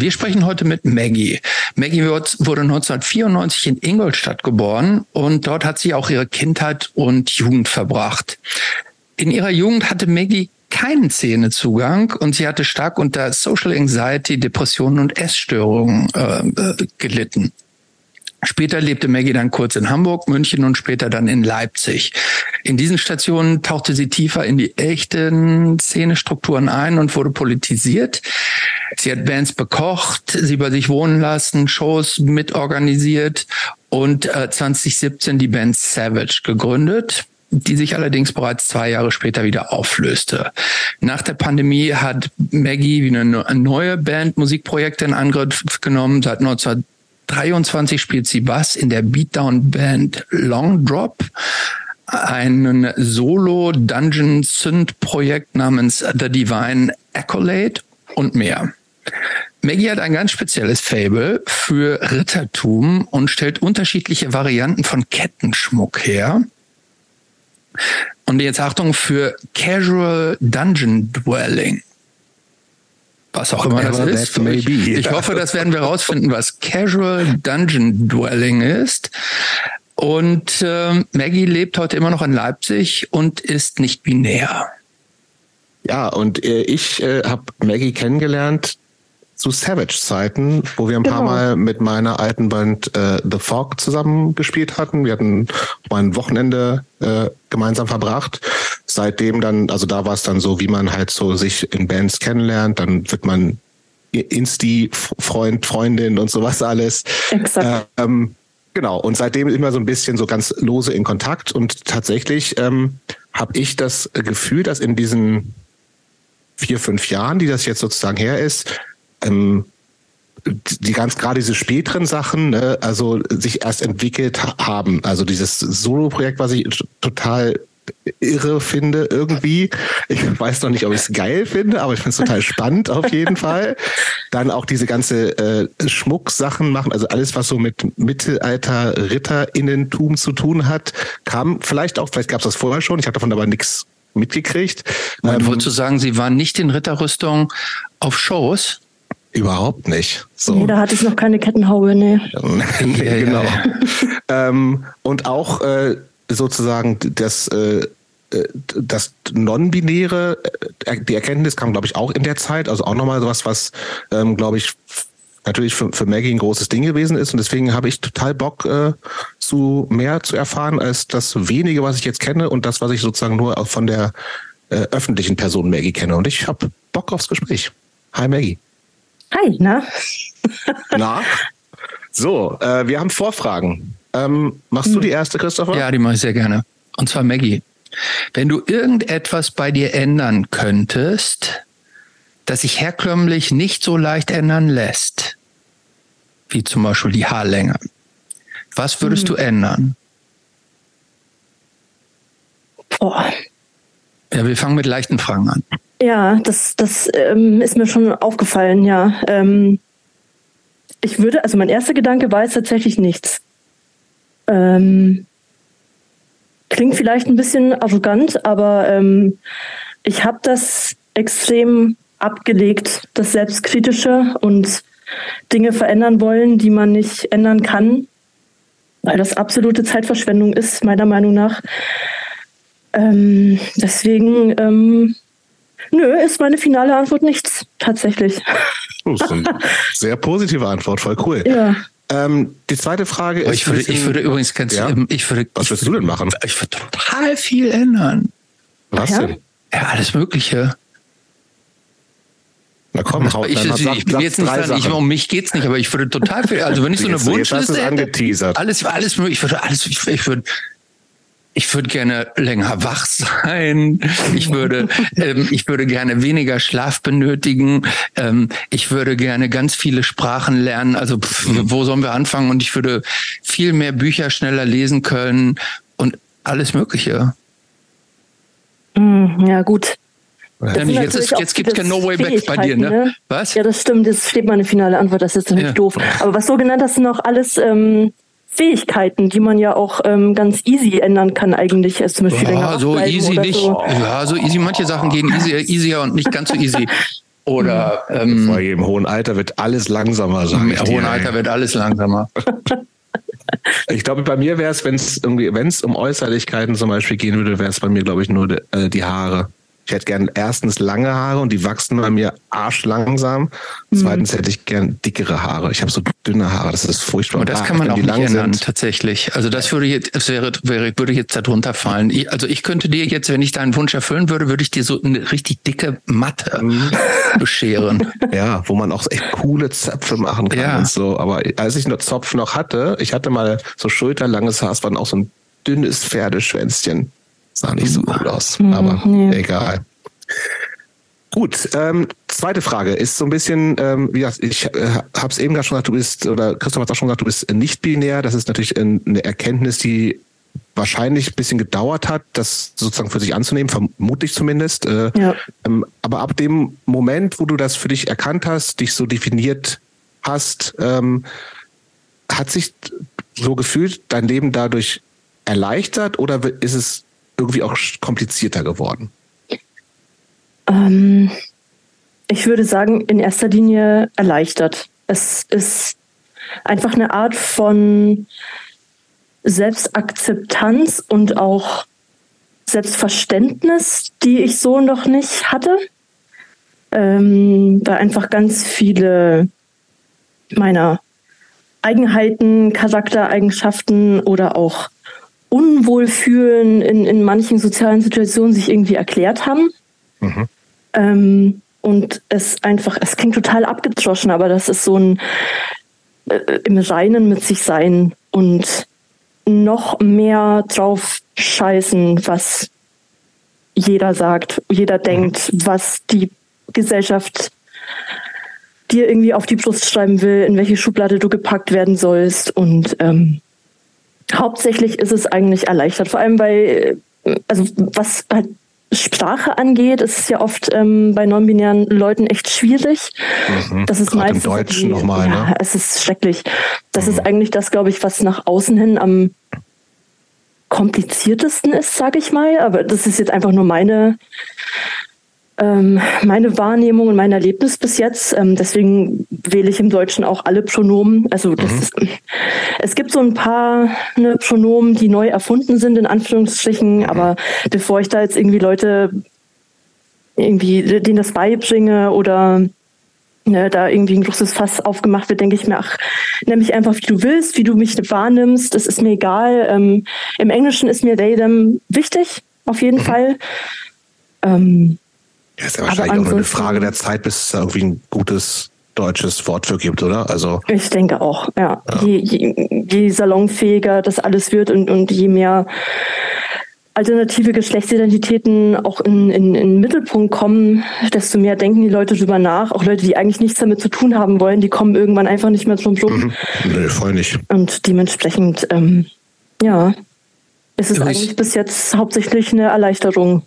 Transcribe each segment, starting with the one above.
Wir sprechen heute mit Maggie. Maggie wurde 1994 in Ingolstadt geboren und dort hat sie auch ihre Kindheit und Jugend verbracht. In ihrer Jugend hatte Maggie keinen Zähnezugang und sie hatte stark unter Social Anxiety, Depressionen und Essstörungen äh, äh gelitten. Später lebte Maggie dann kurz in Hamburg, München und später dann in Leipzig. In diesen Stationen tauchte sie tiefer in die echten Szenestrukturen ein und wurde politisiert. Sie hat Bands bekocht, sie bei sich wohnen lassen, Shows mitorganisiert und äh, 2017 die Band Savage gegründet die sich allerdings bereits zwei Jahre später wieder auflöste. Nach der Pandemie hat Maggie wie eine neue Band Musikprojekte in Angriff genommen. Seit 19 23 spielt sie Bass in der Beatdown-Band Long Drop, ein Solo-Dungeon-Synth-Projekt namens The Divine Accolade und mehr. Maggie hat ein ganz spezielles Fable für Rittertum und stellt unterschiedliche Varianten von Kettenschmuck her. Und jetzt Achtung für Casual Dungeon Dwelling was auch immer das ist. Ich, ich hoffe, das werden wir rausfinden, was Casual Dungeon Dwelling ist. Und äh, Maggie lebt heute immer noch in Leipzig und ist nicht binär. Ja, und äh, ich äh, habe Maggie kennengelernt zu Savage-Zeiten, wo wir ein genau. paar Mal mit meiner alten Band äh, The Fog zusammen gespielt hatten. Wir hatten mal ein Wochenende äh, gemeinsam verbracht. Seitdem dann, also da war es dann so, wie man halt so sich in Bands kennenlernt, dann wird man Insti-Freund, Freundin und sowas alles. Exakt. Ähm, genau, und seitdem immer so ein bisschen so ganz lose in Kontakt. Und tatsächlich ähm, habe ich das Gefühl, dass in diesen vier, fünf Jahren, die das jetzt sozusagen her ist, ähm, die ganz gerade diese späteren Sachen, ne, also sich erst entwickelt haben. Also dieses Solo-Projekt, was ich total irre finde irgendwie. Ich weiß noch nicht, ob ich es geil finde, aber ich finde es total spannend auf jeden Fall. Dann auch diese ganze äh, Schmucksachen machen, also alles, was so mit Mittelalter Ritterinnentum zu tun hat, kam vielleicht auch, vielleicht gab es das vorher schon, ich habe davon aber nichts mitgekriegt. Ähm, wolltest du sagen, sie waren nicht in Ritterrüstung auf Shows? Überhaupt nicht. So. Nee, da hatte ich noch keine Kettenhaube, nee. nee genau. ähm, und auch äh, sozusagen das, äh, äh, das Non-Binäre, äh, die Erkenntnis kam, glaube ich, auch in der Zeit. Also auch nochmal sowas, was, ähm, glaube ich, natürlich für, für Maggie ein großes Ding gewesen ist. Und deswegen habe ich total Bock, äh, zu mehr zu erfahren als das wenige, was ich jetzt kenne und das, was ich sozusagen nur von der äh, öffentlichen Person Maggie kenne. Und ich habe Bock aufs Gespräch. Hi Maggie. Hi, na? Na? So, äh, wir haben Vorfragen. Ähm, machst hm. du die erste, Christopher? Ja, die mache ich sehr gerne. Und zwar Maggie. Wenn du irgendetwas bei dir ändern könntest, das sich herkömmlich nicht so leicht ändern lässt, wie zum Beispiel die Haarlänge, was würdest hm. du ändern? Boah. Ja, wir fangen mit leichten Fragen an. Ja, das, das ähm, ist mir schon aufgefallen, ja. Ähm, ich würde, also mein erster Gedanke war jetzt tatsächlich nichts. Ähm, klingt vielleicht ein bisschen arrogant, aber ähm, ich habe das extrem abgelegt, das Selbstkritische und Dinge verändern wollen, die man nicht ändern kann, weil das absolute Zeitverschwendung ist, meiner Meinung nach. Ähm, deswegen ähm, Nö, ist meine finale Antwort nichts, tatsächlich. Das ist eine sehr positive Antwort, voll cool. Ja. Ähm, die zweite Frage ist. Ich würde, ich würde übrigens ganz, ja? ich würde, was würdest du denn machen? Ich würde total viel ändern. Was ja? denn? Ja, alles Mögliche. Na komm, hau, ich, ich, ich will jetzt nicht sagen, ich, um mich geht's nicht, aber ich würde total viel, also wenn ich so eine Wunschliste hätte, alles, alles ich würde alles, ich, ich würde ich würde gerne länger wach sein. Ich würde, ähm, ich würde gerne weniger Schlaf benötigen. Ähm, ich würde gerne ganz viele Sprachen lernen. Also pff, wo sollen wir anfangen? Und ich würde viel mehr Bücher schneller lesen können und alles Mögliche. Hm, ja, gut. Nicht, jetzt ist, jetzt gibt es kein No Way Back bei dir, ne? ne? Was? Ja, das stimmt. Das steht meine finale Antwort. Das ist natürlich ja. doof. Aber was du genannt hast, sind auch alles ähm, Fähigkeiten, die man ja auch ähm, ganz easy ändern kann eigentlich. Ist zum Beispiel ja, so easy nicht. So. Ja, so easy. Manche Sachen gehen easy, easier und nicht ganz so easy. Oder ähm, Vor im hohen Alter wird alles langsamer. Im hohen Alter wird alles langsamer. Ich glaube, bei mir wäre es, wenn es irgendwie, wenn es um Äußerlichkeiten zum Beispiel gehen würde, wäre es bei mir, glaube ich, nur de, äh, die Haare. Ich hätte gern erstens lange Haare und die wachsen bei mir arschlangsam. Mhm. Zweitens hätte ich gern dickere Haare. Ich habe so dünne Haare, das ist furchtbar. Und das kann man auch nicht ändern, sind. tatsächlich. Also das würde jetzt, das wäre, wäre, würde jetzt darunter fallen. Ich, also ich könnte dir jetzt, wenn ich deinen Wunsch erfüllen würde, würde ich dir so eine richtig dicke Matte mhm. bescheren. Ja, wo man auch echt coole Zöpfe machen kann ja. und so. Aber als ich nur Zopf noch hatte, ich hatte mal so schulterlanges Haar, es war auch so ein dünnes Pferdeschwänzchen. Sah nicht so cool aus, mhm, aber nee. egal. Gut, ähm, zweite Frage ist so ein bisschen, ähm, wie gesagt, ich äh, habe es eben gerade schon gesagt, du bist, oder Christoph hat auch schon gesagt, du bist nicht binär. Das ist natürlich eine Erkenntnis, die wahrscheinlich ein bisschen gedauert hat, das sozusagen für sich anzunehmen, vermutlich zumindest. Äh, ja. ähm, aber ab dem Moment, wo du das für dich erkannt hast, dich so definiert hast, ähm, hat sich so gefühlt dein Leben dadurch erleichtert oder ist es irgendwie auch komplizierter geworden? Ähm, ich würde sagen, in erster Linie erleichtert. Es ist einfach eine Art von Selbstakzeptanz und auch Selbstverständnis, die ich so noch nicht hatte. Ähm, weil einfach ganz viele meiner Eigenheiten, Charaktereigenschaften oder auch Unwohlfühlen in, in manchen sozialen Situationen sich irgendwie erklärt haben. Mhm. Ähm, und es einfach, es klingt total abgedroschen, aber das ist so ein äh, im Reinen mit sich sein und noch mehr drauf scheißen, was jeder sagt, jeder denkt, was die Gesellschaft dir irgendwie auf die Brust schreiben will, in welche Schublade du gepackt werden sollst. Und ähm, hauptsächlich ist es eigentlich erleichtert, vor allem bei, also was halt Sprache angeht, ist es ja oft ähm, bei non-binären Leuten echt schwierig. Mhm. Das ist meistens im Deutschen nochmal, ja, ne? es ist schrecklich. Das mhm. ist eigentlich das, glaube ich, was nach außen hin am kompliziertesten ist, sage ich mal. Aber das ist jetzt einfach nur meine ähm, meine Wahrnehmung und mein Erlebnis bis jetzt. Ähm, deswegen wähle ich im Deutschen auch alle Pronomen. Also das mhm. ist, es gibt so ein paar ne, Pronomen, die neu erfunden sind, in Anführungsstrichen. Mhm. Aber bevor ich da jetzt irgendwie Leute irgendwie denen das beibringe oder ne, da irgendwie ein großes Fass aufgemacht wird, denke ich mir, ach, nenn mich einfach, wie du willst, wie du mich wahrnimmst, das ist mir egal. Ähm, Im Englischen ist mir they, them wichtig, auf jeden mhm. Fall. Ähm, ja, ist ja wahrscheinlich auch nur eine Frage der Zeit, bis es da irgendwie ein gutes deutsches Wort für gibt, oder? Also ich denke auch, ja. ja. Je, je, je salonfähiger das alles wird und, und je mehr alternative Geschlechtsidentitäten auch in, in, in den Mittelpunkt kommen, desto mehr denken die Leute drüber nach. Auch Leute, die eigentlich nichts damit zu tun haben wollen, die kommen irgendwann einfach nicht mehr zum Drum. Mhm. Nee, voll nicht. Und dementsprechend, ähm, ja, ist es eigentlich bis jetzt hauptsächlich eine Erleichterung.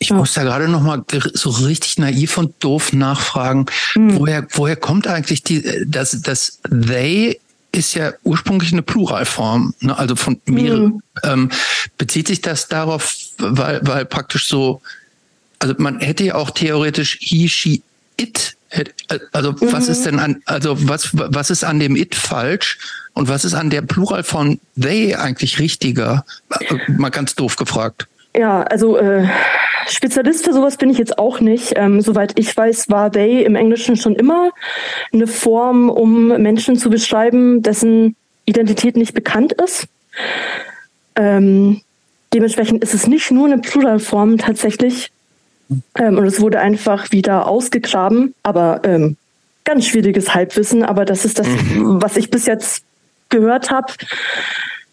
Ich muss da gerade noch mal so richtig naiv und doof nachfragen, hm. woher, woher kommt eigentlich die, das, das they ist ja ursprünglich eine Pluralform, ne? also von mehreren. Hm. Ähm, bezieht sich das darauf, weil, weil praktisch so, also man hätte ja auch theoretisch he, she, it, also mhm. was ist denn an, also was, was ist an dem it falsch und was ist an der Pluralform they eigentlich richtiger? Mal ganz doof gefragt. Ja, also äh, Spezialist für sowas bin ich jetzt auch nicht. Ähm, soweit ich weiß, war they im Englischen schon immer eine Form, um Menschen zu beschreiben, dessen Identität nicht bekannt ist. Ähm, dementsprechend ist es nicht nur eine Pluralform tatsächlich. Ähm, und es wurde einfach wieder ausgegraben, aber ähm, ganz schwieriges Halbwissen. Aber das ist das, mhm. was ich bis jetzt gehört habe.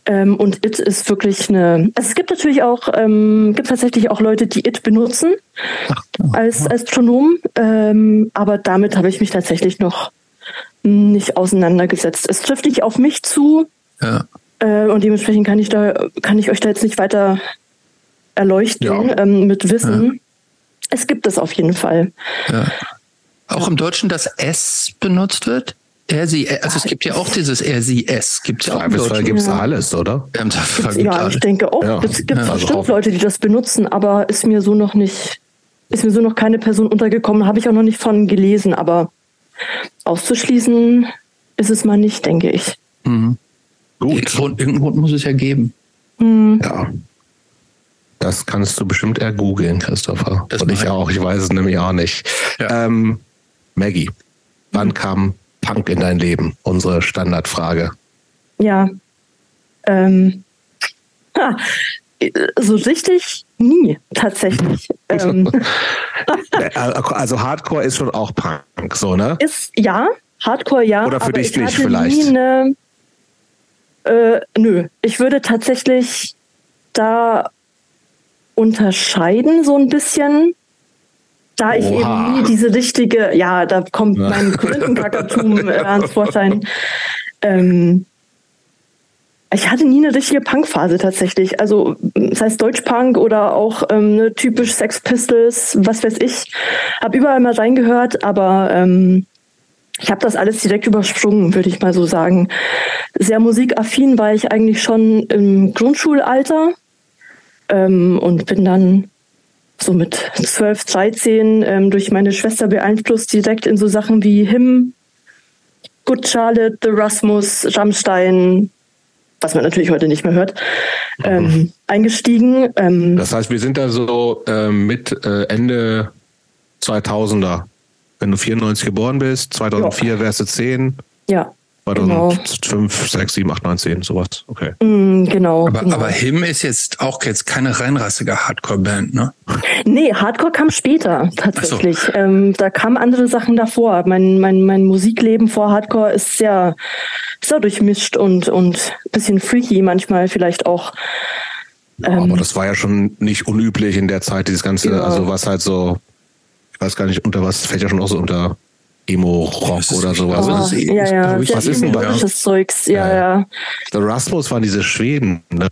Ähm, und it ist wirklich eine. Also es gibt natürlich auch, ähm, gibt tatsächlich auch Leute, die it benutzen als, als Pronomen, ähm, aber damit habe ich mich tatsächlich noch nicht auseinandergesetzt. Es trifft nicht auf mich zu. Ja. Äh, und dementsprechend kann ich da, kann ich euch da jetzt nicht weiter erleuchten ja. ähm, mit Wissen. Ja. Es gibt es auf jeden Fall. Auch im Deutschen das S benutzt wird? Er, sie, also es gibt ja auch dieses er, sie, es. Gibt es ja auch. Im gibt es alles, oder? Ja, ich denke auch. Ja. Es gibt ja, bestimmt also Leute, die das benutzen, aber ist mir so noch nicht ist mir so noch keine Person untergekommen, habe ich auch noch nicht von gelesen, aber auszuschließen ist es mal nicht, denke ich. Mhm. Gut. Irgendeinen Grund muss es ja geben. Mhm. Ja. Das kannst du bestimmt eher googeln, Christopher. Das Und ich auch, ich weiß es nämlich auch nicht. Ja. Ähm, Maggie, wann mhm. kam Punk in dein Leben? Unsere Standardfrage. Ja. Ähm, ha, so richtig nie, tatsächlich. ähm. also Hardcore ist schon auch Punk, so, ne? Ist, ja, Hardcore ja. Oder für dich nicht vielleicht? Eine, äh, nö, ich würde tatsächlich da unterscheiden so ein bisschen. Da ich Oha. eben nie diese richtige, ja, da kommt mein Gründenkackertum äh, ans Vorschein. Ähm, ich hatte nie eine richtige Punkphase tatsächlich. Also, das heißt Deutschpunk oder auch ähm, ne, typisch Sex Pistols, was weiß ich. Hab überall mal reingehört, aber ähm, ich habe das alles direkt übersprungen, würde ich mal so sagen. Sehr musikaffin war ich eigentlich schon im Grundschulalter ähm, und bin dann so mit 12, 13 ähm, durch meine Schwester beeinflusst direkt in so Sachen wie Him, Good Charlotte, The Rasmus, Rammstein, was man natürlich heute nicht mehr hört, ähm, mhm. eingestiegen. Ähm, das heißt, wir sind da so äh, mit äh, Ende 2000er. Wenn du 94 geboren bist, 2004 ja. wärst du 10. Ja. 2005, genau. 6, 7, 8, 9, 10, sowas. Okay. Mm, genau. Aber, genau. aber Him ist jetzt auch jetzt keine reinrassige Hardcore-Band, ne? Nee, Hardcore kam später tatsächlich. So. Ähm, da kamen andere Sachen davor. Mein, mein, mein Musikleben vor Hardcore ist sehr, sehr durchmischt und, und bisschen freaky manchmal vielleicht auch. Ähm, aber das war ja schon nicht unüblich in der Zeit, dieses ganze, genau. also was halt so, ich weiß gar nicht, unter was, fällt ja schon auch so unter Emo-Rock oder sowas. Oh, ja, ja, was ist denn das? Zeugs, ja, ja. Der Rasmus waren diese Schweden, ne?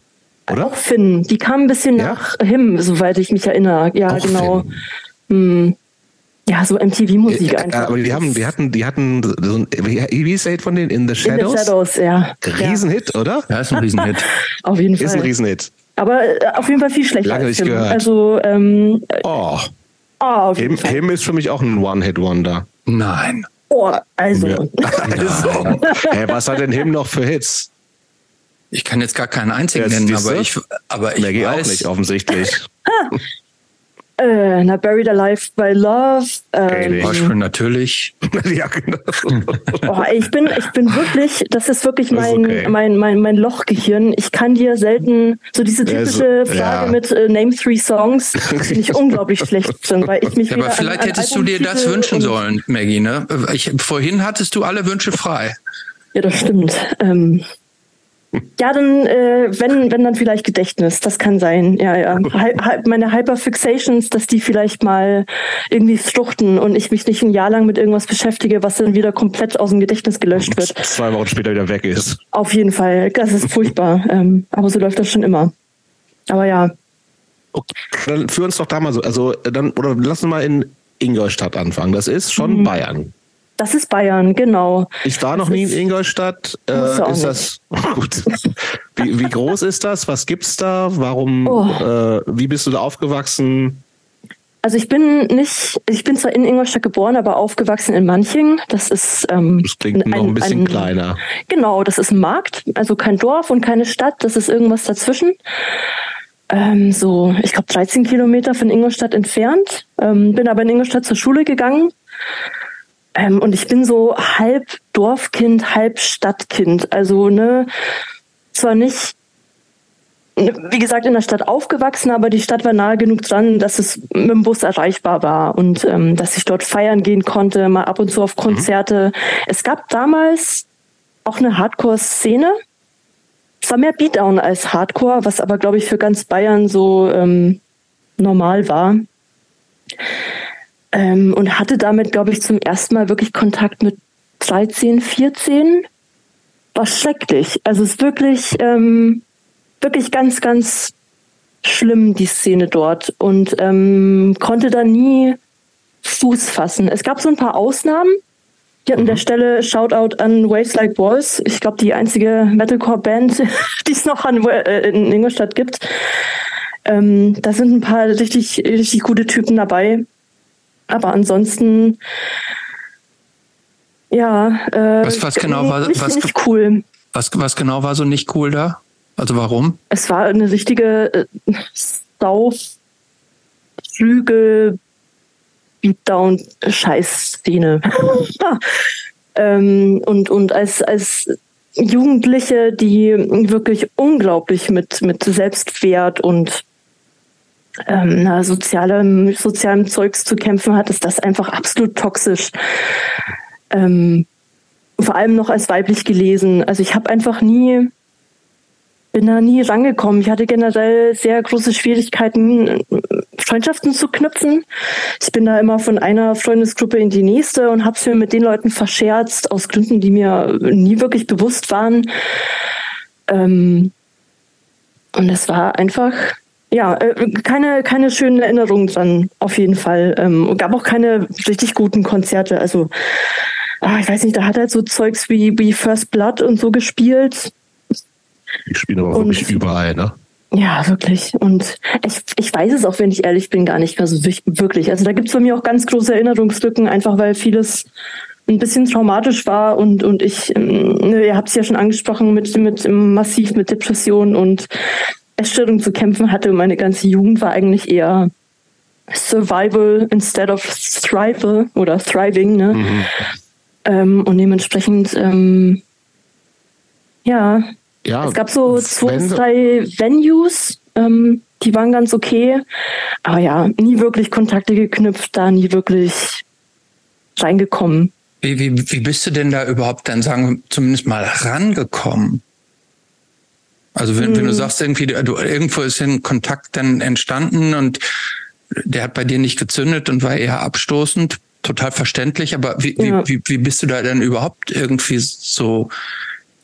oder? Auch Finn, die kamen ein bisschen ja? nach Him, soweit ich mich erinnere. Ja, auch genau. Hm. Ja, so MTV-Musik einfach. Aber die haben, die hatten, die hatten so ein, wie, ist von denen? In the Shadows? In the Shadows, ja. Riesenhit, oder? Ja, ist ein Riesenhit. auf jeden Fall. Ist ein Riesenhit. Aber äh, auf jeden Fall viel schlechter. Lange nicht gehört. Also, ähm, oh. oh Him, Him ist für mich auch ein One-Hit-Wonder. Nein. Oh, also. Ja. also. hey, was hat denn Him noch für Hits? Ich kann jetzt gar keinen einzigen nennen, aber ich, aber ich Maggie weiß, auch nicht offensichtlich. Äh, na, Buried Alive by Love. Ähm, Beispiel natürlich. ja, genau. oh, ich bin, ich bin wirklich, das ist wirklich mein, okay. mein, mein, mein Lochgehirn. Ich kann dir selten so diese typische also, Frage ja. mit äh, Name Three Songs, bin ich unglaublich schlecht drin, weil ich mich ja, Aber vielleicht an, an hättest du dir das wünschen sollen, Maggie, ne? Ich, vorhin hattest du alle Wünsche frei. Ja, das stimmt. Ähm, ja, dann, äh, wenn, wenn dann vielleicht Gedächtnis, das kann sein. Ja, ja. Meine Hyperfixations, dass die vielleicht mal irgendwie fruchten und ich mich nicht ein Jahr lang mit irgendwas beschäftige, was dann wieder komplett aus dem Gedächtnis gelöscht wird. Zwei Wochen später wieder weg ist. Auf jeden Fall. Das ist furchtbar. ähm, aber so läuft das schon immer. Aber ja. Okay, dann führ uns doch da mal so, also dann, oder lass uns mal in Ingolstadt anfangen. Das ist schon mhm. Bayern. Das ist Bayern, genau. Ich war noch das nie in Ingolstadt. Äh, ist das gut? Wie, wie, groß ist das? Was gibt's da? Warum? Oh. Äh, wie bist du da aufgewachsen? Also ich bin nicht, ich bin zwar in Ingolstadt geboren, aber aufgewachsen in Manching. Das ist ähm, das klingt noch ein, bisschen ein, kleiner. Genau, das ist ein Markt, also kein Dorf und keine Stadt. Das ist irgendwas dazwischen. Ähm, so, ich glaube 13 Kilometer von Ingolstadt entfernt. Ähm, bin aber in Ingolstadt zur Schule gegangen ähm, und ich bin so halb Dorfkind, halb Stadtkind. Also, ne, zwar nicht, ne, wie gesagt, in der Stadt aufgewachsen, aber die Stadt war nahe genug dran, dass es mit dem Bus erreichbar war und ähm, dass ich dort feiern gehen konnte, mal ab und zu auf Konzerte. Mhm. Es gab damals auch eine Hardcore-Szene. Es war mehr Beatdown als Hardcore, was aber, glaube ich, für ganz Bayern so ähm, normal war. Ähm, und hatte damit, glaube ich, zum ersten Mal wirklich Kontakt mit 13, 14. War schrecklich. Also es ist wirklich, ähm, wirklich ganz, ganz schlimm, die Szene dort. Und ähm, konnte da nie Fuß fassen. Es gab so ein paar Ausnahmen. Hier an der mhm. Stelle Shoutout an Waves Like Walls. Ich glaube, die einzige Metalcore-Band, die es noch an, äh, in Ingolstadt gibt. Ähm, da sind ein paar richtig, richtig gute Typen dabei. Aber ansonsten, ja, äh, was, was genau war nicht, was, nicht cool. Was, was genau war so nicht cool da? Also warum? Es war eine richtige äh, Sauf-Flügel Beatdown-Scheiß-Szene. ähm, und, und als, als Jugendliche, die wirklich unglaublich mit, mit Selbstwert und ähm, na, sozialem, sozialem Zeugs zu kämpfen hat, ist das einfach absolut toxisch. Ähm, vor allem noch als weiblich gelesen. Also ich habe einfach nie bin da nie rangekommen. Ich hatte generell sehr große Schwierigkeiten, Freundschaften zu knüpfen. Ich bin da immer von einer Freundesgruppe in die nächste und habe es mir mit den Leuten verscherzt, aus Gründen, die mir nie wirklich bewusst waren. Ähm und es war einfach, ja, äh, keine, keine schönen Erinnerungen dran, auf jeden Fall. Ähm, gab auch keine richtig guten Konzerte. Also, ah, ich weiß nicht, da hat halt so Zeugs wie, wie First Blood und so gespielt die spielen aber und, wirklich überall, ne? Ja, wirklich. Und ich, ich weiß es auch, wenn ich ehrlich bin, gar nicht mehr so wirklich. Also da gibt es bei mir auch ganz große Erinnerungslücken, einfach weil vieles ein bisschen traumatisch war und, und ich, ähm, ne, ihr habt es ja schon angesprochen, mit, mit massiv mit Depressionen und Essstörung zu kämpfen hatte. Meine ganze Jugend war eigentlich eher Survival instead of Thrival oder Thriving. Ne? Mhm. Ähm, und dementsprechend, ähm, ja, ja, es gab so zwei, drei Venues, ähm, die waren ganz okay. Aber ja, nie wirklich Kontakte geknüpft, da nie wirklich reingekommen. Wie, wie, wie bist du denn da überhaupt dann, sagen wir, zumindest mal rangekommen? Also wenn, hm. wenn du hm. sagst, irgendwie, du, irgendwo ist ein Kontakt dann entstanden und der hat bei dir nicht gezündet und war eher abstoßend, total verständlich, aber wie, ja. wie, wie, wie bist du da denn überhaupt irgendwie so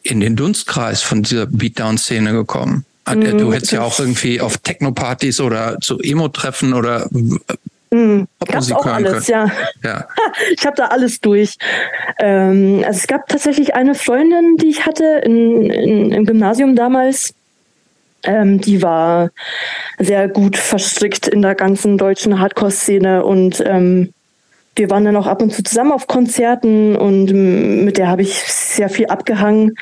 in den Dunstkreis von dieser Beatdown-Szene gekommen? Mhm, du hättest ja auch irgendwie auf Techno-Partys oder zu Emo-Treffen oder Mhm. Gab's auch alles, ja. ja. Ich habe da alles durch. Ähm, also es gab tatsächlich eine Freundin, die ich hatte in, in, im Gymnasium damals. Ähm, die war sehr gut verstrickt in der ganzen deutschen Hardcore-Szene und ähm, wir waren dann auch ab und zu zusammen auf Konzerten und mit der habe ich sehr viel abgehangen.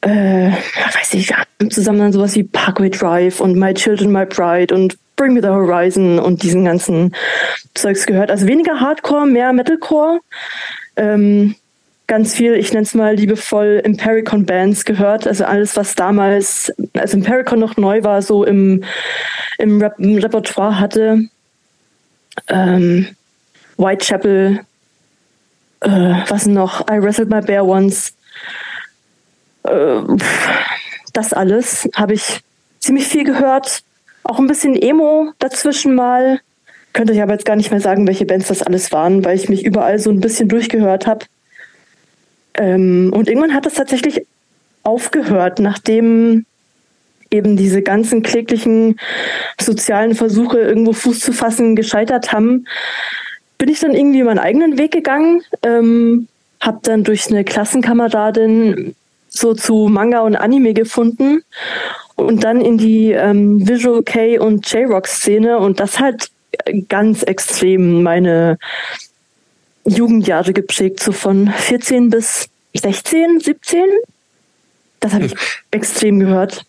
Äh, weiß ich, wir hatten zusammen dann sowas wie Parkway Drive und My Children, My Bride und Bring Me the Horizon und diesen ganzen Zeugs gehört. Also weniger Hardcore, mehr Metalcore. Ähm, ganz viel, ich nenne es mal liebevoll, Impericon Bands gehört. Also alles, was damals, als Impericon noch neu war, so im, im, Rep im Repertoire hatte. Ähm, Whitechapel, äh, was noch? I Wrestled My Bear Once. Äh, das alles habe ich ziemlich viel gehört. Auch ein bisschen Emo dazwischen mal. Könnte ich aber jetzt gar nicht mehr sagen, welche Bands das alles waren, weil ich mich überall so ein bisschen durchgehört habe. Ähm, und irgendwann hat das tatsächlich aufgehört, nachdem eben diese ganzen kläglichen sozialen Versuche, irgendwo Fuß zu fassen, gescheitert haben, bin ich dann irgendwie meinen eigenen Weg gegangen, ähm, habe dann durch eine Klassenkameradin so zu Manga und Anime gefunden und dann in die ähm, Visual K und J-Rock-Szene und das hat ganz extrem meine Jugendjahre geprägt, so von 14 bis 16, 17. Das habe ich hm. extrem gehört.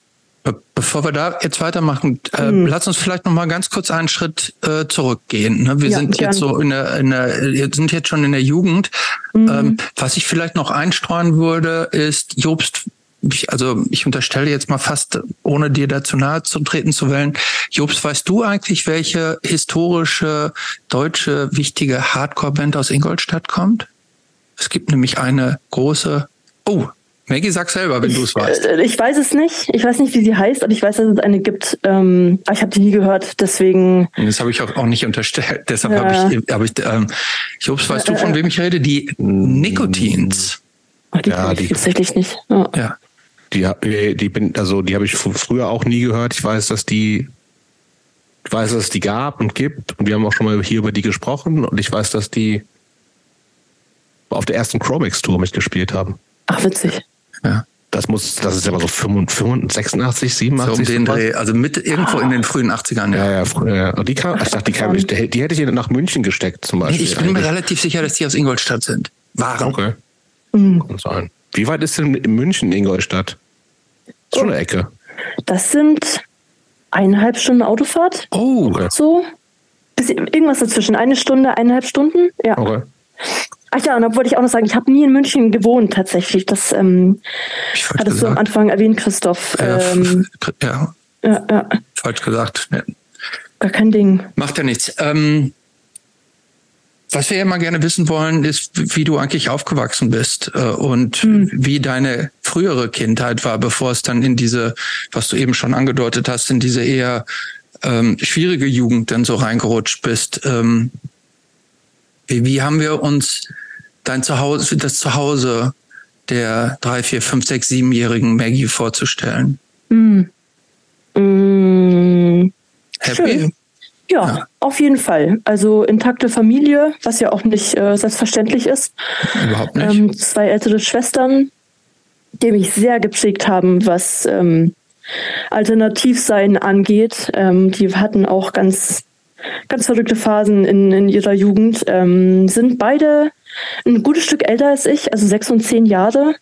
Bevor wir da jetzt weitermachen, äh, hm. lass uns vielleicht noch mal ganz kurz einen Schritt äh, zurückgehen. Ne? Wir ja, sind gern. jetzt so in der, in der, sind jetzt schon in der Jugend. Mhm. Ähm, was ich vielleicht noch einstreuen würde, ist Jobst. Ich, also ich unterstelle jetzt mal fast, ohne dir dazu nahe zu treten zu wollen, Jobst, weißt du eigentlich, welche historische deutsche wichtige Hardcore-Band aus Ingolstadt kommt? Es gibt nämlich eine große. Oh, Maggie, sag selber, wenn du es weißt. Äh, ich weiß es nicht. Ich weiß nicht, wie sie heißt, aber ich weiß, dass es eine gibt. Ähm, ich habe die nie gehört, deswegen. Das habe ich auch, auch nicht unterstellt. Deshalb ja. habe ich, hab ich ähm, Jobs, weißt äh, du, von äh, wem ich rede? Die Nikotins. Ach, die ja, die tatsächlich nicht. Oh. Ja. Die, die bin, also die habe ich früher auch nie gehört. Ich weiß, dass die, ich weiß, dass es die gab und gibt. Und wir haben auch schon mal hier über die gesprochen. Und ich weiß, dass die auf der ersten Chromex Tour mitgespielt haben. Ach, witzig. Ja. Das muss, das ist aber so 85, 86, 87. So um den Dreh, also mit irgendwo in den frühen 80ern. Ja, ja, frü- ja. Und die kam, ich dachte, die, kam, die, die hätte ich nach München gesteckt zum Nee, Beispiel. ich bin mir eigentlich. relativ sicher, dass die aus Ingolstadt sind. Waren. Okay. Mhm. Kann sein. Wie weit ist denn in München Ingolstadt? Ist schon eine Ecke. Das sind eineinhalb Stunden Autofahrt. Oh, Okay. So. Bis, irgendwas dazwischen. Eine Stunde, eineinhalb Stunden. Ja. Okay. Ach ja, und da wollte ich auch noch sagen, ich habe nie in München gewohnt tatsächlich. Das ähm, hattest du am. Anfang erwähnt, Christoph. Ja, Ähm, ja, ja, ja, falsch gesagt. Ja. gar kein Ding. Macht ja nichts. Ähm, was wir ja mal gerne wissen wollen, ist, wie du eigentlich aufgewachsen bist äh, und wie deine frühere Kindheit war, bevor es dann in diese, was du eben schon angedeutet hast, in diese eher ähm, schwierige Jugend dann so reingerutscht bist. Ähm, wie, wie haben wir uns dein Zuhause, das Zuhause der drei, vier, fünf, sechs, siebenjährigen Maggie vorzustellen? Mm, Happy? Schön. ja, Ja. auf jeden Fall. Also intakte Familie, was ja auch nicht äh, selbstverständlich ist. Überhaupt nicht. Ähm, zwei ältere Schwestern, die mich sehr geprägt haben, was ähm, Alternativsein angeht. Ähm, die hatten auch ganz, ganz verrückte Phasen in, in ihrer Jugend. Ähm, sind beide ein gutes Stück älter als ich, also sechs und zehn Jahre.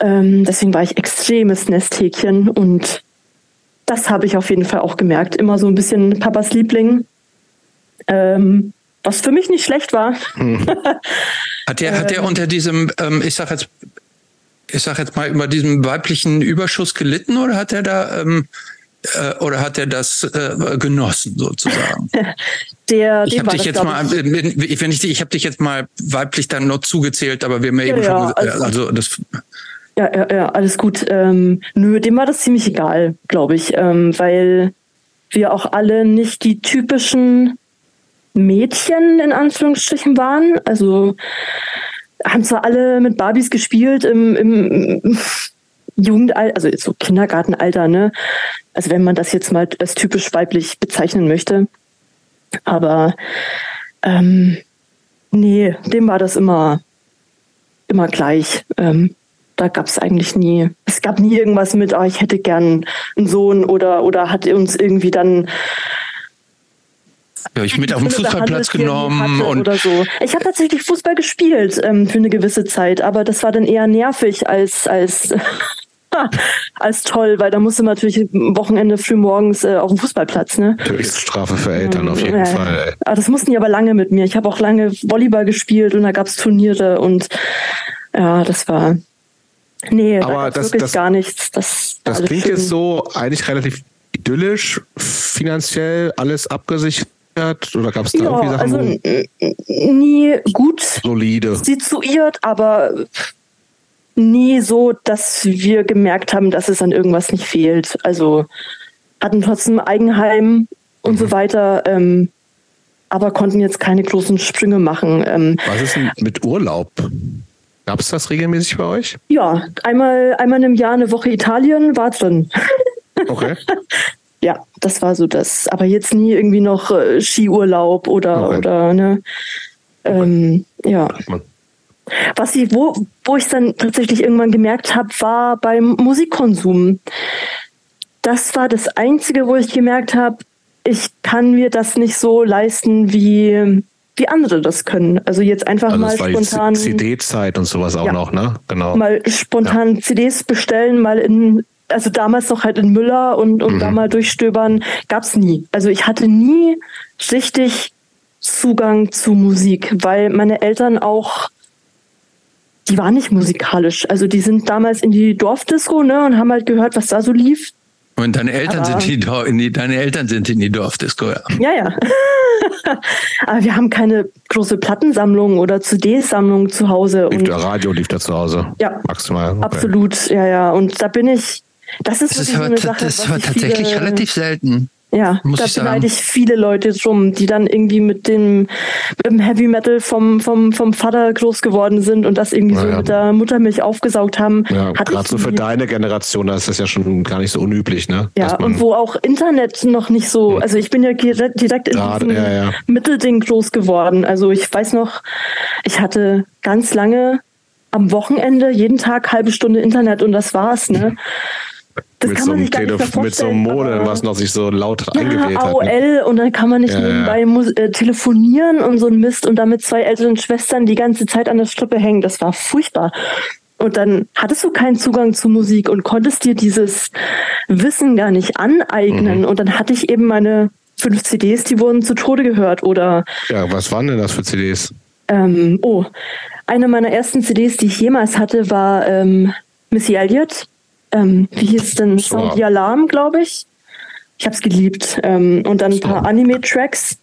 Ähm, deswegen war ich extremes Nesthäkchen und das habe ich auf jeden Fall auch gemerkt. Immer so ein bisschen Papas Liebling. Ähm, was für mich nicht schlecht war. Hat der, hat der unter diesem, ähm, ich sag jetzt, ich sag jetzt mal über diesem weiblichen Überschuss gelitten oder hat er da, ähm, äh, oder hat er das äh, genossen sozusagen? Der, Ich habe dich das, jetzt mal, ich, wenn ich, ich habe dich jetzt mal weiblich dann noch zugezählt, aber wir haben ja eben Ja, schon, alles also das, Ja, ja, ja, alles gut. Ähm, nö, dem war das ziemlich egal, glaube ich, ähm, weil wir auch alle nicht die typischen Mädchen in Anführungsstrichen waren. Also haben zwar alle mit Barbies gespielt im, im Jugendalter, also so Kindergartenalter, ne? Also wenn man das jetzt mal als typisch weiblich bezeichnen möchte. Aber ähm, nee, dem war das immer, immer gleich. Ähm, da gab es eigentlich nie, es gab nie irgendwas mit, oh, ich hätte gern einen Sohn oder, oder hat uns irgendwie dann ja, ich mit auf den Fußballplatz genommen und oder so. Ich habe tatsächlich Fußball gespielt ähm, für eine gewisse Zeit, aber das war dann eher nervig als als als toll, weil da musste man natürlich am Wochenende früh morgens äh, auf dem Fußballplatz, ne? Höchststrafe für Eltern auf jeden Ja, Fall. ey. Aber das mussten die aber lange mit mir. Ich habe auch lange Volleyball gespielt und da gab's Turniere und ja, das war nee, da Aber gab's das- wirklich das- gar nichts. Das, Das klingt schön. jetzt so eigentlich relativ idyllisch, finanziell alles abgesichert oder gab es da ja, irgendwie Sachen also nie gut solide? situiert, aber nie so, dass wir gemerkt haben, dass es an irgendwas nicht fehlt. Also hatten trotzdem Eigenheim und Mhm. so weiter, ähm, aber konnten jetzt keine großen Sprünge machen. Ähm, Was ist denn mit Urlaub? Gab es das regelmäßig bei euch? ja, einmal, einmal im Jahr eine Woche Italien war drin. Okay. Ja, das war so das. Aber jetzt nie irgendwie noch äh, Skiurlaub oder, Okay. oder ne. Ähm, ja. Man- Was ich, wo, wo ich dann tatsächlich irgendwann gemerkt habe, war beim Musikkonsum. Das war das Einzige, wo ich gemerkt habe, ich kann mir das nicht so leisten, wie, wie andere das können. Also jetzt einfach Also mal spontan CD-Zeit und sowas auch Ja. noch, ne? Genau. mal spontan CDs bestellen, mal in, also damals noch halt in Müller und, und da mal durchstöbern, gab's nie. Also ich hatte nie richtig Zugang zu Musik, weil meine Eltern auch, die waren nicht musikalisch. Also die sind damals in die Dorfdisco, ne, und haben halt gehört, was da so lief. Und deine Eltern Aber- sind in die, in die, deine Eltern sind in die Dorfdisco, ja. Ja, ja. Aber wir haben keine große Plattensammlung oder CD-Sammlung zu Hause. Lief Und der Radio lief da zu Hause. Ja. Maximal. Okay. Absolut, ja, ja. Und da bin ich, das ist Das ist wirklich so aber, eine ta- Sache, das ist was aber ich tatsächlich viele, relativ selten. Ja, muss da beneide ich viele Leute drum, die dann irgendwie mit dem, mit dem Heavy Metal vom, vom, vom Vater groß geworden sind und das irgendwie so Ja, ja. mit der Muttermilch aufgesaugt haben. Ja, gerade so für deine Generation, da ist das ja schon gar nicht so unüblich, ne? Ja, und wo auch Internet noch nicht so, also ich bin ja direkt, in diesem ja, ja. Mittelding groß geworden. Also ich weiß noch, ich hatte ganz lange am Wochenende jeden Tag halbe Stunde Internet und das war's, ne? Das mit, so einem Telef mit so einem Modem, was noch sich so laut ja, eingewählt hat. AOL ne? und dann kann man nicht ja, nebenbei ja. Äh, telefonieren und so ein Mist und damit zwei älteren Schwestern die ganze Zeit an der Strippe hängen. Das war furchtbar. Und dann hattest du keinen Zugang zu Musik und konntest dir dieses Wissen gar nicht aneignen. Mhm. Und dann hatte ich eben meine fünf CDs, die wurden zu Tode gehört. Oder ja, was waren denn das für CDs? Ähm, oh, eine meiner ersten CDs, die ich jemals hatte, war ähm, Missy Elliott. Ähm, wie hieß denn? Sound the Alarm, glaube ich. Ich habe es geliebt. Ähm, und dann ein paar Anime-Tracks.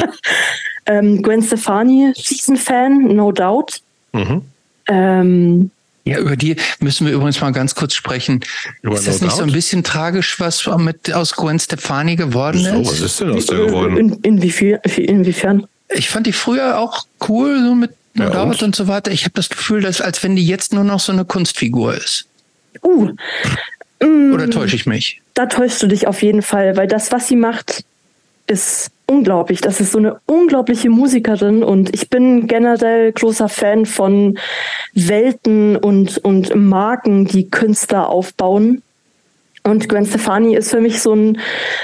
ähm, Gwen Stefani, Season-Fan, no doubt. Mhm. Ähm, ja, über die müssen wir übrigens mal ganz kurz sprechen. Über ist das no nicht doubt? so ein bisschen tragisch, was mit aus Gwen Stefani geworden ist? So, was ist denn aus der geworden? In, inwiefern, inwiefern? Ich fand die früher auch cool, so mit No ja, Doubt und? und so weiter. Ich habe das Gefühl, dass als wenn die jetzt nur noch so eine Kunstfigur ist. Uh. Oder täusche ich mich? Da täuschst du dich auf jeden Fall, weil das, was sie macht, ist unglaublich. Das ist so eine unglaubliche Musikerin und ich bin generell großer Fan von Welten und, und Marken, die Künstler aufbauen. Und Gwen Stefani ist für mich so ein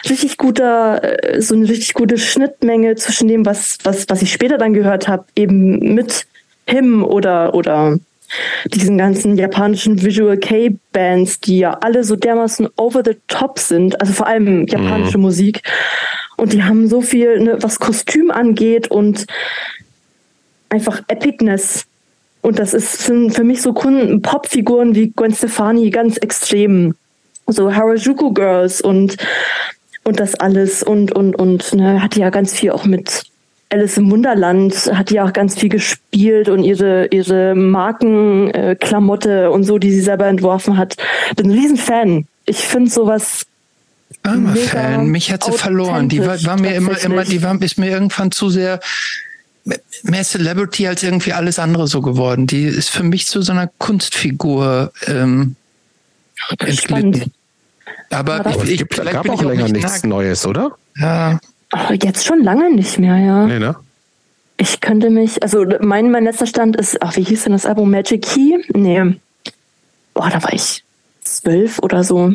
richtig guter, äh, so eine richtig gute Schnittmenge zwischen dem, was, was, was ich später dann gehört habe, eben mit Him oder, oder diesen ganzen japanischen Visual K-Bands, die ja alle so dermaßen over the top sind, also vor allem japanische mhm. Musik. Und die haben so viel, ne, was Kostüm angeht und einfach Epicness. Und das ist, sind für mich so Popfiguren wie Gwen Stefani ganz extrem. So Harajuku Girls und, und das alles. Und, und, und ne, hat ja ganz viel auch mit Alice im Wunderland hat ja auch ganz viel gespielt und ihre, ihre Markenklamotte äh, und so, die sie selber entworfen hat. Bin ein Riesenfan. Ich finde sowas Armer Fan, mich hat sie verloren. Die war, war mir immer, immer, die war, ist mir irgendwann zu sehr mehr Celebrity als irgendwie alles andere so geworden. Die ist für mich zu so einer Kunstfigur ähm, entglitten. Aber, Aber ich, es gibt, gab auch länger nichts Neues, oder? Ja. Oh, jetzt schon lange nicht mehr, ja. Nee, ne? Ich könnte mich, also mein, mein letzter Stand ist, ach, wie hieß denn das Album? Magic Key? Nee. Boah, da war ich zwölf oder so.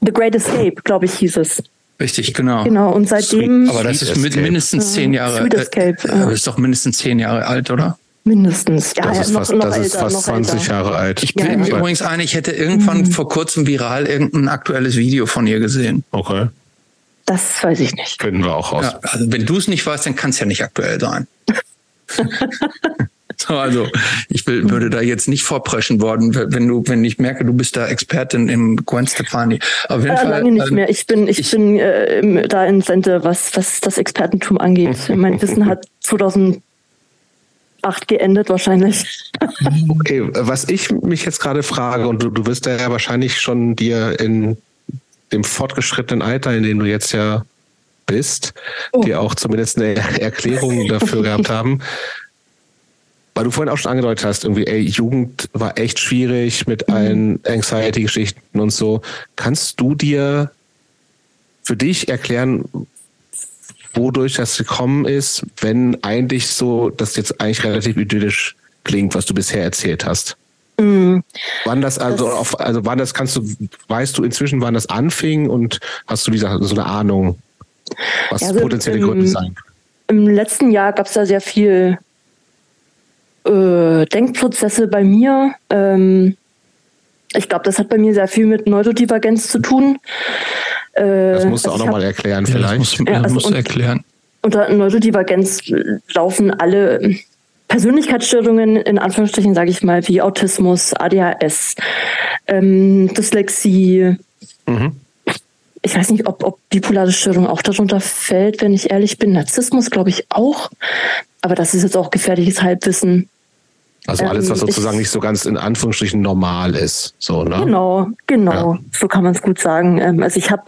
The Great Escape, glaube ich, hieß es. Richtig, genau. Genau, und seitdem. Aber das ist mit, mindestens zehn Jahre. Sweet Escape. Äh, ja. ist doch mindestens zehn Jahre alt, oder? Mindestens. Ja, das ist noch, fast, noch das älter, ist fast 20 älter. Jahre alt. Ich bin ja, mir ja. übrigens ein, ich hätte irgendwann mhm. vor kurzem viral irgendein aktuelles Video von ihr gesehen. Okay. Das weiß ich nicht. Finden wir auch raus. Ja, also wenn du es nicht weißt, dann kann es ja nicht aktuell sein. so, also ich will, würde da jetzt nicht vorpreschen worden, wenn du, wenn ich merke, du bist da Expertin im Gwen Stefani. Auf jeden äh, Fall, lange nicht ähm, mehr. Ich bin, ich, ich bin äh, da in Sente, was, was das Expertentum angeht. mein Wissen hat 2008 geendet wahrscheinlich. okay, was ich mich jetzt gerade frage, und du, du wirst ja wahrscheinlich schon dir in dem fortgeschrittenen Alter, in dem du jetzt ja bist, oh. die auch zumindest eine Erklärung dafür gehabt haben. Weil du vorhin auch schon angedeutet hast, irgendwie, ey, Jugend war echt schwierig mit mhm. allen Anxiety-Geschichten und so. Kannst du dir für dich erklären, wodurch das gekommen ist, wenn eigentlich so, das jetzt eigentlich relativ idyllisch klingt, was du bisher erzählt hast? Mhm. Wann das also das, auf, also wann das kannst du, weißt du inzwischen, wann das anfing und hast du diese, so eine Ahnung, was also potenzielle im, Gründe sein Im letzten Jahr gab es da sehr viel äh, Denkprozesse bei mir. Ähm, ich glaube, das hat bei mir sehr viel mit Neurodivergenz zu tun. Äh, das musst du auch nochmal erklären, vielleicht. Ja, das musst, ja, also musst du erklären. Unter Neurodivergenz laufen alle Persönlichkeitsstörungen in Anführungsstrichen, sage ich mal, wie Autismus, ADHS, ähm, Dyslexie. Mhm. Ich weiß nicht, ob, ob bipolare Störung auch darunter fällt, wenn ich ehrlich bin. Narzissmus glaube ich auch. Aber das ist jetzt auch gefährliches Halbwissen. Also alles, was ähm, sozusagen ich, nicht so ganz in Anführungsstrichen normal ist. So, ne? Genau, genau. Ja. So kann man es gut sagen. Ähm, also ich habe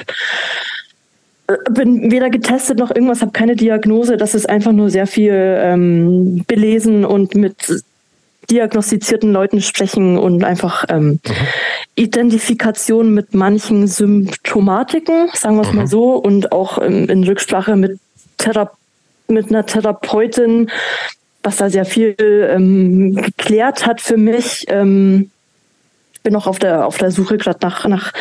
bin weder getestet noch irgendwas, habe keine Diagnose. Das ist einfach nur sehr viel ähm, belesen und mit diagnostizierten Leuten sprechen und einfach ähm, mhm. Identifikation mit manchen Symptomatiken, sagen wir es mhm. mal so, und auch ähm, in Rücksprache mit, Thera mit einer Therapeutin was da sehr viel ähm, geklärt hat für mich. Ähm, bin noch auf der auf der Suche gerade nach nach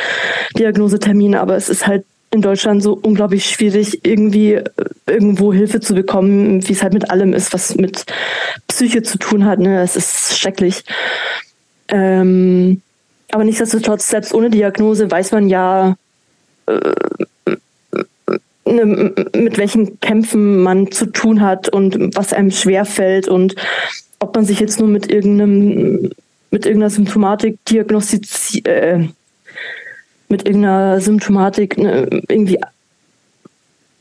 Diagnoseterminen, aber es ist halt in Deutschland so unglaublich schwierig, irgendwie äh, irgendwo Hilfe zu bekommen, wie es halt mit allem ist, was mit Psyche zu tun hat. Ne? Es ist schrecklich. Ähm, aber nichtsdestotrotz, selbst ohne Diagnose weiß man ja, äh, ne, mit welchen Kämpfen man zu tun hat und was einem schwerfällt und ob man sich jetzt nur mit irgendeinem mit irgendeiner Symptomatik diagnostiziert, äh, mit irgendeiner Symptomatik ne, irgendwie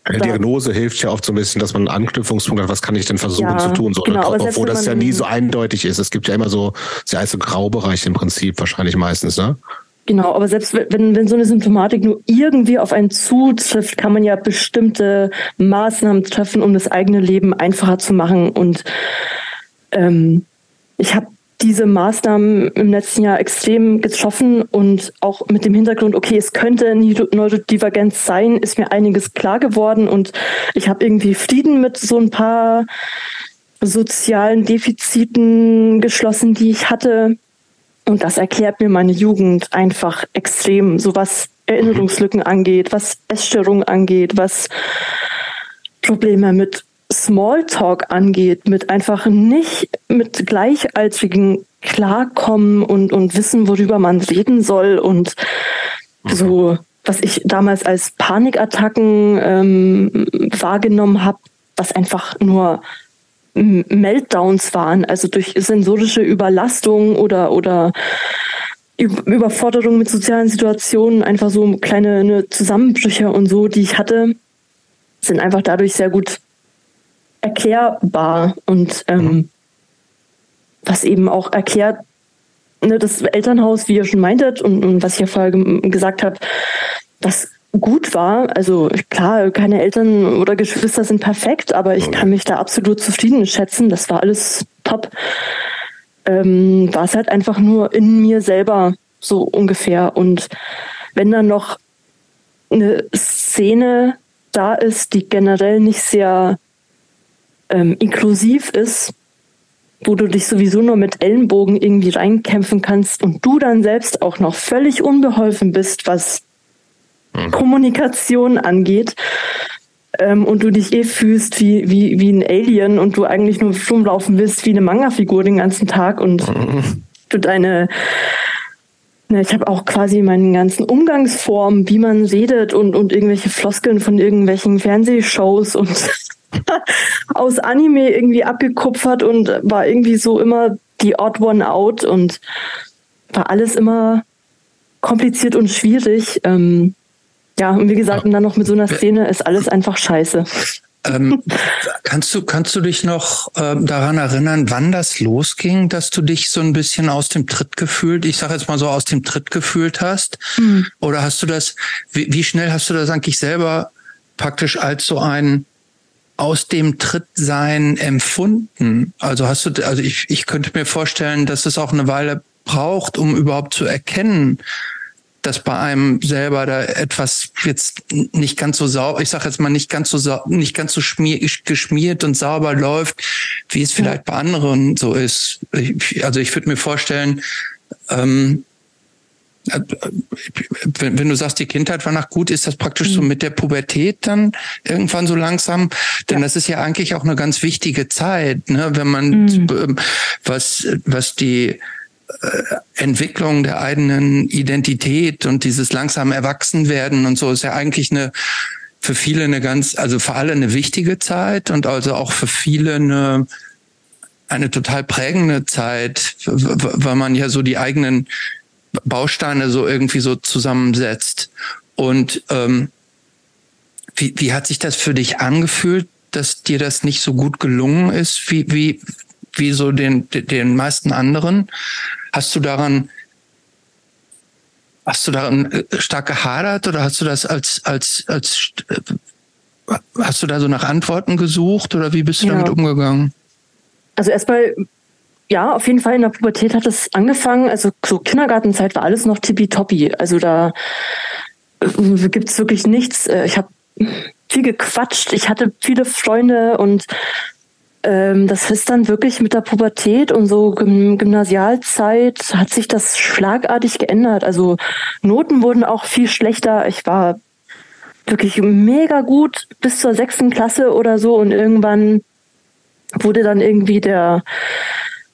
eine Diagnose hilft ja oft so ein bisschen, dass man einen Anknüpfungspunkt hat, was kann ich denn versuchen ja, zu tun, so, genau, obwohl das ja nie so eindeutig ist. Es gibt ja immer so, sehr heißt so Graubereich im Prinzip, wahrscheinlich meistens, ne? Genau, aber selbst wenn, wenn so eine Symptomatik nur irgendwie auf einen zutrifft, kann man ja bestimmte Maßnahmen treffen, um das eigene Leben einfacher zu machen. Und ähm, ich habe diese Maßnahmen im letzten Jahr extrem getroffen und auch mit dem Hintergrund, okay, es könnte Neurodivergenz sein, ist mir einiges klar geworden und ich habe irgendwie Frieden mit so ein paar sozialen Defiziten geschlossen, die ich hatte. Und das erklärt mir meine Jugend einfach extrem, so was Erinnerungslücken angeht, was Essstörungen angeht, was Probleme mit Smalltalk angeht, mit einfach nicht mit Gleichaltrigen klarkommen und, und wissen, worüber man reden soll und so, was ich damals als Panikattacken ähm, wahrgenommen habe, was einfach nur Meltdowns waren, also durch sensorische Überlastung oder, oder Überforderung mit sozialen Situationen, einfach so kleine ne, Zusammenbrüche und so, die ich hatte, sind einfach dadurch sehr gut erklärbar und ähm, mhm. was eben auch erklärt, ne, das Elternhaus, wie ihr schon meintet und, und was ich ja vorher gesagt habe, das gut war. Also klar, keine Eltern oder Geschwister sind perfekt, aber ich kann mich da absolut zufrieden schätzen. Das war alles top. Ähm, war es halt einfach nur in mir selber so ungefähr. Und wenn dann noch eine Szene da ist, die generell nicht sehr ähm, inklusiv ist, wo du dich sowieso nur mit Ellenbogen irgendwie reinkämpfen kannst und du dann selbst auch noch völlig unbeholfen bist, was mhm. Kommunikation angeht. Ähm, und du dich eh fühlst wie, wie, wie ein Alien und du eigentlich nur rumlaufen willst wie eine Manga-Figur den ganzen Tag und mhm. du deine ja, ich habe auch quasi meinen ganzen Umgangsformen, wie man redet und, und irgendwelche Floskeln von irgendwelchen Fernsehshows und aus Anime irgendwie abgekupfert und war irgendwie so immer die Odd One Out und war alles immer kompliziert und schwierig. Ähm, ja, und wie gesagt, und dann noch mit so einer Szene ist alles einfach scheiße. Ähm, kannst du kannst du dich noch ähm, daran erinnern, wann das losging, dass du dich so ein bisschen aus dem Tritt gefühlt, ich sage jetzt mal so aus dem Tritt gefühlt hast? Mhm. Oder hast du das? Wie, wie schnell hast du das eigentlich selber praktisch als so ein aus dem Trittsein empfunden? Also hast du, also ich, ich könnte mir vorstellen, dass es auch eine Weile braucht, um überhaupt zu erkennen, dass bei einem selber da etwas jetzt nicht ganz so sauber, ich sage jetzt mal nicht ganz so nicht ganz so schmier, geschmiert und sauber läuft, wie es vielleicht bei anderen so ist. Ich, also ich würde mir vorstellen, ähm, wenn, wenn du sagst, die Kindheit war nach gut, ist das praktisch mhm. so mit der Pubertät dann irgendwann so langsam? Denn ja. das ist ja eigentlich auch eine ganz wichtige Zeit, ne? wenn man mhm. was, was die äh, Entwicklung der eigenen Identität und dieses langsam Erwachsenwerden und so ist ja eigentlich eine für viele eine ganz, also für alle eine wichtige Zeit und also auch für viele eine eine total prägende Zeit, weil man ja so die eigenen Bausteine so irgendwie so zusammensetzt. Und ähm, wie, wie hat sich das für dich angefühlt, dass dir das nicht so gut gelungen ist, wie, wie, wie so den, den meisten anderen? Hast du daran, hast du daran äh, stark gehadert oder hast du das als, als, als, äh, hast du da so nach Antworten gesucht oder wie bist du ja. damit umgegangen? Also erstmal ja, auf jeden Fall in der Pubertät hat es angefangen. Also so Kindergartenzeit war alles noch tippitoppi. Also da äh, gibt's wirklich nichts. Äh, ich habe viel gequatscht. Ich hatte viele Freunde und ähm, das ist dann wirklich mit der Pubertät und so Gymnasialzeit hat sich das schlagartig geändert. Also Noten wurden auch viel schlechter. Ich war wirklich mega gut bis zur sechsten Klasse oder so und irgendwann wurde dann irgendwie der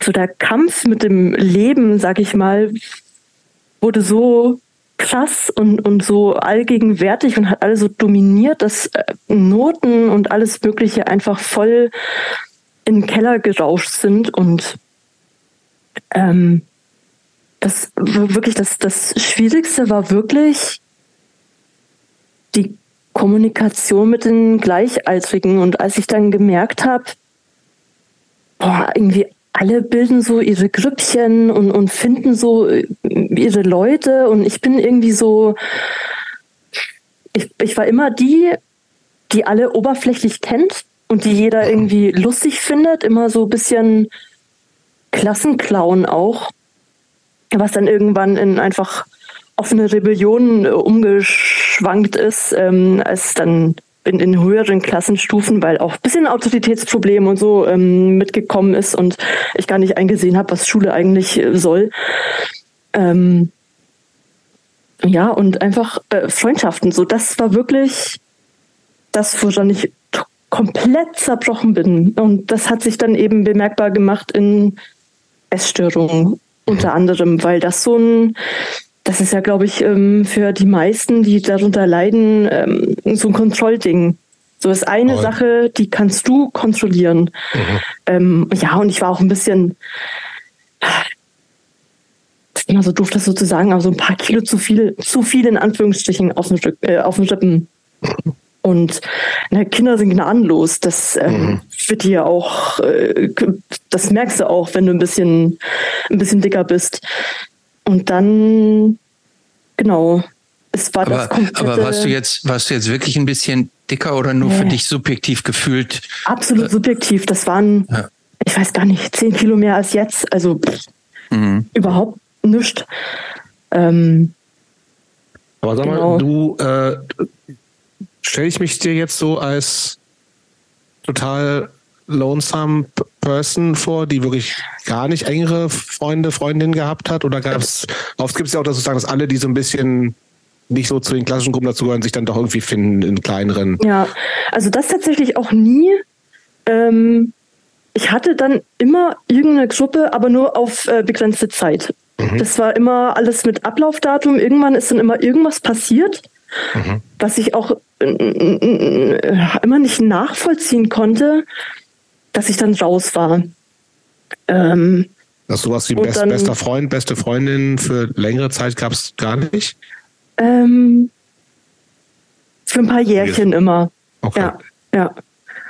so der Kampf mit dem Leben, sag ich mal, wurde so krass und, und so allgegenwärtig und hat alles so dominiert, dass äh, Noten und alles Mögliche einfach voll in den Keller gerauscht sind und ähm, das wirklich das, das Schwierigste war wirklich die Kommunikation mit den Gleichaltrigen. Und als ich dann gemerkt habe, boah, irgendwie alle bilden so ihre Grüppchen und, und finden so ihre Leute. Und ich bin irgendwie so, ich, ich war immer die, die alle oberflächlich kennt und die jeder irgendwie lustig findet, immer so ein bisschen Klassenclown auch, was dann irgendwann in einfach offene Rebellion umgeschwankt ist, ähm, als dann in, in höheren Klassenstufen, weil auch ein bisschen Autoritätsproblem und so ähm, mitgekommen ist und ich gar nicht eingesehen habe, was Schule eigentlich äh, soll. Ähm, ja, und einfach äh, Freundschaften. So, das war wirklich das, woran ich komplett zerbrochen bin. Und das hat sich dann eben bemerkbar gemacht in Essstörungen unter anderem, weil das so ein das ist ja, glaube ich, ähm, für die meisten, die darunter leiden, ähm, so ein Kontrollding. So ist eine oh. Sache, die kannst du kontrollieren. Mhm. Ähm, ja, und ich war auch ein bisschen, das ist immer so doof, das so zu sagen, aber so ein paar Kilo zu viel, zu viel in Anführungsstrichen auf den, äh, auf den Rippen. Und na, Kinder sind gnadenlos. Das ähm, mhm. wird dir auch, äh, das merkst du auch, wenn du ein bisschen, ein bisschen dicker bist. Und dann, genau, es war aber, das komplette, Aber warst du jetzt, warst du jetzt wirklich ein bisschen dicker oder nur nee. für dich subjektiv gefühlt? Absolut äh, subjektiv. Das waren, ja. ich weiß gar nicht, zehn Kilo mehr als jetzt. Also pff, mhm. überhaupt nichts. Ähm, aber sag genau. mal, du äh, stelle ich mich dir jetzt so als total lonesome Person vor, die wirklich gar nicht engere Freunde, Freundinnen gehabt hat? Oder gab es, oft gibt es ja auch das sozusagen, dass alle, die so ein bisschen nicht so zu den klassischen Gruppen dazugehören, sich dann doch irgendwie finden in kleineren. Ja, also das tatsächlich auch nie. Ähm, ich hatte dann immer irgendeine Gruppe, aber nur auf äh, begrenzte Zeit. Mhm. Das war immer alles mit Ablaufdatum. Irgendwann ist dann immer irgendwas passiert, mhm. was ich auch immer nicht nachvollziehen konnte dass ich dann raus war. Ähm, dass sowas wie best, dann, bester Freund, beste Freundin für längere Zeit gab es gar nicht? Ähm, für ein paar Jährchen immer. Okay. Ja, ja.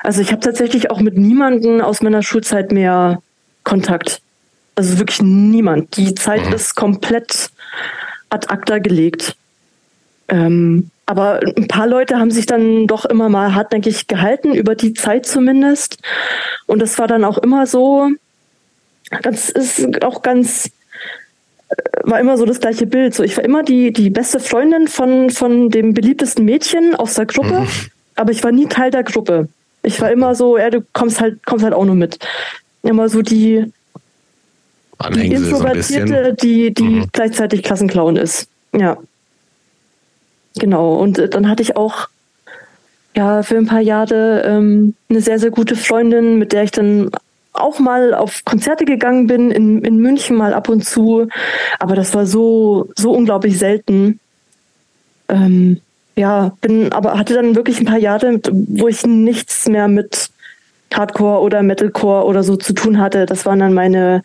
Also ich habe tatsächlich auch mit niemandem aus meiner Schulzeit mehr Kontakt. Also wirklich niemand. Die Zeit mhm. ist komplett ad acta gelegt. Ähm, aber ein paar Leute haben sich dann doch immer mal hartnäckig gehalten, über die Zeit zumindest. Und das war dann auch immer so, das ist auch ganz, äh, war immer so das gleiche Bild. So, ich war immer die, die beste Freundin von, von dem beliebtesten Mädchen aus der Gruppe, mhm. aber ich war nie Teil der Gruppe. Ich war immer so, ja, du kommst halt, kommst halt auch nur mit. Immer so die, die Introvertierte, so die, die mhm. gleichzeitig Klassenclown ist. Ja. Genau. Und äh, dann hatte ich auch ja für ein paar Jahre ähm, eine sehr, sehr gute Freundin, mit der ich dann auch mal auf Konzerte gegangen bin, in, in München mal ab und zu. Aber das war so, so unglaublich selten. Ähm, ja, bin, aber hatte dann wirklich ein paar Jahre, wo ich nichts mehr mit Hardcore oder Metalcore oder so zu tun hatte. Das waren dann meine,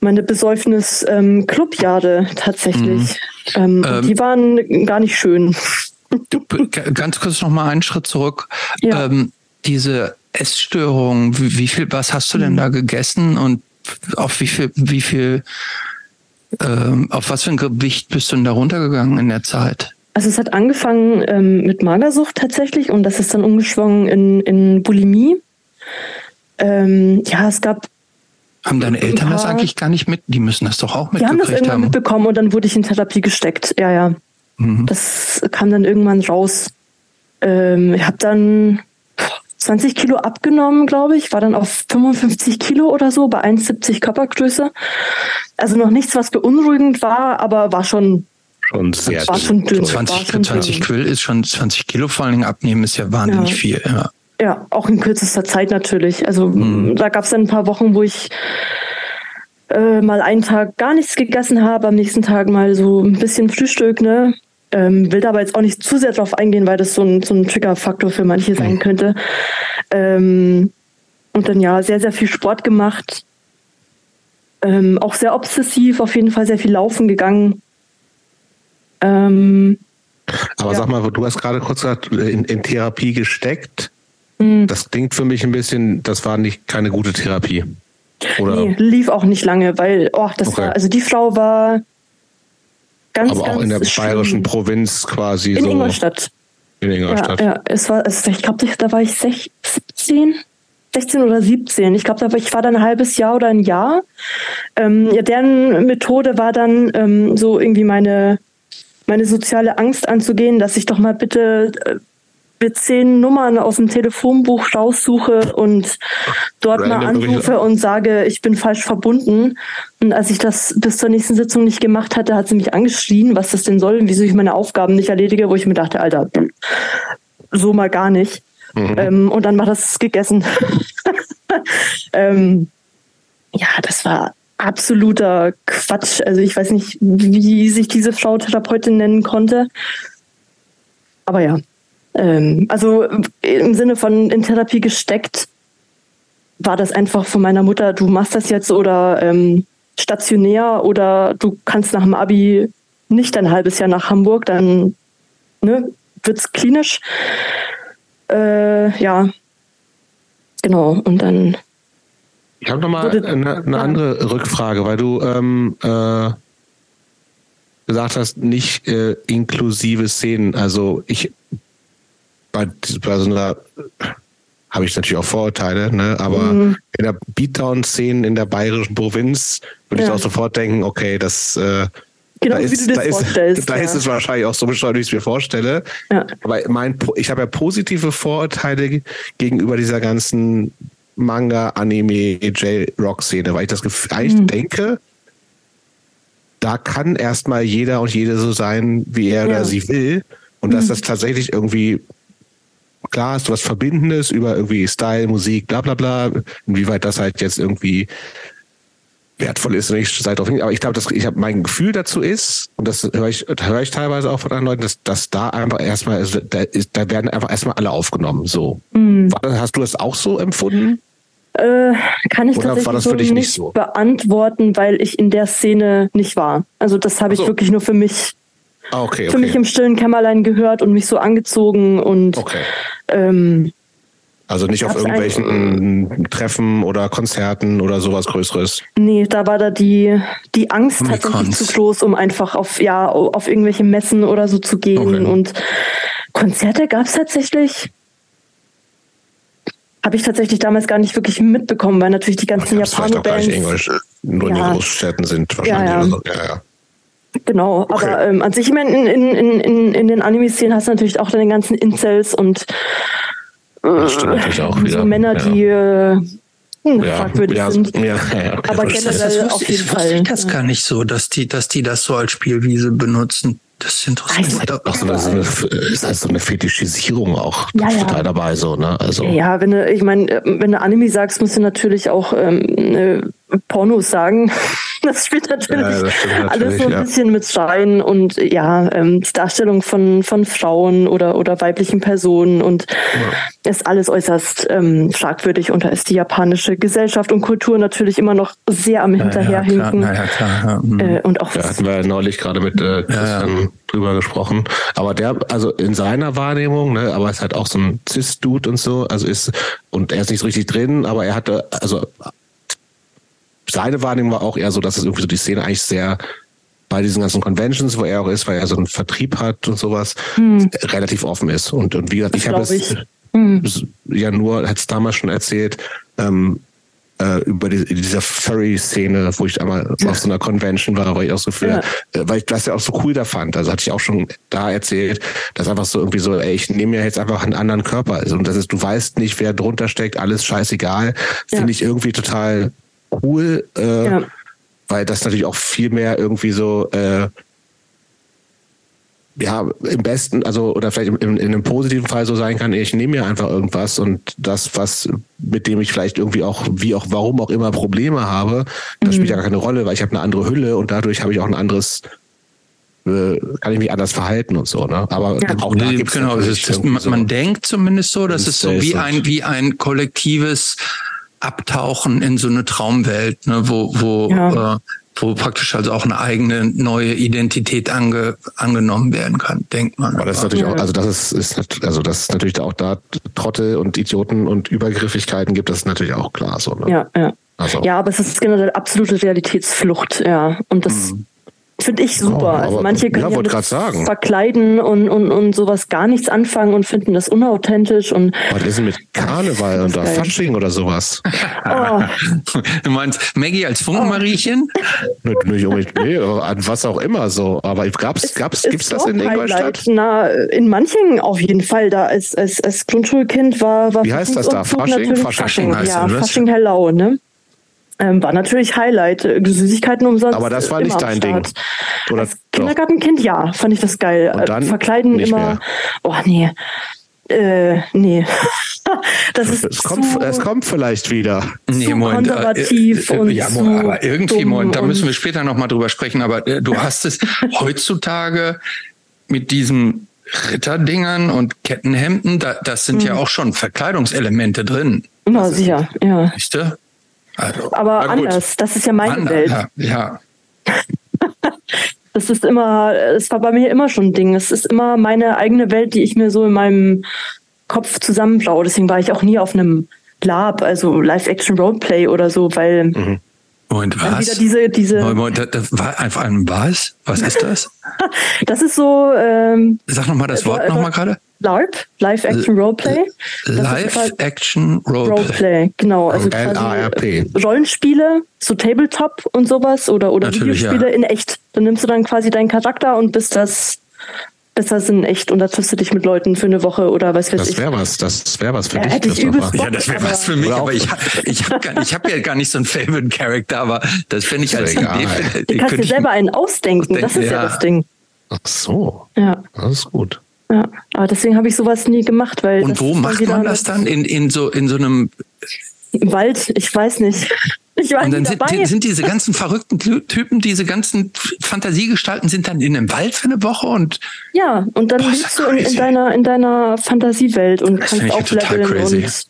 meine Besäufnis-Clubjahre ähm, tatsächlich. Mhm. Ähm, ähm, die waren gar nicht schön. Du, ganz kurz noch mal einen Schritt zurück. Ja. Ähm, diese Essstörung, wie, wie, viel, was hast du denn mhm. da gegessen und auf wie viel, wie viel, ähm, auf was für ein Gewicht bist du denn da runtergegangen in der Zeit? Also es hat angefangen ähm, mit Magersucht tatsächlich und das ist dann umgeschwungen in, in Bulimie. Ähm, ja, es gab haben deine Eltern das eigentlich gar nicht mit? Die müssen das doch auch haben. Die haben das irgendwann haben. mitbekommen und dann wurde ich in Therapie gesteckt. Ja, ja. Mhm. Das kam dann irgendwann raus. Ähm, ich habe dann 20 Kilo abgenommen, glaube ich, war dann auf 55 Kilo oder so bei 1,70 Körpergröße. Also noch nichts, was beunruhigend war, aber war schon schon sehr war schon dünn. 20, war schon 20 dünn. Quill ist schon 20 Kilo vor allen Dingen abnehmen ist ja wahnsinnig Ja. viel. Ja. Ja, auch in kürzester Zeit natürlich. Also Mhm. da gab es dann ein paar Wochen, wo ich äh, mal einen Tag gar nichts gegessen habe, am nächsten Tag mal so ein bisschen Frühstück, ne? Ähm, will da aber jetzt auch nicht zu sehr drauf eingehen, weil das so ein, so ein Triggerfaktor für manche sein könnte. Ähm, und dann ja, sehr, sehr viel Sport gemacht. Ähm, auch sehr obsessiv, auf jeden Fall sehr viel laufen gegangen. Ähm, Aber Ja. sag mal, du hast gerade kurz gesagt, in, in Therapie gesteckt. Mhm. Das klingt für mich ein bisschen, das war nicht keine gute Therapie. Oder? Nee, lief auch nicht lange, weil, oh, das Okay. war, also die Frau war ganz, aber ganz auch in der schlimm. bayerischen Provinz quasi In so. Ingolstadt. In Ja, Ingolstadt. ja, es war, es, ich glaube, da war ich sech- 17, 16 oder 17. Ich glaube, ich war dann ein halbes Jahr oder ein Jahr. Ähm, ja, deren Methode war dann ähm, so irgendwie meine, meine soziale Angst anzugehen, dass ich doch mal bitte äh, mir zehn Nummern aus dem Telefonbuch raussuche und dort mal Random wirklich- anrufe und sage, ich bin falsch verbunden. Und als ich das bis zur nächsten Sitzung nicht gemacht hatte, hat sie mich angeschrien, was das denn soll und wieso ich meine Aufgaben nicht erledige, wo ich mir dachte, Alter, so mal gar nicht. Ähm, und dann war das gegessen. ähm, ja, das war absoluter Quatsch. Also ich weiß nicht, wie sich diese Frau Therapeutin nennen konnte. Aber ja, ähm, also im Sinne von in Therapie gesteckt, war das einfach von meiner Mutter, du machst das jetzt oder ähm, stationär oder du kannst nach dem Abi nicht ein halbes Jahr nach Hamburg, dann ne, wird's klinisch. Äh, ja, genau. Und dann Ich habe nochmal eine, eine andere Rückfrage, weil du ähm, äh, gesagt hast, nicht äh, inklusive Szenen. Also ich bei, bei so einer habe ich natürlich auch Vorurteile, ne? aber Mhm. in der Beatdown-Szene in der bayerischen Provinz würde ich Ja. auch sofort denken, okay, das äh, genau da wie ist, du da das ist, vorstellst. da ja. ist es wahrscheinlich auch so bescheuert, wie ich es mir vorstelle. Ja. Aber mein, ich habe ja positive Vorurteile gegenüber dieser ganzen Manga, Anime, J-Rock-Szene, weil ich das Gefühl, eigentlich Mhm. denke, da kann erstmal jeder und jede so sein, wie er Ja. oder sie will. Und dass das tatsächlich irgendwie klar ist, was Verbindendes über irgendwie Style, Musik, bla bla bla. Inwieweit das halt jetzt irgendwie wertvoll ist, wenn ich seit auf aber ich glaube, dass ich habe mein Gefühl dazu ist und das höre ich höre ich teilweise auch von anderen Leuten, dass, dass da einfach erstmal also da, ist, da werden einfach erstmal alle aufgenommen. So Mhm. Hast du das auch so empfunden? Äh, kann ich Oder das so für dich nicht nicht so? beantworten, weil ich in der Szene nicht war. Also das habe so. ich wirklich nur für mich, Ah, okay, für mich okay. im stillen Kämmerlein gehört und mich so angezogen und Okay. ähm, Also nicht auf irgendwelchen Treffen oder Konzerten oder sowas Größeres. nee, da war da die, die Angst tatsächlich zu groß, um einfach auf, ja, auf irgendwelche Messen oder so zu gehen. Okay. Und Konzerte gab es tatsächlich. Habe ich tatsächlich damals gar nicht wirklich mitbekommen, weil natürlich die ganzen Das vielleicht auch gar nicht Englisch, nur in Ja. den Großstädten sind wahrscheinlich. Ja, ja. Oder so. ja, ja. Genau, Okay. aber ähm, an sich, ich meine, in, in, in, in den Anime-Szenen hast du natürlich auch deine ganzen Incels und wieder. so Männer, ja. die äh, hm, ja, fragwürdig ja, sind. Ja, ja, okay, Aber generell- Das, das auf jeden ich, Fall. ich das gar nicht so, dass die, dass die das so als Spielwiese benutzen. Das ist interessant. Ach so, das ist, eine, ist halt so eine Fetischisierung auch Ja, ja. total dabei, so, ne? Also, Ja, wenn du, ich meine, äh, wenn du Anime sagst, musst du natürlich auch ähm, äh, Pornos sagen. Das spielt natürlich, Ja, das stimmt alles natürlich, so ein ja. bisschen mit rein und ja, ähm, die Darstellung von, von Frauen oder, oder weiblichen Personen und ist alles äußerst ähm, fragwürdig und da ist die japanische Gesellschaft und Kultur natürlich immer noch sehr am Ja, ja, Hinterherhinken. ja, ja, klar. Ja, hm. äh, und auch Da hatten wir ja neulich gerade mit äh, Christian drüber gesprochen. Aber der, also in seiner Wahrnehmung, ne, aber er ist halt auch so ein Cis-Dude und so, also ist, und er ist nicht so richtig drin, aber er hatte, also seine Wahrnehmung war auch eher so, dass es irgendwie so die Szene eigentlich sehr bei diesen ganzen Conventions, wo er auch ist, weil er so einen Vertrieb hat und sowas, relativ offen ist. Und, und wie gesagt, ich habe es. Hm. ja nur, hat es damals schon erzählt, ähm, äh, über die, dieser Furry-Szene, wo ich einmal auf so einer Convention war, weil ich auch so viel, Ja. äh, weil ich das ja auch so cool da fand. Also hatte ich auch schon da erzählt, dass einfach so irgendwie so, ey, ich nehme mir jetzt einfach einen anderen Körper. Also, und das ist, du weißt nicht, wer drunter steckt, alles scheißegal. Finde Ja. ich irgendwie total cool, äh, Ja. weil das natürlich auch viel mehr irgendwie so, äh, ja, im besten, also oder vielleicht in, in einem positiven Fall so sein kann, ich nehme mir einfach irgendwas und das, was mit dem ich vielleicht irgendwie auch, wie auch, warum auch immer Probleme habe, das spielt ja gar keine Rolle, weil ich habe eine andere Hülle und dadurch habe ich auch ein anderes, äh, kann ich mich anders verhalten und so, ne? Aber Ja. auch da Nee, gibt's genau, das man, so- man denkt zumindest so, dass es so wie ein, wie ein kollektives Abtauchen in so eine Traumwelt, ne, wo, wo, Ja. äh, wo praktisch also auch eine eigene neue Identität ange, angenommen werden kann, denkt man. Aber das ist natürlich auch, also das ist, ist also das ist natürlich auch da Trottel und Idioten und Übergriffigkeiten gibt, das ist natürlich auch klar so. Ne? Ja, ja. Also, Ja, aber es ist generell absolute Realitätsflucht, ja. Und das finde ich super. Mhm. Ja, also manche ja, können ja, grad sagen. verkleiden und, und, und sowas gar nichts anfangen und finden das unauthentisch und was ist denn mit Karneval und da. Fasching oder sowas? oh, Du meinst Maggie als Funkenmariechen? Nicht, nicht unbedingt, nee, an was auch immer so. Aber gab's, gab's, ist gibt's das in Ingolstadt? Na, in manchen auf jeden Fall. Da als, als, als Grundschulkind war, war Wie heißt das da? Fasching? natürlich Fasching heißt ja, das, ne? Fasching Hellau, ne? Ähm, war natürlich Highlight. Äh, Süßigkeiten umsonst. Aber das war äh, nicht immer am dein Ding. Start. Oder Als Kindergartenkind, ja, fand ich das geil. Und dann Äh, Verkleiden nicht immer. mehr. Oh, nee. Äh, nee. das ist es kommt, zu, es kommt vielleicht wieder. zu konservativ und ja, zu aber irgendwie, dumm Moment, da müssen wir später nochmal drüber sprechen, aber äh, du hast es heutzutage mit diesen Ritterdingern und Kettenhemden, da, das sind Mhm. ja auch schon Verkleidungselemente drin. Immer sicher, ja. Siehst du? Also, Aber anders. Das ist ja meine ander- Welt. ja, ja. Das ist immer, es war bei mir immer schon ein Ding. Es ist immer meine eigene Welt, die ich mir so in meinem Kopf zusammenbaue. Deswegen war ich auch nie auf einem Lab, also Live-Action-Roleplay oder so, weil Mhm. Moment, dann was? wieder diese, diese, Moment, das, das war einfach ein was? Was ist das? das ist so ähm, Sag nochmal das Wort Äh, nochmal gerade. LARP, Live-Action-Roleplay. Das ist quasi- Live-Action Roleplay. Roleplay, genau. Also L-A-R-P. quasi Rollenspiele, so Tabletop und sowas oder, oder Natürlich, Videospiele ja. in echt. Dann nimmst du dann quasi deinen Charakter und bist das, bist das in echt und da triffst du dich mit Leuten für eine Woche oder was weiß Das ich. wäre was, das wäre was für Ja, dich. hätte ich Christopher. Ja, das wäre was für mich, aber ich, ich habe hab ja gar nicht so einen Favorite Character, aber das finde ich als. Idee. Du kannst dir selber einen ausdenken, das ist ja, Ja. das Ding. Ach so, Ja, das ist gut. Ja. Aber deswegen habe ich sowas nie gemacht, weil. Und wo macht man das dann? In, in, so, in so einem. Im Wald, ich weiß nicht. Ich war Und dann sind, dabei. sind diese ganzen verrückten Ty- Typen, diese ganzen Fantasiegestalten sind dann in einem Wald für eine Woche und ja, und dann Boah, lebst du in, in deiner, in deiner Fantasiewelt und Das kannst total aufleveln crazy. und.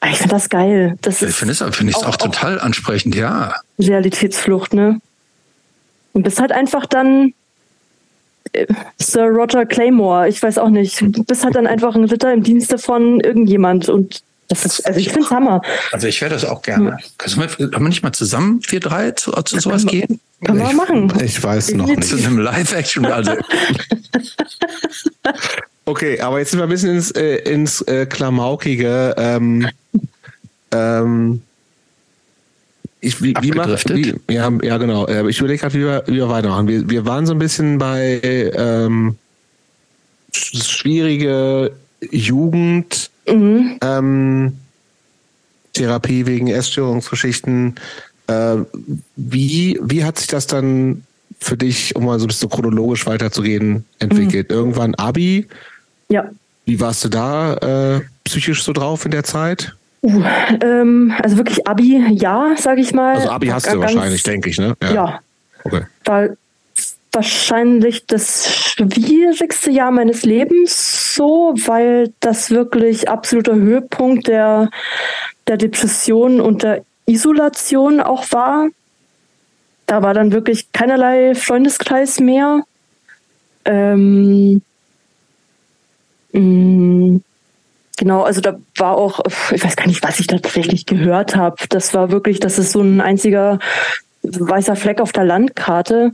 Ah, Ich finde das geil. Das ich finde es find ich's auch, total ansprechend, ja. Realitätsflucht, ne? Und bist halt einfach dann Sir Roger Claymore, ich weiß auch nicht. Du bist halt dann einfach ein Ritter im Dienste von irgendjemand und das ist, also ich finde es Hammer. Also ich wäre das auch gerne. Können wir, können wir nicht mal zusammen, wir drei, zu, zu sowas gehen? Kann man ich, machen. Ich weiß noch nicht. Zu einem Live-Action, also Okay, aber jetzt sind wir ein bisschen ins, äh, ins äh, Klamaukige. Ähm, ähm, ich, wie, wie mach, Abgedriftet? wie, ja, ja, genau. Äh, Ich überlege gerade, wie wir, wie wir weitermachen. Wir, wir waren so ein bisschen bei ähm, sch- schwierige Jugend, Mhm. ähm, Therapie wegen Essstörungsgeschichten. Äh, wie, wie hat sich das dann für dich, um mal so ein bisschen chronologisch weiterzugehen, entwickelt? Irgendwann Abi? Ja. Wie warst du da äh, psychisch so drauf in der Zeit? Uh, ähm, also wirklich Abi, ja, sage ich mal. Also Abi hast du Ganz- wahrscheinlich, denke ich, ne? Ja, Okay. war wahrscheinlich das schwierigste Jahr meines Lebens so, weil das wirklich absoluter Höhepunkt der, der Depression und der Isolation auch war. Da war dann wirklich keinerlei Freundeskreis mehr. Ähm, mh, Genau, also da war auch, ich weiß gar nicht, was ich da tatsächlich gehört habe. Das war wirklich, das ist so ein einziger weißer Fleck auf der Landkarte.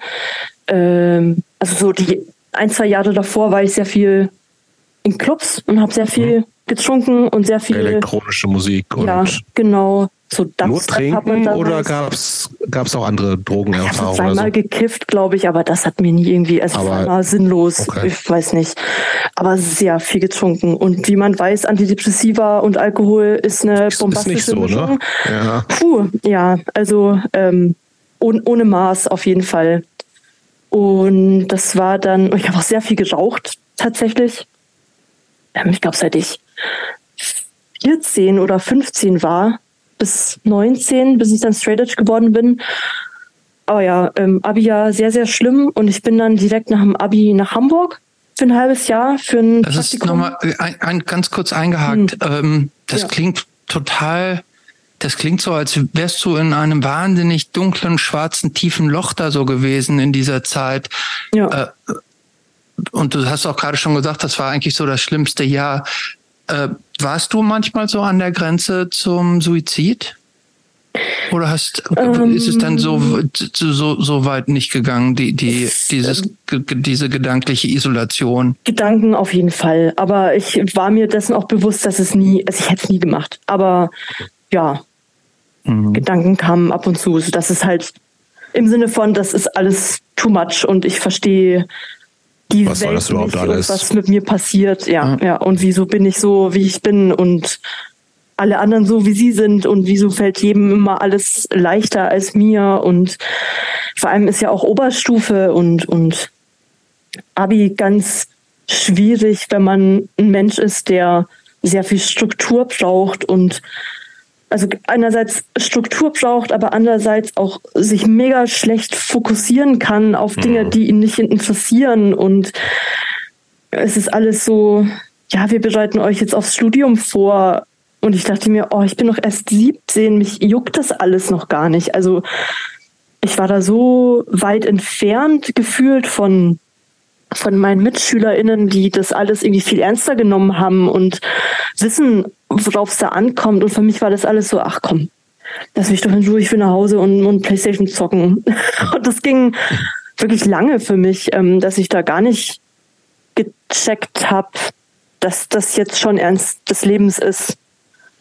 Ähm, also so die ein, zwei Jahre davor war ich sehr viel in Clubs und habe sehr viel getrunken und sehr viel. Elektronische Musik und. Ja, genau. So nur trinken oder gab's gab's auch andere Drogenerfahrungen? Ich habe zweimal so? gekifft, glaube ich, aber das hat mir nie irgendwie, also aber, war sinnlos, okay. ich weiß nicht. Aber sehr viel getrunken. Und wie man weiß, Antidepressiva und Alkohol ist eine bombastische ist nicht so, Ne? Ja. Puh, ja, also ähm, ohne, ohne Maß auf jeden Fall. Und das war dann, ich habe auch sehr viel geraucht, tatsächlich. Ähm, ich glaube, seit ich 14 oder 15 war, bis 19, bis ich dann straight edge geworden bin. Aber ja, ähm, Abi ja sehr, sehr schlimm und ich bin dann direkt nach dem Abi nach Hamburg für ein halbes Jahr für ein Das Praktikum. ist nochmal ein, ein, ganz kurz eingehakt. Hm. Ähm, das ja. klingt total, das klingt so, als wärst du in einem wahnsinnig dunklen, schwarzen, tiefen Loch da so gewesen in dieser Zeit. Ja. Äh, und du hast auch gerade schon gesagt, das war eigentlich so das schlimmste Jahr. Äh, warst du manchmal so an der Grenze zum Suizid? Oder hast, ähm, ist es dann so, so, so weit nicht gegangen, die, die, dieses, diese gedankliche Isolation? Gedanken auf jeden Fall. Aber ich war mir dessen auch bewusst, dass es nie, also ich hätte es nie gemacht. Aber ja, mhm. Gedanken kamen ab und zu. Das ist halt im Sinne von, das ist alles too much und ich verstehe die was Welt das überhaupt alles? was mit mir passiert, ja, ja, ja. Und wieso bin ich so, wie ich bin? Und alle anderen so, wie sie sind? Und wieso fällt jedem immer alles leichter als mir? Und vor allem ist ja auch Oberstufe und, und Abi ganz schwierig, wenn man ein Mensch ist, der sehr viel Struktur braucht und also einerseits Struktur braucht, aber andererseits auch sich mega schlecht fokussieren kann auf Dinge, mhm. die ihn nicht interessieren. Und es ist alles so, ja, wir bereiten euch jetzt aufs Studium vor. Und ich dachte mir, oh, ich bin noch erst 17, mich juckt das alles noch gar nicht. Also ich war da so weit entfernt gefühlt von von meinen MitschülerInnen, die das alles irgendwie viel ernster genommen haben und wissen, worauf es da ankommt. Und für mich war das alles so, ach komm, lass mich doch in Ruhe, ich will nach Hause und, und Playstation zocken. Und das ging wirklich lange für mich, ähm, dass ich da gar nicht gecheckt habe, dass das jetzt schon Ernst des Lebens ist.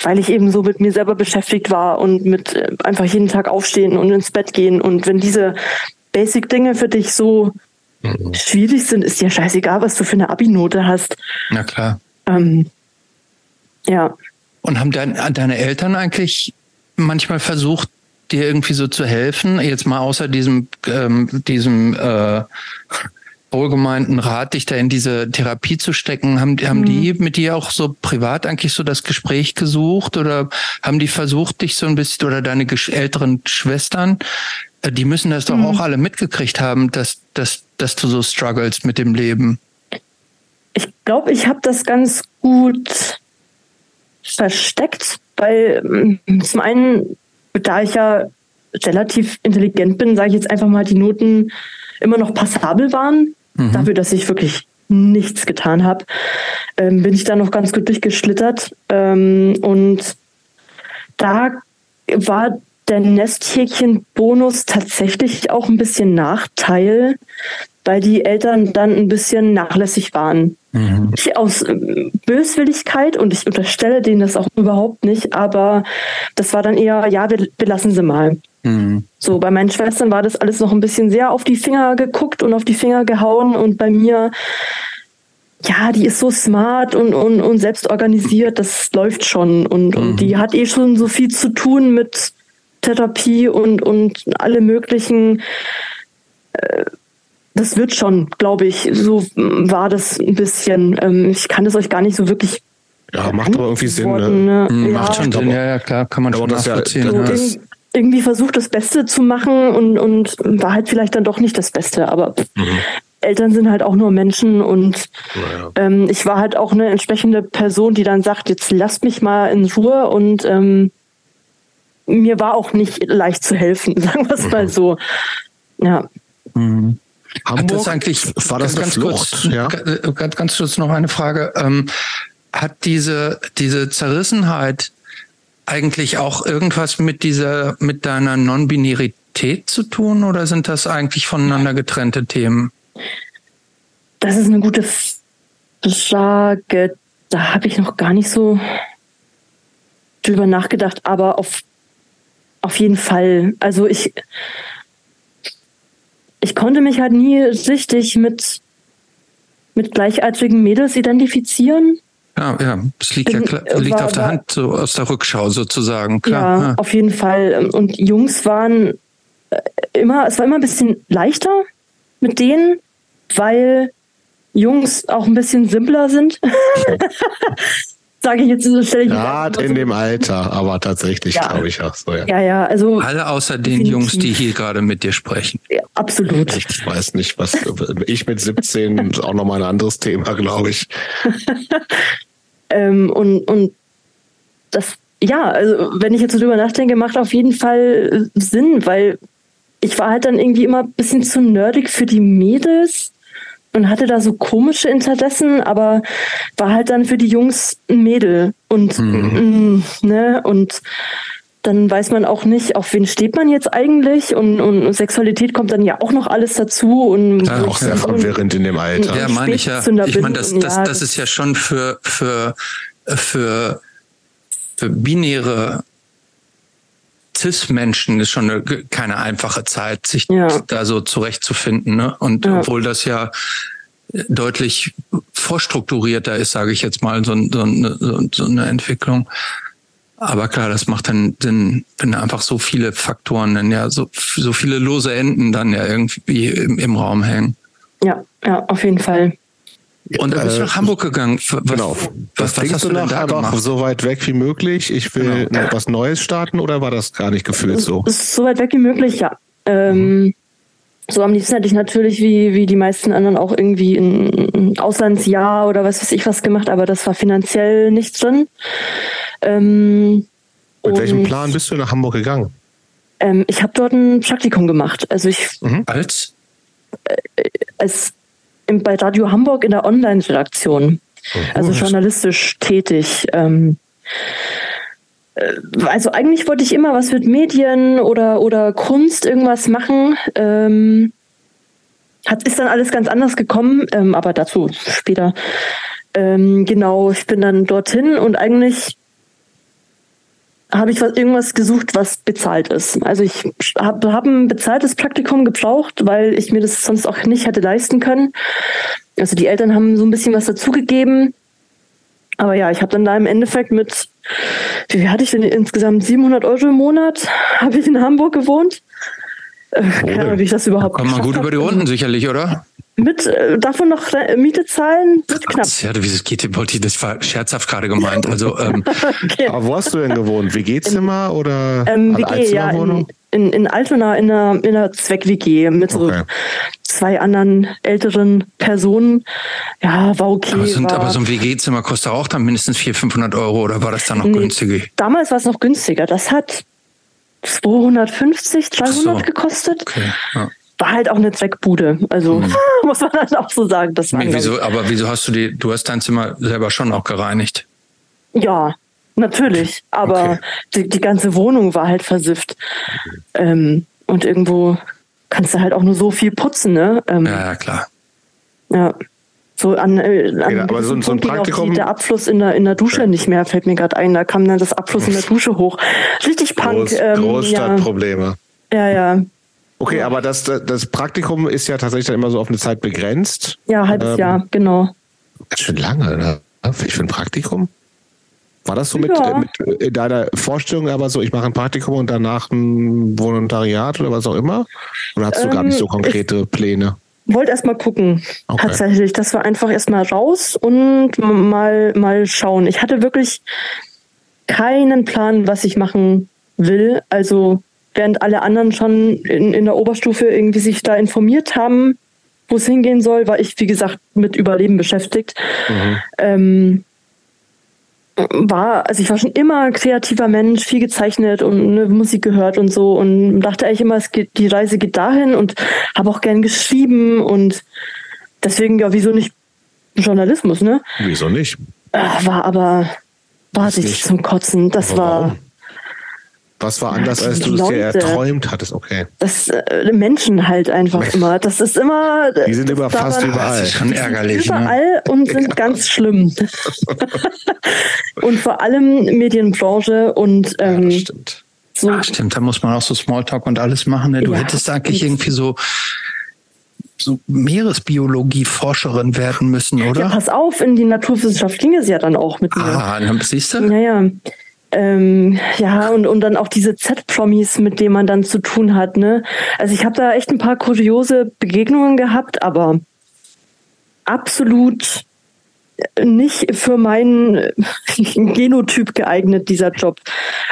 Weil ich eben so mit mir selber beschäftigt war und mit äh, einfach jeden Tag aufstehen und ins Bett gehen. Und wenn diese Basic-Dinge für dich so mhm. schwierig sind, ist ja scheißegal, was du für eine Abi-Note hast. Na klar. Ähm, ja. Und haben dein, deine Eltern eigentlich manchmal versucht, dir irgendwie so zu helfen? Jetzt mal außer diesem, ähm, diesem äh, wohlgemeinten Rat, dich da in diese Therapie zu stecken, haben, haben mhm. die mit dir auch so privat eigentlich so das Gespräch gesucht oder haben die versucht, dich so ein bisschen oder deine älteren Schwestern, äh, die müssen das doch mhm. auch alle mitgekriegt haben, dass, dass, dass du so struggles mit dem Leben. Ich glaube, ich habe das ganz gut versteckt, weil mm, zum einen, da ich ja relativ intelligent bin, sage ich jetzt einfach mal, die Noten immer noch passabel waren, mhm. dafür, dass ich wirklich nichts getan habe, ähm, bin ich da noch ganz gut durchgeschlittert. Ähm, und da war der Nesthäkchen-Bonus tatsächlich auch ein bisschen Nachteil, weil die Eltern dann ein bisschen nachlässig waren. Mhm. Aus äh, Böswilligkeit und ich unterstelle denen das auch überhaupt nicht, aber das war dann eher, ja, wir, wir lassen sie mal. Mhm. So, bei meinen Schwestern war das alles noch ein bisschen sehr auf die Finger geguckt und auf die Finger gehauen und bei mir, ja, die ist so smart und, und, und selbst organisiert, das läuft schon und, mhm. und die hat eh schon so viel zu tun mit Therapie und, und alle möglichen äh, das wird schon, glaube ich. So war das ein bisschen. Ähm, ich kann es euch gar nicht so wirklich. Ja, macht aber irgendwie Sinn. Ne? ne? Mhm, ja. Macht schon Sinn, ja, ja, klar, kann man schon nachvollziehen. Ja, so irgendwie versucht, das Beste zu machen und, und war halt vielleicht dann doch nicht das Beste, aber mhm. Eltern sind halt auch nur Menschen und ja. ähm, ich war halt auch eine entsprechende Person, die dann sagt, jetzt lasst mich mal in Ruhe und ähm, mir war auch nicht leicht zu helfen, sagen wir es mhm. mal so. Ja. Mhm. Hamburg, hat das eigentlich, war das ganz, ganz kurz, ja? Äh, ganz, ganz kurz noch eine Frage. Ähm, hat diese, diese Zerrissenheit eigentlich auch irgendwas mit dieser, mit deiner Non-Binarität zu tun oder sind das eigentlich voneinander getrennte Themen? Das ist eine gute Frage. da habe ich noch gar nicht so drüber nachgedacht, aber auf, auf jeden Fall. Also ich, ich konnte mich halt nie richtig mit, mit gleichaltrigen Mädels identifizieren. Ja, ja, es liegt, ja, klar, liegt war, auf der Hand, so aus der Rückschau sozusagen. Klar, ja, ja, auf jeden Fall. Und Jungs waren äh, immer, es war immer ein bisschen leichter mit denen, weil Jungs auch ein bisschen simpler sind. Sage ich jetzt so stelle Gerade in dem Alter, aber tatsächlich ja. glaube ich auch so. Ja, ja, ja also. Alle außer den Jungs, die hier gerade mit dir sprechen. Ja, absolut. Ich weiß nicht, was ich mit 17 auch nochmal ein anderes Thema, glaube ich. ähm, und, und das, ja, also wenn ich jetzt so drüber nachdenke, macht auf jeden Fall Sinn, weil ich war halt dann irgendwie immer ein bisschen zu nerdig für die Mädels und hatte da so komische Interessen, aber war halt dann für die Jungs ein Mädel und mhm. Mm, ne und dann weiß man auch nicht, auf wen steht man jetzt eigentlich und, und Sexualität kommt dann ja auch noch alles dazu und ja, auch sehr verwirrend in dem Alter. Ja, meine ich ja. Ich meine, das, das, das ist ja schon für für für für binäre CIS-Menschen ist schon eine, keine einfache Zeit, sich ja. da so zurechtzufinden. Ne? Und ja. obwohl das ja deutlich vorstrukturierter ist, sage ich jetzt mal, so, so, so eine Entwicklung. Aber klar, das macht dann Sinn, wenn einfach so viele Faktoren dann ja, so, so viele lose Enden dann ja irgendwie im, im Raum hängen. Ja, ja, auf jeden Fall. Und dann bist du nach Hamburg gegangen. Was, genau. Was, was hast du denn da gemacht? So weit weg wie möglich. Ich will genau. was Neues starten oder war das gar nicht gefühlt so? So weit weg wie möglich, ja. Ähm, mhm. So am liebsten hätte ich natürlich wie, wie die meisten anderen auch irgendwie ein Auslandsjahr oder was weiß ich was gemacht, aber das war finanziell nicht drin. Ähm, Mit welchem Plan bist du nach Hamburg gegangen? Ähm, ich habe dort ein Praktikum gemacht. Also ich mhm. als äh, als im, bei Radio Hamburg in der Online-Redaktion, oh, also journalistisch tätig. Ähm, äh, also eigentlich wollte ich immer was mit Medien oder, oder Kunst irgendwas machen. Ähm, hat, ist dann alles ganz anders gekommen, ähm, aber dazu später. Ähm, genau, ich bin dann dorthin und eigentlich habe ich was, irgendwas gesucht, was bezahlt ist. Also ich habe hab ein bezahltes Praktikum gebraucht, weil ich mir das sonst auch nicht hätte leisten können. Also die Eltern haben so ein bisschen was dazugegeben. Aber ja, ich habe dann da im Endeffekt mit, wie viel hatte ich denn insgesamt? 700 Euro im Monat habe ich in Hamburg gewohnt. Äh, keine Ahnung, wie ich das überhaupt Kommt man gut über die Runden sicherlich, oder? Mit äh, davon noch Miete zahlen wird knapp. Ja, wie es geht, Bolti, das war scherzhaft gerade gemeint. Also, ähm, okay. Aber wo hast du denn gewohnt? WG-Zimmer oder ähm, WG, ja, in, in, in Altona in einer, in einer Zweck-WG mit so okay. zwei anderen älteren Personen. Ja, war okay. Aber, sind, war, aber so ein WG-Zimmer kostet auch dann mindestens 400, 500 Euro oder war das dann noch nee, günstiger? Damals war es noch günstiger. Das hat 250, 300 so. gekostet. Okay, ja war halt auch eine Zweckbude. Also mhm. muss man halt auch so sagen. Das nee, wieso, aber wieso hast du die, du hast dein Zimmer selber schon auch gereinigt? Ja, natürlich. Aber okay. die, die ganze Wohnung war halt versifft. Ähm, und irgendwo kannst du halt auch nur so viel putzen, ne? Ähm, ja, ja, klar. Ja. So an, äh, an ja, aber so, so ein Praktikum. der Abfluss in der, in der Dusche ja. nicht mehr, fällt mir gerade ein. Da kam dann das Abfluss in der Dusche hoch. Richtig Punk. Groß, ähm, Großstadtprobleme. Ja, ja. Okay, aber das, das Praktikum ist ja tatsächlich dann immer so auf eine Zeit begrenzt. Ja, halbes ähm, Jahr, genau. Ganz schön lange, ne? Für ein Praktikum? War das so mit, ja. mit in deiner Vorstellung aber so, ich mache ein Praktikum und danach ein Volontariat oder was auch immer? Oder hast du ähm, gar nicht so ähm, konkrete Pläne? Wollte erst mal gucken. Okay. Tatsächlich. Das war einfach erstmal raus und mal, mal schauen. Ich hatte wirklich keinen Plan, was ich machen will. Also während alle anderen schon in, in der Oberstufe irgendwie sich da informiert haben, wo es hingehen soll, war ich, wie gesagt, mit Überleben beschäftigt. Mhm. Ähm, war, also ich war schon immer kreativer Mensch, viel gezeichnet und ne, Musik gehört und so und dachte eigentlich immer, es geht, die Reise geht dahin und habe auch gern geschrieben und deswegen ja, wieso nicht Journalismus, ne? Wieso nicht? War aber, war sich zum Kotzen. Das war, Was war anders, als du es dir erträumt hattest? Okay. Das äh, Menschen halt einfach Mensch. immer. Das ist immer. Die sind immer fast überall. Das ist schon ärgerlich. Ne? Überall ne? und sind ganz schlimm. und vor allem Medienbranche und ähm, ja, stimmt. So. Ach, stimmt, da muss man auch so Smalltalk und alles machen. Ne? Du ja, hättest eigentlich irgendwie so so Meeresbiologie-Forscherin werden müssen, oder? Ja, pass auf, in die Naturwissenschaft ging es ja dann auch mit mir. Ah, dann siehst du? Ja, ja. Ähm, ja, und, und dann auch diese Z-Promis, mit denen man dann zu tun hat. Ne? Also ich habe da echt ein paar kuriose Begegnungen gehabt, aber absolut nicht für meinen Genotyp geeignet, dieser Job.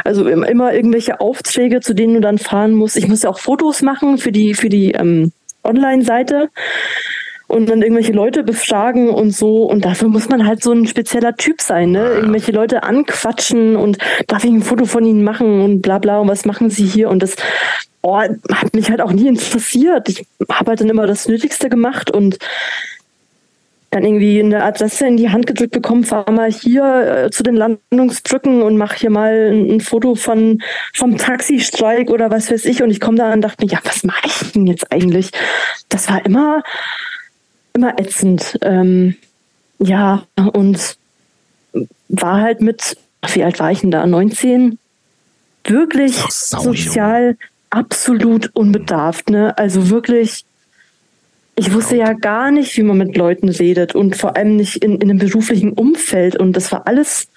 Also immer irgendwelche Aufträge, zu denen du dann fahren musst. Ich muss ja auch Fotos machen für die, für die ähm, Online-Seite und dann irgendwelche Leute befragen und so. Und dafür muss man halt so ein spezieller Typ sein, ne? Irgendwelche Leute anquatschen und darf ich ein Foto von ihnen machen und bla bla und was machen sie hier? Und das oh, hat mich halt auch nie interessiert. Ich habe halt dann immer das Nötigste gemacht und dann irgendwie eine Adresse in die Hand gedrückt bekommen, fahr mal hier äh, zu den Landungsbrücken und mach hier mal ein, ein Foto von vom Taxistreik oder was weiß ich. Und ich komme da und dachte mir, ja, was mache ich denn jetzt eigentlich? Das war immer immer ätzend. Ähm, ja, und war halt mit, wie alt war ich denn da? 19? Wirklich sozial absolut unbedarft, ne? Also wirklich, ich wusste ja gar nicht, wie man mit Leuten redet und vor allem nicht in, in einem beruflichen Umfeld. Und das war alles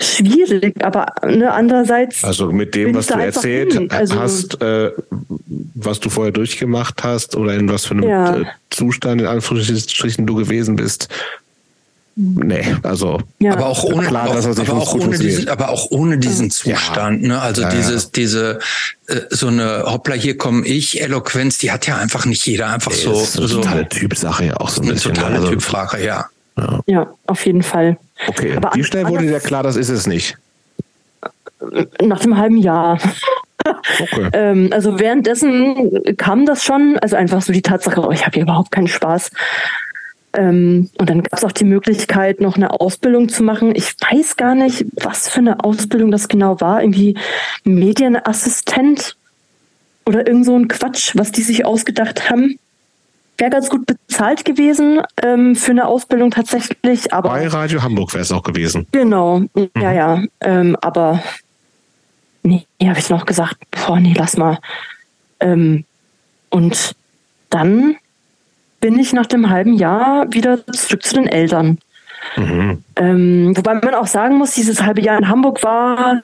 schwierig, aber ne, andererseits. Also mit dem, was du erzählt also, hast, äh, was du vorher durchgemacht hast oder in was für einem ja. Äh, Zustand in Anführungsstrichen du gewesen bist. Nee, also. Ja. Aber auch ohne, klar, auch, aber, auch ohne diesen, aber auch ohne diesen Zustand, ja. ne? Also ja, dieses, diese, äh, so eine Hoppla, hier komme ich, Eloquenz, die hat ja einfach nicht jeder einfach so. Das ist eine so, totale Typsache ja auch so ein eine bisschen. Eine totale also, Typfrage, ja. Ja. ja, auf jeden Fall. Okay, Aber wie schnell wurde dir klar, das ist es nicht? Nach dem halben Jahr. Okay. ähm, also währenddessen kam das schon, also einfach so die Tatsache, oh, ich habe hier überhaupt keinen Spaß. Ähm, und dann gab es auch die Möglichkeit, noch eine Ausbildung zu machen. Ich weiß gar nicht, was für eine Ausbildung das genau war. Irgendwie Medienassistent oder irgend so ein Quatsch, was die sich ausgedacht haben wäre ganz gut bezahlt gewesen ähm, für eine Ausbildung tatsächlich. Aber Bei Radio Hamburg wäre es auch gewesen. Genau, mhm. ja, ja. Ähm, aber nee, habe ich noch gesagt, boah, nee, lass mal. Ähm, und dann bin ich nach dem halben Jahr wieder zurück zu den Eltern. Mhm. Ähm, wobei man auch sagen muss, dieses halbe Jahr in Hamburg war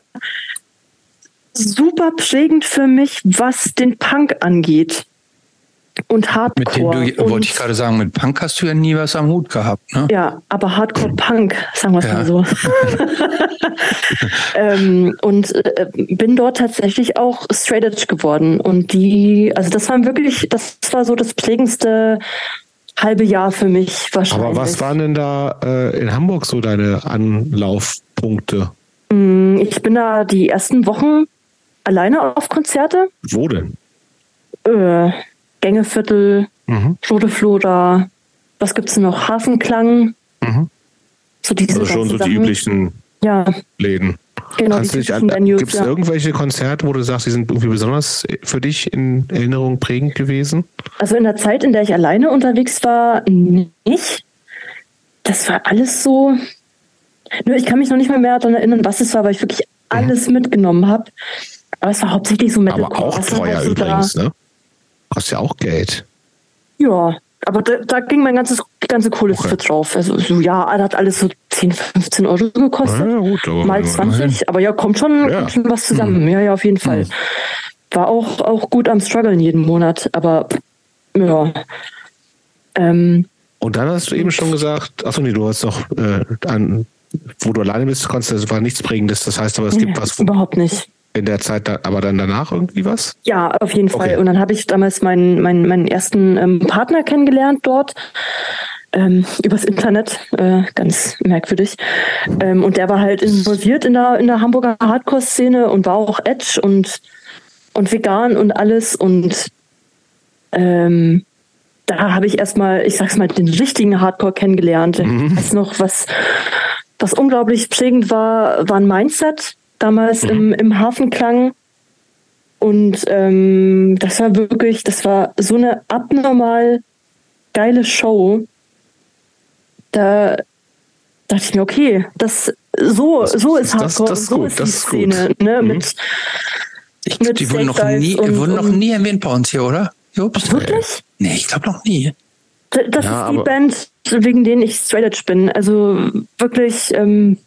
super prägend für mich, was den Punk angeht und Hardcore. Mit dem du, wollte ich gerade sagen, mit Punk hast du ja nie was am Hut gehabt, ne? Ja, aber Hardcore-Punk, sagen wir es ja. mal so. ähm, und äh, bin dort tatsächlich auch straight edge geworden. Und die, also das war wirklich, das war so das prägendste halbe Jahr für mich wahrscheinlich. Aber was waren denn da äh, in Hamburg so deine Anlaufpunkte? Mm, ich bin da die ersten Wochen alleine auf Konzerte. Wo denn? Äh, Gängeviertel, mhm. Flora, was gibt es noch? Hafenklang. Mhm. So diese also schon so Sachen. die üblichen ja. Läden. Genau, Gibt es ja. irgendwelche Konzerte, wo du sagst, die sind irgendwie besonders für dich in Erinnerung prägend gewesen? Also in der Zeit, in der ich alleine unterwegs war, nicht. Das war alles so. Nur ich kann mich noch nicht mal mehr daran erinnern, was es war, weil ich wirklich mhm. alles mhm. mitgenommen habe. Aber es war hauptsächlich so Metalcore. Aber auch teuer übrigens, ne? Kostet ja auch Geld. Ja, aber da, da ging mein ganzes ganze Kohle okay. für drauf. Also so, ja, hat alles so 10, 15 Euro gekostet. Ja, gut, mal 20. Aber ja, kommt schon, ja. kommt schon was zusammen. Mhm. Ja, ja, auf jeden Fall. Mhm. War auch, auch gut am struggeln jeden Monat, aber ja. Ähm, und dann hast du eben schon gesagt, achso, nee, du hast noch äh, an, wo du alleine bist, konntest, das war nichts Prägendes. Das heißt aber, es gibt was. Wo, überhaupt nicht in der Zeit, da, aber dann danach irgendwie was? Ja, auf jeden Fall. Und dann habe ich damals meinen, meinen, meinen ersten ähm, Partner kennengelernt dort. Ähm, übers Internet, äh, ganz merkwürdig. Ähm, und der war halt involviert in der, in der Hamburger Hardcore-Szene und war auch Edge und, und vegan und alles. Und ähm, da habe ich erstmal, ich sag's mal, den richtigen Hardcore kennengelernt. Mhm. Ich weiß noch, was, was unglaublich prägend war, war ein Mindset damals mhm. im, im Hafenklang. Und ähm, das war wirklich, das war so eine abnormal geile Show. Da dachte ich mir, okay, das so, so ist Hardcore, das, das so ist, die Szene. Ne, mhm. mit, ich glaub, die wurden noch, nie, und, wurden noch nie erwähnt bei uns hier, oder? Jobst? Wirklich? Nee, ich glaube noch nie. Das ja, ist die Band, wegen denen ich straight edge bin. Also wirklich ähm,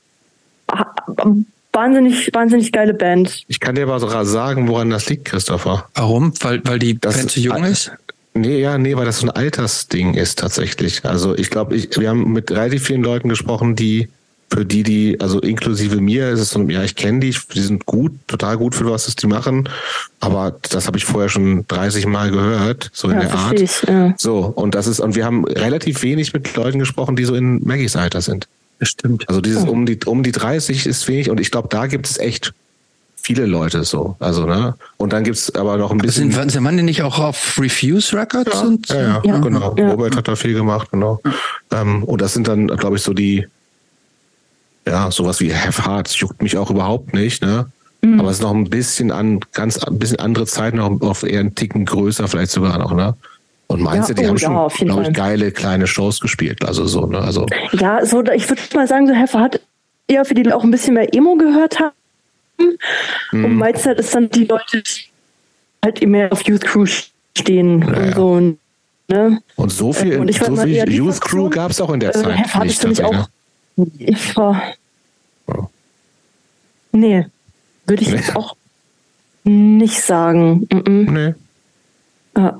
wahnsinnig, wahnsinnig geile Band. Ich kann dir aber sogar sagen, woran das liegt, Christopher. Warum? Weil, weil die das Band zu jung ist? Nee, ja, nee, weil das so ein Altersding ist tatsächlich. Also ich glaube, ich, wir haben mit relativ vielen Leuten gesprochen, die für die, die, also inklusive mir, ist es so, ja, ich kenne die, die sind gut, total gut für was, das die machen, aber das habe ich vorher schon 30 Mal gehört, so in ja, der Art. Ich, ja. So, und das ist, und wir haben relativ wenig mit Leuten gesprochen, die so in Maggies Alter sind. Das stimmt. Also dieses um die um die 30 ist wenig und ich glaube, da gibt es echt viele Leute so. Also, ne? Und dann gibt's aber noch ein bisschen. Sind, sind man denn nicht auch auf Refuse Records? Ja, und ja, ja, ja, genau. Ja. Robert hat da viel gemacht, genau. Ähm, und das sind dann, glaube ich, so die, ja, sowas wie Have Hearts juckt mich auch überhaupt nicht, ne? Mhm. Aber es ist noch ein bisschen an, ganz, ein bisschen andere Zeit, noch auf eher einen Ticken größer, vielleicht sogar noch, ne? Und meinst ja, du, die oh, haben ja, schon, glaube ich, geile kleine Shows gespielt, also so, ne? Also. Ja, so, ich würde mal sagen, so Heffer hat eher für die auch ein bisschen mehr Emo gehört haben. Mhm. Und Mindset ist dann die Leute, die halt immer mehr auf Youth Crew stehen ja, und so. Ne? Und so viel, und so viel Youth Crew gab es auch in der äh, Zeit. Heffer nicht, ich auch. Ne? Ich war, oh. Nee, würde ich nee. jetzt auch nicht sagen. Mm -mm. Nee. Ja.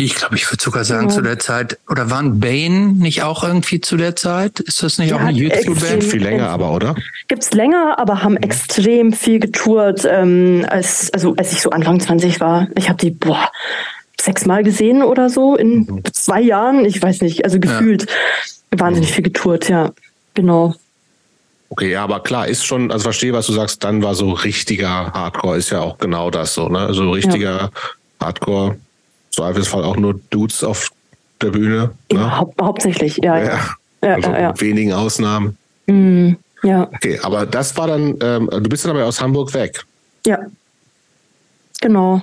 Ich glaube, ich würde sogar sagen, ja. zu der Zeit, oder waren Bane nicht auch irgendwie zu der Zeit? Ist das nicht ja, auch eine YouTube-Band? Viel länger aber, oder? Gibt's länger, aber haben extrem viel getourt, ähm, als, also als ich so Anfang 20 war. Ich habe die, boah, sechsmal gesehen oder so in mhm. zwei Jahren. Ich weiß nicht, also gefühlt ja. wahnsinnig mhm. viel getourt, ja. Genau. Okay, ja, aber klar, ist schon, also verstehe, was du sagst, dann war so richtiger Hardcore, ist ja auch genau das so, ne? Also richtiger Hardcore Zweifelsfall auch nur Dudes auf der Bühne. Ne? Ja, hau hauptsächlich, ja. ja. ja, also ja, mit wenigen Ausnahmen. Mm, ja. Okay, aber das war dann, ähm, du bist dann aber aus Hamburg weg. Ja. Genau.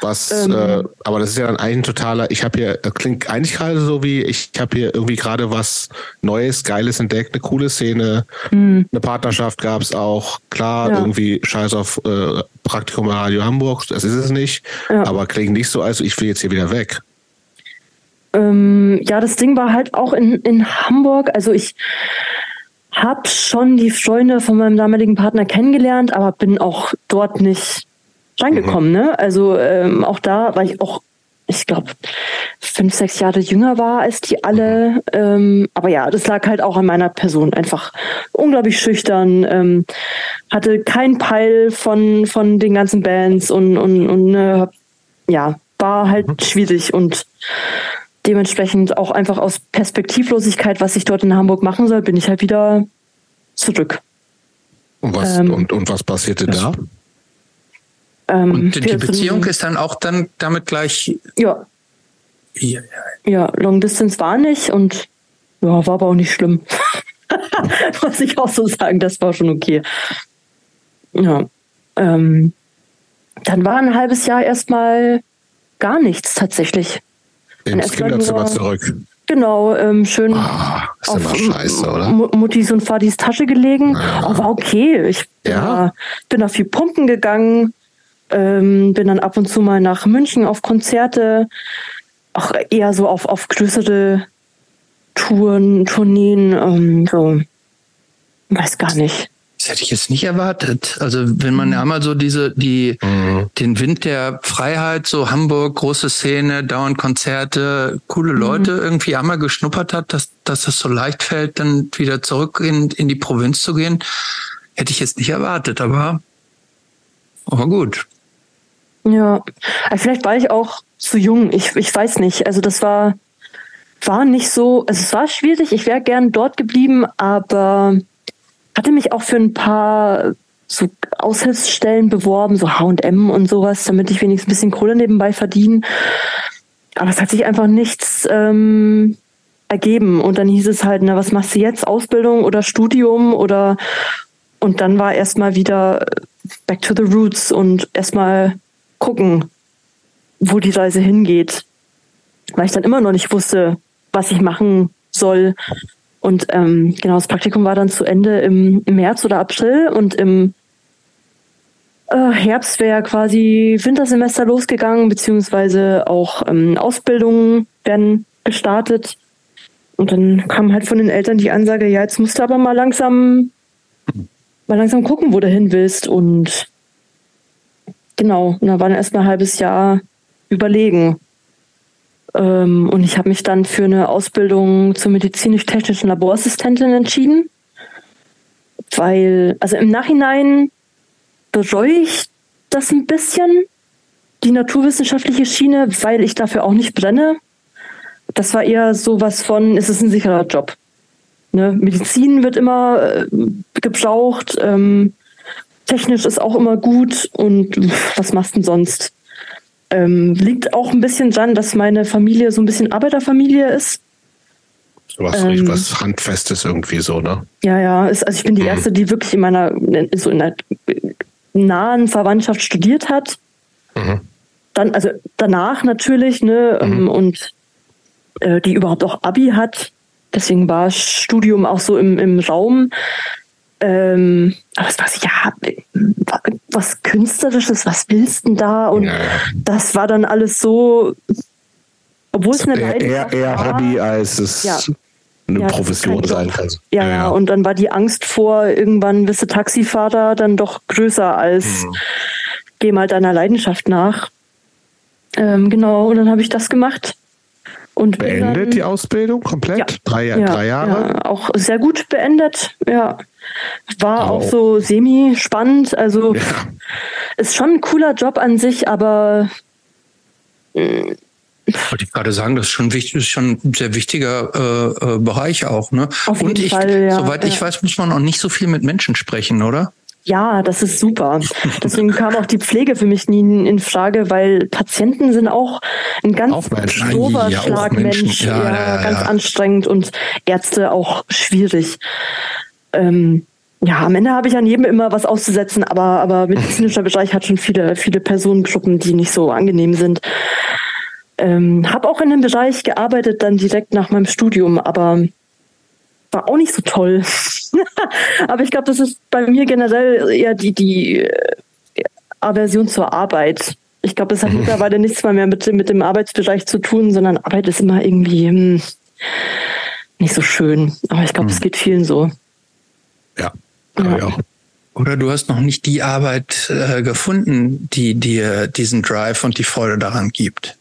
Was, ähm, äh, aber das ist ja dann ein totaler, ich habe hier, klingt eigentlich gerade so wie, ich habe hier irgendwie gerade was Neues, Geiles entdeckt, eine coole Szene, mhm. eine Partnerschaft gab es auch, klar, ja. irgendwie Scheiß auf äh, Praktikum Radio Hamburg, das ist es nicht, ja. aber klingt nicht so, als ich will jetzt hier wieder weg. Ähm, ja, das Ding war halt auch in, in Hamburg, also ich habe schon die Freunde von meinem damaligen Partner kennengelernt, aber bin auch dort nicht reingekommen. Mhm. Ne? Also ähm, auch da, weil ich auch, ich glaube, fünf, sechs Jahre jünger war als die alle. Mhm. Ähm, aber ja, das lag halt auch an meiner Person. Einfach unglaublich schüchtern, ähm, hatte keinen Peil von, von den ganzen Bands und, und, und äh, ja, war halt mhm. schwierig und dementsprechend auch einfach aus Perspektivlosigkeit, was ich dort in Hamburg machen soll, bin ich halt wieder zurück. Und was, ähm, und, und was passierte da? Ähm, und die Beziehung ist dann auch dann damit gleich. Ja. Ja, ja Long Distance war nicht und ja, war aber auch nicht schlimm. Muss ich auch so sagen, das war schon okay. Ja. Ähm, dann war ein halbes Jahr erstmal gar nichts tatsächlich. Ins Kinderzimmer zurück. Genau, ähm, schön oh, ist auf scheiße, oder? Muttis und Fadis Tasche gelegen. Ja. Aber okay, ich ja? bin auf viel Pumpen gegangen, ähm, bin dann ab und zu mal nach München auf Konzerte, auch eher so auf, auf größere Touren, Tourneen, ähm, so, weiß gar nicht. Das hätte ich jetzt nicht erwartet. Also wenn man ja einmal so diese, die, mhm. den Wind der Freiheit, so Hamburg, große Szene, dauernd Konzerte, coole mhm. Leute mhm. irgendwie einmal geschnuppert hat, dass, dass es so leicht fällt, dann wieder zurück in, in die Provinz zu gehen, hätte ich jetzt nicht erwartet, aber, aber gut. Ja, äh, vielleicht war ich auch zu jung. Ich, ich weiß nicht. Also das war, war nicht so, also es war schwierig. Ich wäre gern dort geblieben, aber hatte mich auch für ein paar so Aushilfsstellen beworben, so H&M und sowas, damit ich wenigstens ein bisschen Kohle nebenbei verdiene. Aber es hat sich einfach nichts ähm, ergeben. Und dann hieß es halt, na, was machst du jetzt? Ausbildung oder Studium oder und dann war erstmal wieder back to the roots und erstmal gucken, wo die Reise hingeht. Weil ich dann immer noch nicht wusste, was ich machen soll. Und ähm, genau, das Praktikum war dann zu Ende im, März oder April und im äh, Herbst wäre quasi Wintersemester losgegangen, beziehungsweise auch ähm, Ausbildungen werden gestartet. Und dann kam halt von den Eltern die Ansage, ja, jetzt musst du aber mal langsam, mal langsam gucken, wo du hin willst. Und genau, und da war dann erstmal ein halbes Jahr überlegen. Ähm, und ich habe mich dann für eine Ausbildung zur medizinisch-technischen Laborassistentin entschieden. Weil, also im Nachhinein bereue ich das ein bisschen, die naturwissenschaftliche Schiene, weil ich dafür auch nicht brenne. Das war eher so was von, es ist ein sicherer Job. Ne? Medizin wird immer äh, gebraucht, ähm, technisch ist auch immer gut und was machst du denn sonst? Ähm, liegt auch ein bisschen dran, dass meine Familie so ein bisschen Arbeiterfamilie ist. Was, ähm, was Handfestes irgendwie so, ne? Ja, ja. Ist, also ich bin die mhm. Erste, die wirklich in meiner, so in der nahen Verwandtschaft studiert hat. Mhm. Dann, also danach natürlich, ne, mhm. Ähm, und äh, die überhaupt auch Abi hat. Deswegen war Studium auch so im, im Raum. Ähm, aber es war so, ja, was Künstlerisches, was willst du denn da? Und ja, das war dann alles so, obwohl es eine eher, eher, eher war, Hobby, als es ja. eine ja, Profession sein kann. Ja, ja, und dann war die Angst vor, irgendwann bist du Taxifahrer, dann doch größer als hm. geh mal deiner Leidenschaft nach. Ähm, genau, und dann habe ich das gemacht. Und beendet dann, die Ausbildung komplett? Ja, drei, ja, drei Jahre? Ja, auch sehr gut beendet, ja. War oh. auch so semi-spannend. Also ja. ist schon ein cooler Job an sich, aber äh, wollte ich gerade sagen, das ist schon wichtig, ist schon ein sehr wichtiger äh, äh Bereich auch, ne? Auf jeden Und ich, Fall, ja, soweit ja. ich weiß, muss man auch nicht so viel mit Menschen sprechen, oder? Ja, das ist super. Deswegen kam auch die Pflege für mich nie in Frage, weil Patienten sind auch ein ganz dober ja, Schlagmensch, ja, ja, ja, ganz anstrengend und Ärzte auch schwierig. Ähm, ja, am Ende habe ich an jedem immer was auszusetzen, aber, aber medizinischer Bereich hat schon viele, viele Personengruppen, die nicht so angenehm sind. Ähm, habe auch in dem Bereich gearbeitet, dann direkt nach meinem Studium, aber war auch nicht so toll. Aber ich glaube, das ist bei mir generell eher die, die äh, Aversion zur Arbeit. Ich glaube, es hat mittlerweile nichts mehr, mehr mit, mit dem Arbeitsbereich zu tun, sondern Arbeit ist immer irgendwie hm, nicht so schön. Aber ich glaube, es mhm. geht vielen so. Ja, ja. auch. Oder du hast noch nicht die Arbeit äh, gefunden, die dir diesen Drive und die Freude daran gibt.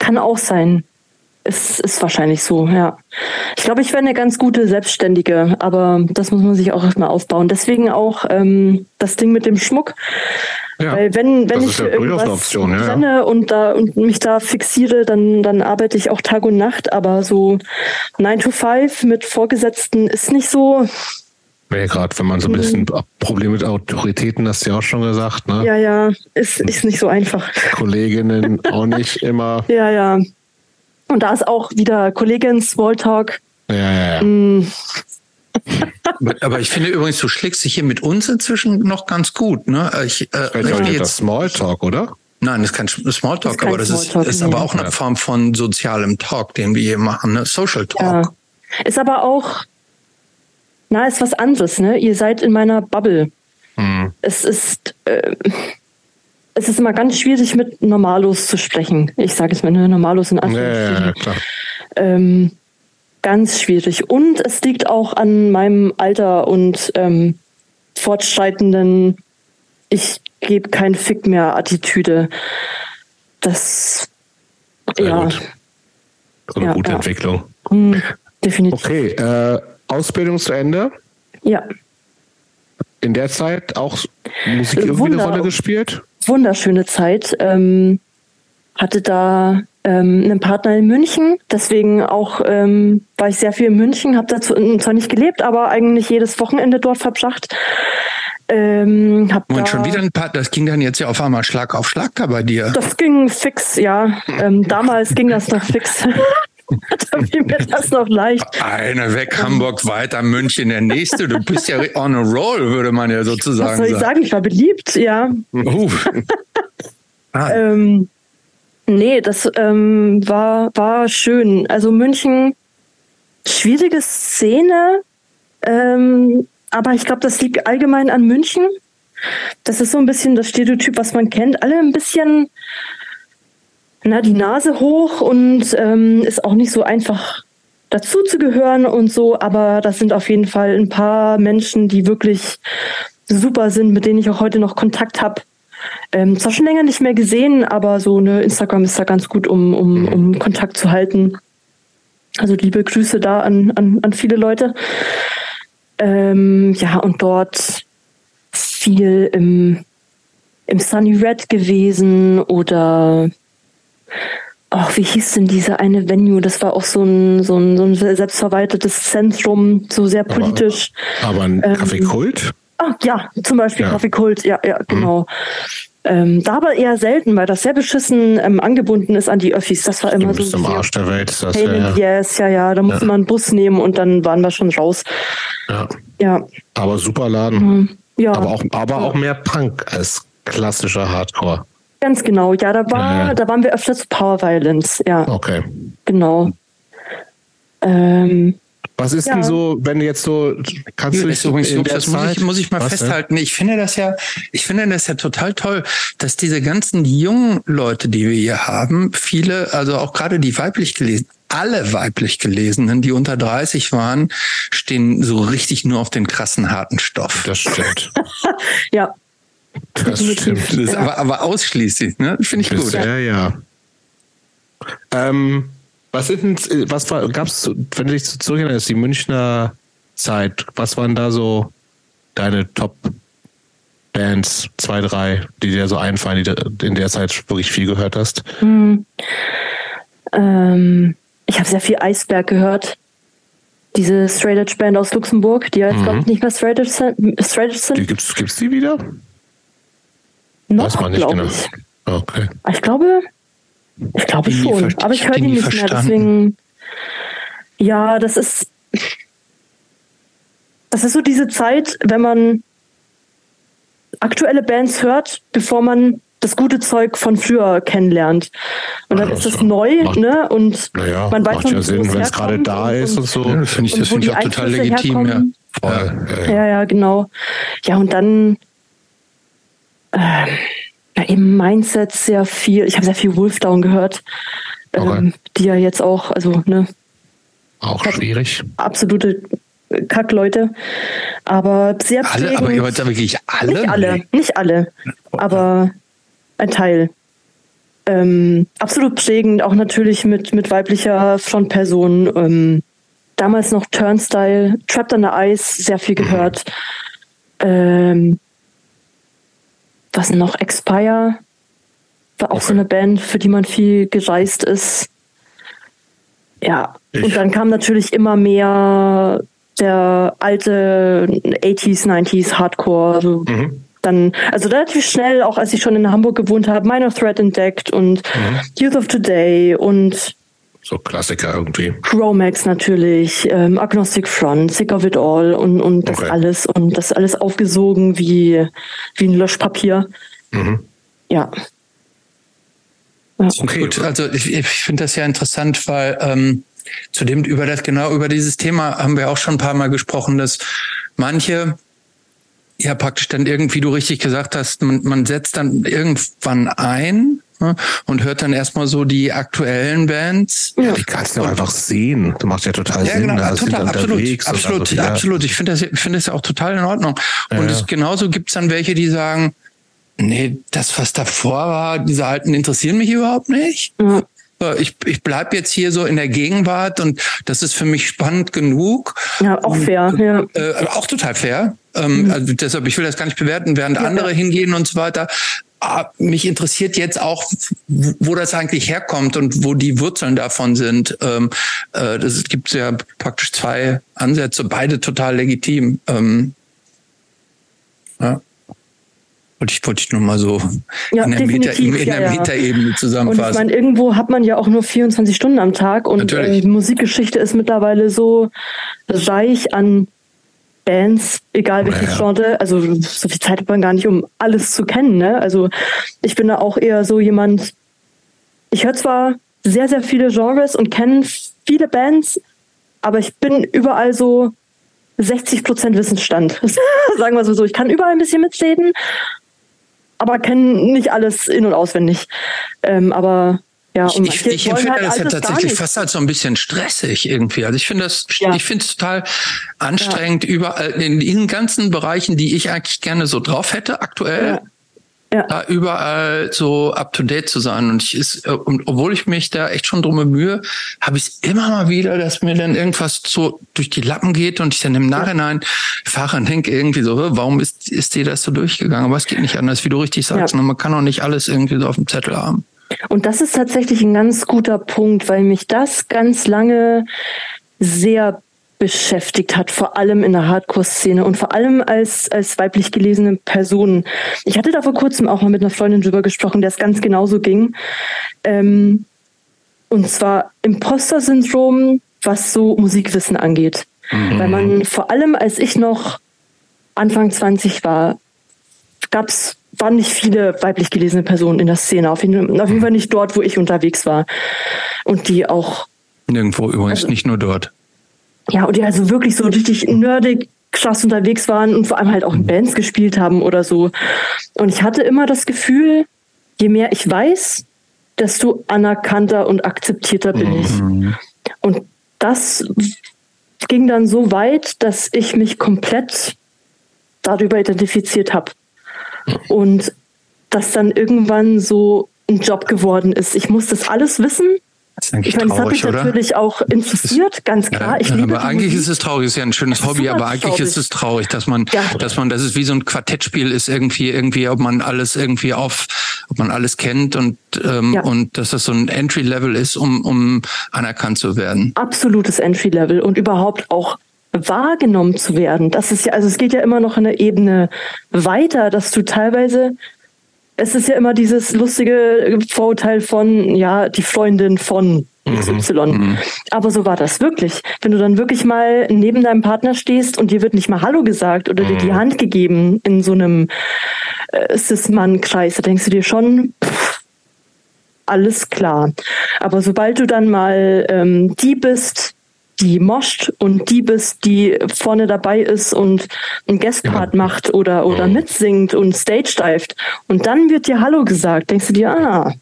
Kann auch sein. Es ist wahrscheinlich so, ja. Ich glaube, ich wäre eine ganz gute Selbstständige, aber das muss man sich auch erstmal aufbauen. Deswegen auch ähm, das Ding mit dem Schmuck. Ja, Weil wenn, wenn ich ja irgendwas Option, ja, brenne und da und mich da fixiere, dann, dann arbeite ich auch Tag und Nacht, aber so 9 to 5 mit Vorgesetzten ist nicht so. Ja, gerade wenn man so ein bisschen mhm. Probleme mit Autoritäten, hast du ja auch schon gesagt, ne? Ja, ja, ist, ist nicht so einfach. Kolleginnen auch nicht immer. Ja, ja. Und da ist auch wieder Kollegin Smalltalk. Ja, ja, ja. Mm. aber ich finde übrigens, du schlägst dich hier mit uns inzwischen noch ganz gut. Ne? Ich, äh, ich jetzt das Smalltalk, oder? Nein, das ist kein Smalltalk, kein aber das Smalltalk, ist, ist aber auch eine Form von sozialem Talk, den wir hier machen, ne? Social Talk. Ja. Ist aber auch, na, ist was anderes, ne? Ihr seid in meiner Bubble. Hm. Es ist, äh, es ist immer ganz schwierig, mit Normalos zu sprechen. Ich sage jetzt mal ne, Normalos in Anführungsstrichen. Ja, ja, klar. Ähm, ganz schwierig. Und es liegt auch an meinem Alter und ähm, fortschreitenden, ich gebe keinen Fick mehr Attitüde. Das, Sehr ja. Gut. Eine ja, gute ja. Entwicklung. Hm, definitiv. Okay, äh, Ausbildung zu Ende. Ja. In der Zeit auch Musik irgendwie Wunder, eine Rolle gespielt? Wunderschöne Zeit. Ähm, hatte da ähm, einen Partner in München, deswegen auch ähm, war ich sehr viel in München, habe da zwar nicht gelebt, aber eigentlich jedes Wochenende dort verbracht. Ähm, Und schon wieder ein paar, das ging dann jetzt ja auf einmal Schlag auf Schlag da bei dir. Das ging fix, ja. Ähm, damals ging das noch fix. da fiel mir das noch leicht. Eine weg, Hamburg, weiter, München, der nächste. Du bist ja on a roll, würde man ja sozusagen Was soll ich sagen? Ich war beliebt, ja. Uh. Ah, Ähm, nee, das ähm, war, war schön. Also München, schwierige Szene, ähm, aber ich glaube, das liegt allgemein an München. Das ist so ein bisschen das Stereotyp, was man kennt. Alle ein bisschen, na, die Nase hoch und ähm, ist auch nicht so einfach dazu zu gehören und so, aber das sind auf jeden Fall ein paar Menschen, die wirklich super sind, mit denen ich auch heute noch Kontakt habe. Ähm, zwar schon länger nicht mehr gesehen, aber so eine Instagram ist da ganz gut, um, um, um Kontakt zu halten. Also liebe Grüße da an, an, an viele Leute. Ähm, ja, und dort viel im, im Sunny Red gewesen oder ach, wie hieß denn diese eine Venue? Das war auch so ein, so ein, so ein selbstverwaltetes Zentrum, so sehr politisch. Aber ein Ähm, Kaffeekult? Ah, ja, zum Beispiel Ja. Kaffeekult, ja, ja, genau. Ähm, da aber eher selten, weil das sehr beschissen ähm, angebunden ist an die Öffis. Das war Du immer so im Arsch der Welt. Das wär, ass, ja, ja. Da musste Ja. man einen Bus nehmen und dann waren wir schon raus. ja. Ja, Aber super Laden. hm, ja. Aber auch, aber auch mehr Punk als klassischer Hardcore. Ganz genau. Ja, da war, Ja, ja. da waren wir öfter zu Power Violence. Ja, Okay. genau. Ähm, Was ist Ja. denn so, wenn du jetzt so, kannst du Das, dich übrigens, in der das muss Zeit, ich, muss ich mal Was festhalten. Ich finde das ja, ich finde das ja total toll, dass diese ganzen jungen Leute, die wir hier haben, viele, also auch gerade die weiblich gelesen, alle weiblich gelesenen, die unter 30 waren, stehen so richtig nur auf den krassen harten Stoff. Das stimmt. ja, Das stimmt. Das, Ja. aber, aber ausschließlich, ne? Finde ich gut. Bisher, ja. Ähm, was sind denn, was war, gab's, wenn du dich so zurückerinnerst, die Münchner Zeit, was waren da so deine Top-Bands, zwei, drei, die dir so einfallen, die du in der Zeit wirklich viel gehört hast? hm. ähm, ich habe sehr viel Eisberg gehört. Diese Straight Edge Band aus Luxemburg, die ja jetzt, Mhm. glaube ich, nicht mehr Straight Edge sind. Straight Edge sind. Die gibt's, gibt's die wieder? Noch, Weiß man nicht genau. ich. Okay. Ich glaube, ich glaube nie schon. Aber ich ich höre die nicht mehr. Deswegen, ja, das ist, das ist so diese Zeit, wenn man aktuelle Bands hört, bevor man das gute Zeug von früher kennenlernt. Und dann Ach ist das neu, Macht- ne? Und Naja, man weiß macht noch ja Sinn, wenn es gerade da und- ist und so. Ja, das finde ich, das finde ich auch total legitim, ja. Ja, ja, genau. Ja, und dann ähm, ja, eben Mindset sehr viel. Ich habe sehr viel Wolfdown gehört, ähm, Okay. die ja jetzt auch, also ne, Auch schwierig. absolute Kackleute, aber sehr Alle, prägend. aber ihr wollt da wirklich alle? nicht alle, nicht alle, aber ein Teil. Ähm, absolut prägend, auch natürlich mit, mit weiblicher Frontperson. Ähm, damals noch Turnstyle, Trapped Under Ice, sehr viel gehört. Ähm, was noch? Expire war auch so eine Band, für die man viel gereist ist. Ja, Ich- und dann kam natürlich immer mehr der alte 80s, 90s Hardcore. Also Mhm. dann, also relativ schnell, auch als ich schon in Hamburg gewohnt habe, Minor Threat entdeckt und Mhm. Youth of Today und So Klassiker irgendwie. Chromax natürlich, ähm, Agnostic Front, Sick of It All und, und das Okay. alles und das alles aufgesogen wie, wie ein Löschpapier. Mhm. Ja. ja. Okay. Gut, also ich, ich finde das ja interessant, weil ähm, zudem über das genau über dieses Thema haben wir auch schon ein paar Mal gesprochen, dass manche ja praktisch dann irgendwie du richtig gesagt hast, man, man setzt dann irgendwann ein ne, und hört dann erstmal so die aktuellen Bands. Ja, die kannst du auch einfach sehen. Das macht ja total Ja, Sinn. genau, da total, absolut, absolut, also wieder- absolut. Ich finde das, ich finde das ja auch total in Ordnung. Und Ja. es, genauso gibt's dann welche, die sagen, nee, das, was davor war, diese Alten interessieren mich überhaupt nicht. Ja. So, Ich, ich bleib jetzt hier so in der Gegenwart und das ist für mich spannend genug. Ja, auch fair, ja. Äh, auch total fair. Ähm, also deshalb, ich will das gar nicht bewerten, während Ja, andere ja. hingehen und so weiter. Ah, mich interessiert jetzt auch, wo das eigentlich herkommt und wo die Wurzeln davon sind. Ähm, äh, das gibt ja praktisch zwei Ansätze, beide total legitim. Ähm, ja. Wollte ich, wollte ich nur mal so Ja, in der, Meta, in definitiv, der ja. Metaebene Und ich zusammenfassen. meine, irgendwo hat man ja auch nur 24 Stunden am Tag und äh, die Musikgeschichte ist mittlerweile so reich an Bands, egal welches Ja. Genre. Also so viel Zeit hat man gar nicht, um alles zu kennen. Ne? Also ich bin da auch eher so jemand, ich höre zwar sehr, sehr viele Genres und kenne viele Bands, aber ich bin überall so 60 Prozent Wissensstand. Sagen wir so so. Ich kann überall ein bisschen mitreden, aber kenne nicht alles in- und auswendig. Ähm, aber ja, ich, ich wollen empfinde halt das ja tatsächlich fast als so ein bisschen stressig irgendwie. Also ich finde das, Ja. ich finde es total anstrengend überall in diesen ganzen Bereichen, die ich eigentlich gerne so drauf hätte aktuell. Ja. Ja. Da überall so up to date zu sein. Und ich ist, äh, und obwohl ich mich da echt schon drum bemühe, habe ich es immer mal wieder, dass mir dann irgendwas so durch die Lappen geht und ich dann im Nachhinein fahre und denke irgendwie so, "Hä, warum ist, ist dir das so durchgegangen? Aber es geht nicht anders, wie du richtig sagst. Ja. Und man kann auch nicht alles irgendwie so auf dem Zettel haben. Und das ist tatsächlich ein ganz guter Punkt, weil mich das ganz lange sehr beschäftigt hat, vor allem in der Hardcore-Szene und vor allem als, als weiblich gelesene Person. Ich hatte da vor kurzem auch mal mit einer Freundin drüber gesprochen, der es ganz genauso ging. Ähm, und zwar Imposter-Syndrom, was so Musikwissen angeht. Weil man vor allem, als ich noch Anfang 20 war, gab's waren nicht viele weiblich gelesene Personen in der Szene. Auf jeden, auf jeden Fall nicht dort, wo ich unterwegs war. Und die auch, Nirgendwo übrigens, Also- nicht nur dort. ja, und die also wirklich so richtig nerdig krass unterwegs waren und vor allem halt auch in Bands gespielt haben oder so. Und ich hatte immer das Gefühl, je mehr ich weiß, desto anerkannter und akzeptierter bin ich. Und das ging dann so weit, dass ich mich komplett darüber identifiziert habe. Und das dann irgendwann so ein Job geworden ist. Ich muss das alles wissen. Das ist eigentlich Ich meine, das hat mich oder? natürlich auch interessiert, ganz klar. Ich ja, liebe aber eigentlich Musik. ist es traurig, ist ja ein schönes Es ist Hobby, aber eigentlich traurig. ist es traurig, dass man, Ja. dass man, dass es wie so ein Quartettspiel ist, irgendwie, irgendwie, ob man alles irgendwie auf, ob man alles kennt und, ähm, Ja. und dass das so ein Entry-Level ist, um, um anerkannt zu werden. absolutes Entry-Level und überhaupt auch wahrgenommen zu werden. Das ist ja, also es geht ja immer noch eine Ebene weiter, dass du teilweise, es ist ja immer dieses lustige Vorurteil von, ja, die Freundin von XY. Aber so war das wirklich. Wenn du dann wirklich mal neben deinem Partner stehst und dir wird nicht mal Hallo gesagt oder dir die Hand gegeben in so einem äh, Cis-Mann-Kreis, da denkst du dir schon, pff, alles klar. Aber sobald du dann mal ähm, die bist, die moscht und die bist, die vorne dabei ist und einen Guestpart macht oder, oder mitsingt und stage dived und dann wird dir Hallo gesagt, denkst du dir, ah,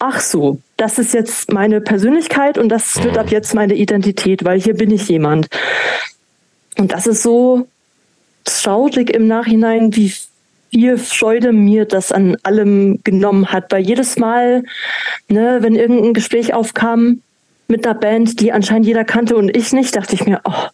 ach so, das ist jetzt meine Persönlichkeit und das wird ab jetzt meine Identität, weil hier bin ich jemand. Und das ist so traurig im Nachhinein, wie viel Freude mir das an allem genommen hat. Weil jedes Mal, ne, wenn irgendein Gespräch aufkam mit einer Band, die anscheinend jeder kannte und ich nicht, dachte ich mir, oh,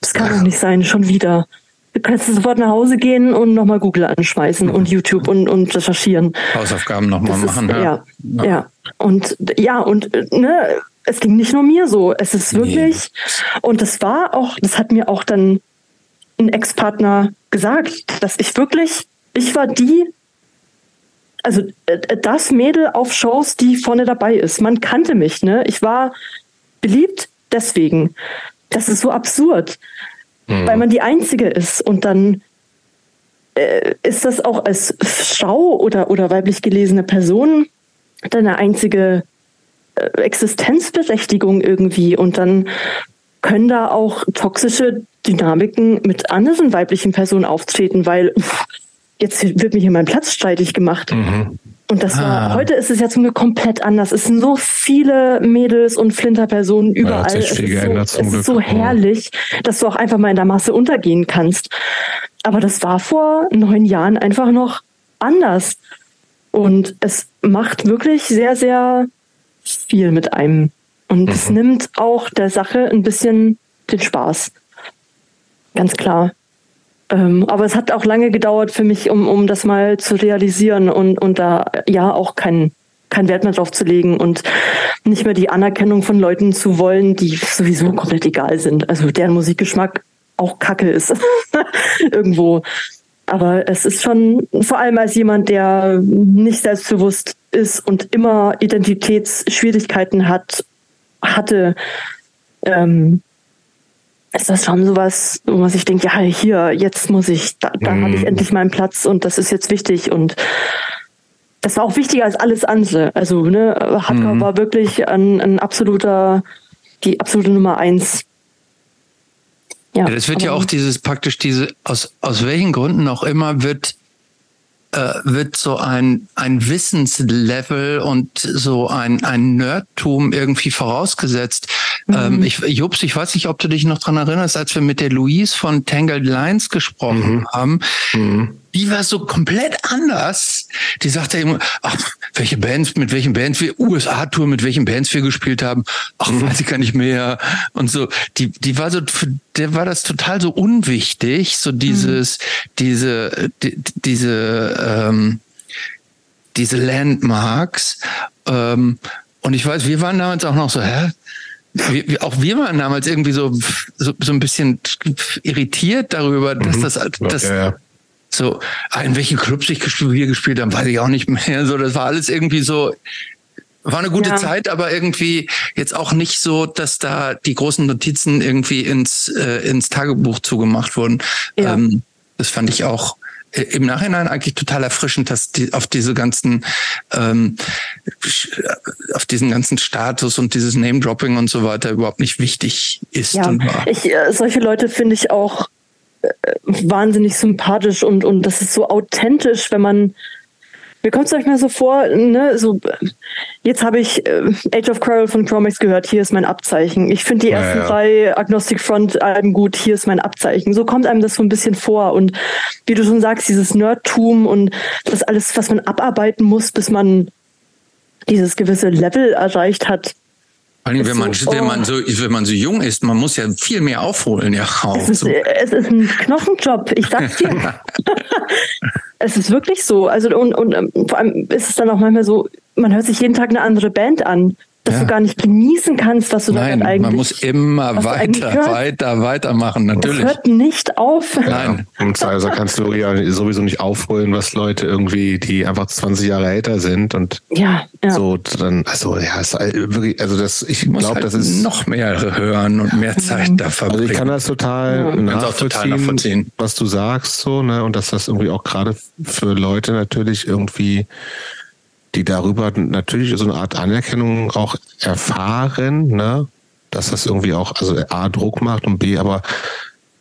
das kann doch nicht sein, schon wieder. Du kannst sofort nach Hause gehen und nochmal Google anschmeißen und YouTube und, und recherchieren. Hausaufgaben nochmal machen, ist, ja. ja, ja. Und ja, und ne, es ging nicht nur mir so. Es ist wirklich, und das war auch, das hat mir auch dann ein Ex-Partner gesagt, dass ich wirklich, ich war die, also äh, das Mädel auf Shows, die vorne dabei ist. Man kannte mich, ne? Ich war beliebt deswegen. Das ist so absurd, weil man die Einzige ist und dann äh, ist das auch als Frau oder, oder weiblich gelesene Person deine einzige äh, Existenzberechtigung irgendwie und dann können da auch toxische Dynamiken mit anderen weiblichen Personen auftreten, weil pff, jetzt wird mir hier mein Platz streitig gemacht. Und das war, Ah. heute ist es ja zum Glück komplett anders. Es sind so viele Mädels und Flinterpersonen überall. hat sich es viel ist, geändert so, zum es ist Glück. so Mhm. herrlich, dass du auch einfach mal in der Masse untergehen kannst. Aber das war vor neun Jahren einfach noch anders. Und es macht wirklich sehr, sehr viel mit einem. Und es nimmt auch der Sache ein bisschen den Spaß. Ganz klar. Ähm, aber es hat auch lange gedauert für mich, um, um das mal zu realisieren und, und da ja auch keinen keinen Wert mehr drauf zu legen und nicht mehr die Anerkennung von Leuten zu wollen, die sowieso komplett egal sind. Also deren Musikgeschmack auch kacke ist. Irgendwo. Aber es ist schon, vor allem als jemand, der nicht selbstbewusst ist und immer Identitätsschwierigkeiten hat, hatte, ähm, ist das schon sowas, wo man sich denkt, ja, hier, jetzt muss ich, da, da mm. habe ich mhm. endlich meinen Platz und das ist jetzt wichtig und das war auch wichtiger als alles andere. Also, ne, Hardcore mm. war wirklich ein, ein absoluter, die absolute Nummer eins. Ja, ja das wird ja auch dieses praktisch diese, aus, aus welchen Gründen auch immer wird äh, wird so ein, ein Wissenslevel und so ein, ein Nerdtum irgendwie vorausgesetzt. Mhm. Ähm, ich, Jobs, ich weiß nicht, ob du dich noch dran erinnerst, als wir mit der Louise von Tangled Lines gesprochen mhm. haben. Mhm die war so komplett anders. Die sagte immer, ach, welche Bands, mit welchen Bands wir USA-Tour, mit welchen Bands wir gespielt haben. Ach, mhm. weiß ich gar nicht mehr. Und so, die, die war so, für der war das total so unwichtig, so dieses, mhm. diese, die, diese, ähm, diese Landmarks. Ähm, und ich weiß, wir waren damals auch noch so, hä? Wir, auch wir waren damals irgendwie so, so, so ein bisschen irritiert darüber, dass mhm. das, das, ja, ja so, ah, in welchen Clubs ich wir gespielt haben, weiß ich auch nicht mehr. So, das war alles irgendwie so, war eine gute ja. Zeit, aber irgendwie jetzt auch nicht so, dass da die großen Notizen irgendwie ins, äh, ins Tagebuch zugemacht wurden. Ja. Ähm, das fand ich auch äh, im Nachhinein eigentlich total erfrischend, dass die auf diese ganzen, ähm, auf diesen ganzen Status und dieses Name-Dropping und so weiter überhaupt nicht wichtig ist. Ja, und war. Ich, äh, solche Leute finde ich auch wahnsinnig sympathisch und, und das ist so authentisch, wenn man mir kommt es euch mal so vor, ne, so jetzt habe ich äh, Age of Quarrel von Chromex gehört, hier ist mein Abzeichen. Ich finde die ersten ja, ja. drei Agnostic Front Alben gut, hier ist mein Abzeichen. So kommt einem das so ein bisschen vor und wie du schon sagst, dieses Nerdtum und das alles, was man abarbeiten muss, bis man dieses gewisse Level erreicht hat, vor allem, wenn man, so, wenn man so, wenn man so jung ist, man muss ja viel mehr aufholen, ja. Auch. Es, ist, es ist ein Knochenjob, ich sag's dir. es ist wirklich so. Also, und, und ähm, vor allem ist es dann auch manchmal so, man hört sich jeden Tag eine andere Band an dass ja. du gar nicht genießen kannst, was du Nein, da eigentlich. Man muss immer weiter, weiter, weitermachen, natürlich. Das hört nicht auf. Nein. Und also kannst du ja sowieso nicht aufholen, was Leute irgendwie, die einfach 20 Jahre älter sind und ja, ja. so dann, also ja, ist halt wirklich, also das, ich glaube, halt das ist noch mehr hören und mehr Zeit da verbringen. Also ich kann das total, ja. nachvollziehen, total nachvollziehen, was du sagst, so, ne, und dass das irgendwie auch gerade für Leute natürlich irgendwie die darüber natürlich so eine Art Anerkennung auch erfahren, ne? dass das irgendwie auch, also A, Druck macht und B, aber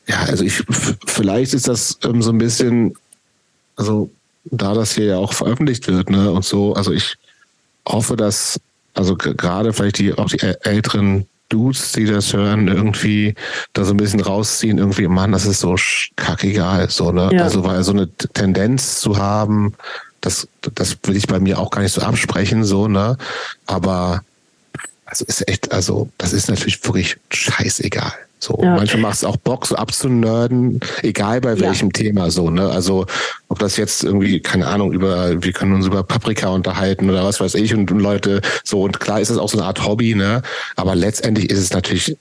ja, also ich, vielleicht ist das ähm, so ein bisschen, also da das hier ja auch veröffentlicht wird, ne, und so, also ich hoffe, dass, also gerade vielleicht die, auch die älteren Dudes, die das hören, irgendwie da so ein bisschen rausziehen, irgendwie, Mann, das ist so kackegal, so, ne, ja. also weil so eine Tendenz zu haben, das, das will ich bei mir auch gar nicht so absprechen, so, ne? Aber also ist echt, also das ist natürlich wirklich scheißegal. So, ja. manchmal macht es auch Bock, so abzunörden, egal bei welchem ja. Thema so, ne? Also ob das jetzt irgendwie, keine Ahnung, über, wir können uns über Paprika unterhalten oder was weiß ich und, und Leute so, und klar ist es auch so eine Art Hobby, ne? Aber letztendlich ist es natürlich,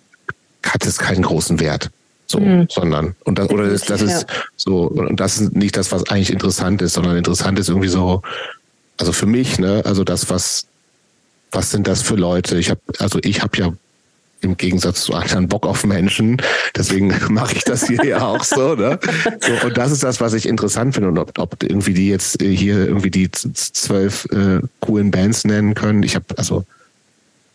hat es keinen großen Wert so, mhm. sondern und das, oder das, das ist so und das ist nicht das, was eigentlich interessant ist, sondern interessant ist irgendwie so, also für mich, ne, also das, was was sind das für Leute? Ich habe, also ich habe ja im Gegensatz zu anderen Bock auf Menschen. Deswegen mache ich das hier ja auch so, ne? So, und das ist das, was ich interessant finde. Und ob, ob irgendwie die jetzt hier irgendwie die zwölf äh, coolen Bands nennen können. Ich habe, also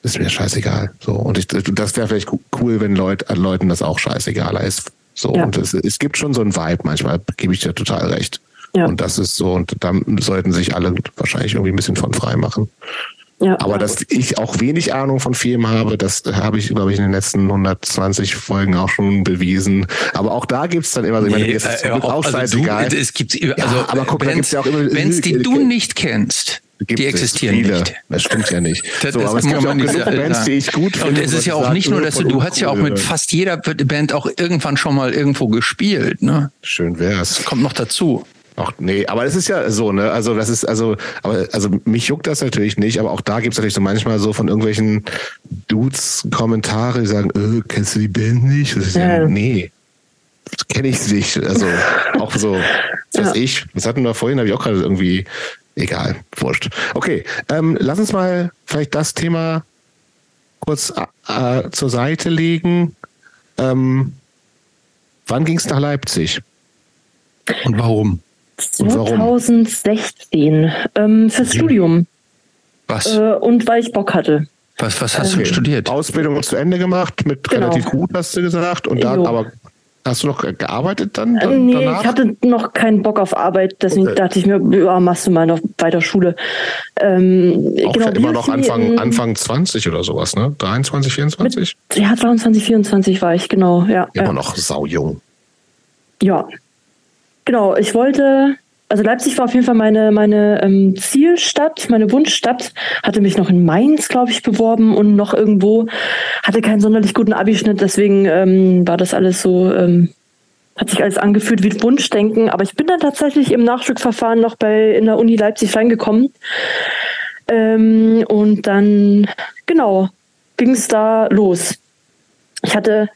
ist mir scheißegal. So und ich, das wäre vielleicht cool, wenn Leut, Leuten das auch scheißegaler ist. So ja. und es, es gibt schon so einen Vibe manchmal, gebe ich dir total recht. Ja. Und das ist so und da sollten sich alle wahrscheinlich irgendwie ein bisschen von frei machen. Ja, Aber dass ich auch wenig Ahnung von Filmen habe, das habe ich, glaube ich, in den letzten 120 Folgen auch schon bewiesen. Aber auch da gibt es dann immer, nee, ich meine, es ist äh, auch, also scheißegal. Du, es gibt, also, ja, aber guck, Bands, da gibt's ja auch immer, Bands, die du nicht kennst, Gibt die existieren viele. nicht. Das stimmt ja nicht. Das, so, das aber es gibt auch genug Bands, die ich gut finde. Und es ist ja auch nicht nur, dass du, du hast ja auch mit fast jeder Band auch irgendwann schon mal irgendwo gespielt, ne? Schön wär's. Das kommt noch dazu. Ach nee, aber es ist ja so, ne? Also das ist, also, aber also mich juckt das natürlich nicht, aber auch da gibt's natürlich so manchmal so von irgendwelchen Dudes Kommentare, die sagen, äh, kennst du die Band nicht? Das ist ja, ja nee. Kenne ich nicht. Also auch so, was weiß ich, was hatten wir vorhin, habe ich auch gerade irgendwie, egal, wurscht. Okay, ähm, lass uns mal vielleicht das Thema kurz äh, zur Seite legen. Ähm, wann ging es nach Leipzig? Und warum? Und warum? 2016 ähm, fürs Mhm. Studium Was, äh, und weil ich Bock hatte. was, was hast Okay. du studiert? Ausbildung zu Ende gemacht, mit Genau. relativ gut, hast du gesagt. Und dann, Jo. aber hast du noch gearbeitet dann? Äh, dann nee, danach? ich hatte noch keinen Bock auf Arbeit, deswegen Okay. dachte ich mir, ja, machst du mal noch weiter Schule. Ähm, auch genau, immer noch Anfang, Anfang 20 oder sowas, ne? 23, 24? Ja, 23, 24 war ich, genau, ja. Immer ja. noch saujung. Ja. Genau, ich wollte, also Leipzig war auf jeden Fall meine, meine ähm, Zielstadt, meine Wunschstadt. Hatte mich noch in Mainz, glaube ich, beworben und noch irgendwo. Hatte keinen sonderlich guten Abischnitt, deswegen ähm, war das alles so, ähm, hat sich alles angefühlt wie Wunschdenken. Aber ich bin dann tatsächlich im Nachschubverfahren noch bei in der Uni Leipzig reingekommen. Ähm, und dann, genau, ging es da los. Ich hatte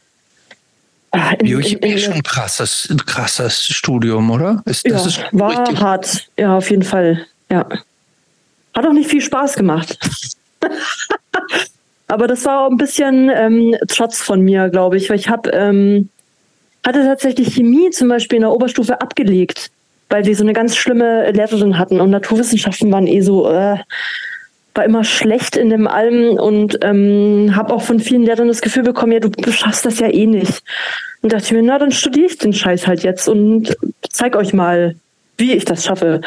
Biochemie ist schon ein krasses, krasses Studium, oder? Ist, ja, das ist war richtig. hart. Ja, auf jeden Fall. Ja. Hat auch nicht viel Spaß gemacht. Aber das war auch ein bisschen ähm, Trotz von mir, glaube ich, weil ich habe ähm, hatte tatsächlich Chemie zum Beispiel in der Oberstufe abgelegt, weil wir so eine ganz schlimme Lehrerin hatten und Naturwissenschaften waren eh so äh, war immer schlecht in dem allem und ähm, habe auch von vielen Lehrern das Gefühl bekommen, ja, du schaffst das ja eh nicht. Und dachte ich mir, na, dann studiere ich den Scheiß halt jetzt und zeig euch mal, wie ich das schaffe.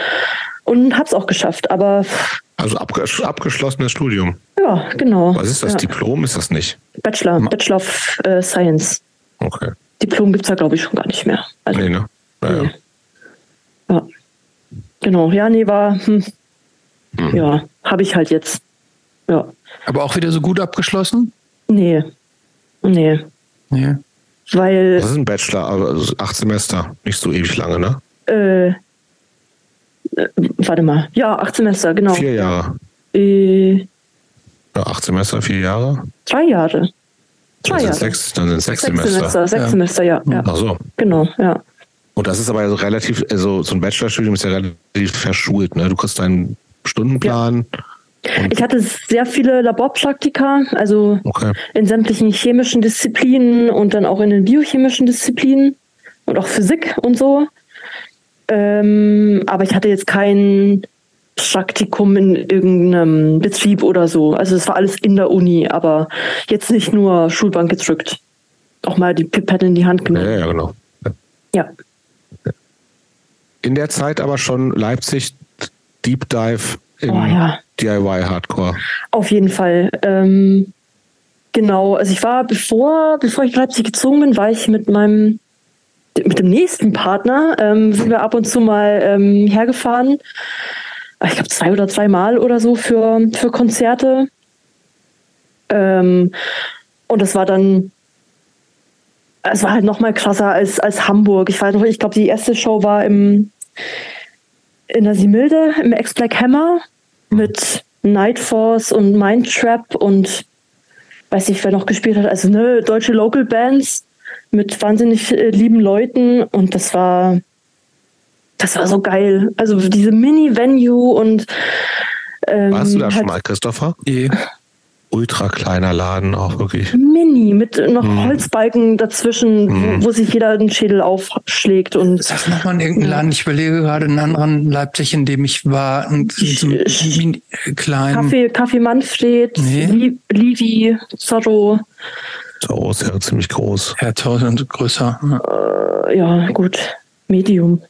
Und hab's auch geschafft, aber Also abges abgeschlossenes Studium. ja, genau. Was ist das? Ja. Diplom ist das nicht? Bachelor, Bachelor of äh, Science. Okay. Diplom gibt's ja, glaube ich, schon gar nicht mehr. Also, Nee, ne? Naja. nee. Ja. Genau, ja, nee, war, hm, Hm. ja, habe ich halt jetzt. Ja. Aber auch wieder so gut abgeschlossen? Nee. Nee. Nee. Weil, Das ist ein Bachelor, aber also acht Semester. Nicht so ewig lange, ne? äh, äh, warte mal. Ja, acht Semester, genau. Vier Jahre. Äh, Ja, acht Semester, vier Jahre. drei Jahre. Drei Dann sind Jahre. sechs, dann sind sechs, Sechs Semester. Semester, sechs Ja. Semester, ja. ja. Ach so. Genau, ja. Und das ist aber so relativ, also so ein Bachelorstudium ist ja relativ verschult, ne? Du kriegst deinen Stundenplan. Ich hatte sehr viele Laborpraktika, also Okay. in sämtlichen chemischen Disziplinen und dann auch in den biochemischen Disziplinen und auch Physik und so. Ähm, aber ich hatte jetzt kein Praktikum in irgendeinem Betrieb oder so. Also es war alles in der Uni, aber jetzt nicht nur Schulbank gedrückt. Auch mal die Pipette in die Hand Ja, genommen. ja, genau. Ja. In der Zeit aber schon Leipzig Deep Dive in Oh ja. DIY Hardcore. Auf jeden Fall. Ähm, genau, also ich war, bevor, bevor ich nach Leipzig gezogen bin, war ich mit meinem, mit dem nächsten Partner, ähm, sind wir ab und zu mal ähm, hergefahren. Ich glaube zwei oder dreimal oder so für, für Konzerte. Ähm, und das war dann, es war halt noch mal krasser als, als Hamburg. Ich weiß noch, ich glaube, die erste Show war im, in der Similde, im Ex-Black Hammer mit Night Force und Mind Trap und weiß nicht, wer noch gespielt hat. Also ne, deutsche Local Bands mit wahnsinnig äh, lieben Leuten und das war das war so geil. Also diese Mini-Venue und ähm, Warst du da schon halt mal, Christopher? Nee. Ultra kleiner Laden auch wirklich. Mini mit noch Mhm. Holzbalken dazwischen, Mhm. wo, wo sich jeder den Schädel aufschlägt und Sag nochmal in irgendeinen Laden. Ich überlege gerade einen anderen Leipzig, in dem ich war. Ein, so ein mini- klein. Kaffee, Kaffee Manfred, Nee. Li Livi, Zorro, So ist ja ziemlich groß. Ja, tausend größer. Ja. äh, ja gut, Medium.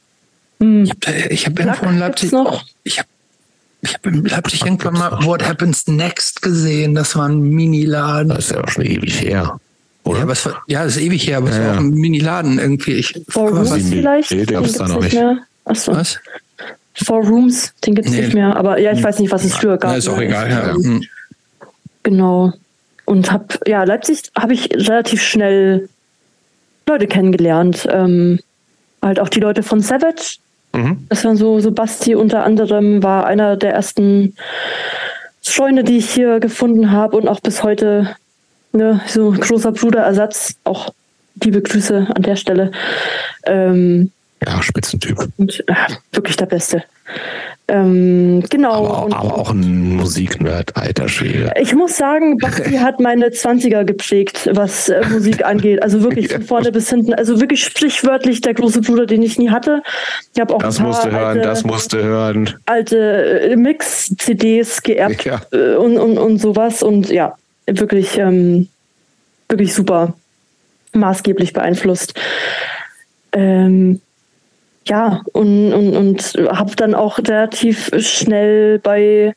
Hm. Ich habe ich hab irgendwo in Leipzig. noch? Ich habe ich hab in Leipzig Plack irgendwann mal. What Happens Next gesehen. Das war ein Mini-Laden. Das ist ja auch schon ewig her. Oder? Ja, aber es war, ja, das ist ewig her, aber es Ja, war ja. auch ein Mini-Laden irgendwie. Ich, Four was, Rooms die- vielleicht? nee, den gibt's da noch nicht mehr. Achso. was? Four Rooms, den gibt's Nee. nicht mehr. Aber ja, ich weiß nicht, was es früher gab. Ja, ist auch ne? egal. Ja. Ja. Hm. Genau. Und hab, ja, Leipzig habe ich relativ schnell Leute kennengelernt. Ähm, halt auch die Leute von Savage. Mhm. Das waren so, so Basti unter anderem, war einer der ersten Freunde, die ich hier gefunden habe und auch bis heute ne, so großer Bruderersatz, auch liebe Grüße an der Stelle. Ähm, ja, Spitzentyp. Und, äh, wirklich der Beste. Ähm, genau. Aber, und, aber auch ein Musiknerd, alter Schwede. Ich muss sagen, Basti hat meine 20er gepflegt, was äh, Musik angeht. Also wirklich von vorne bis hinten. Also wirklich sprichwörtlich der große Bruder, den ich nie hatte. Ich habe auch Das ein paar hören, alte, das musste hören. alte äh, Mix-CDs geerbt Ja. äh, und, und, und sowas. Und ja, wirklich, ähm, wirklich super. Maßgeblich beeinflusst. Ähm, ja, und, und, und habe dann auch relativ schnell bei,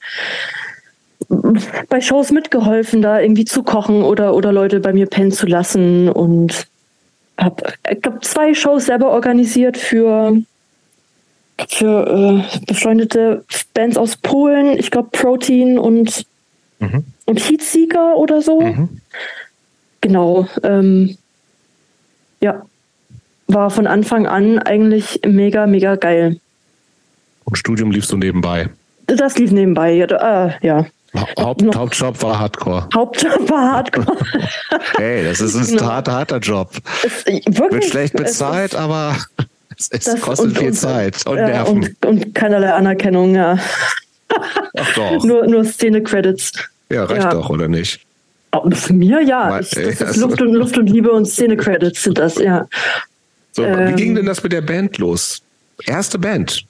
bei Shows mitgeholfen, da irgendwie zu kochen oder, oder Leute bei mir pennen zu lassen. Und habe, ich glaube, zwei Shows selber organisiert für, für äh, befreundete Bands aus Polen. Ich glaube, Protein und, Mhm. und Heatseeker oder so. Mhm. Genau. Ähm, ja, war von Anfang an eigentlich mega, mega geil. Und Studium lief so nebenbei. Das lief nebenbei. Ja, äh, ja. Haupt, Noch- Hauptjob war Hardcore. Hauptjob war Hardcore. Hey, das ist ein Genau. harter, harter Job. Es- wirklich, Wird schlecht bezahlt, ist- aber es, es das- kostet und- viel und- Zeit und ja, Nerven. Und, und keinerlei Anerkennung, ja. Ach doch. Nur, nur Szene-Credits. Ja, reicht ja. doch, oder nicht? Oh, Für mir ja. Ich, das ey, ist also- Luft, und, Luft und Liebe und Szene-Credits sind das, ja. So, wie Ähm, ging denn das mit der Band los? Erste Band.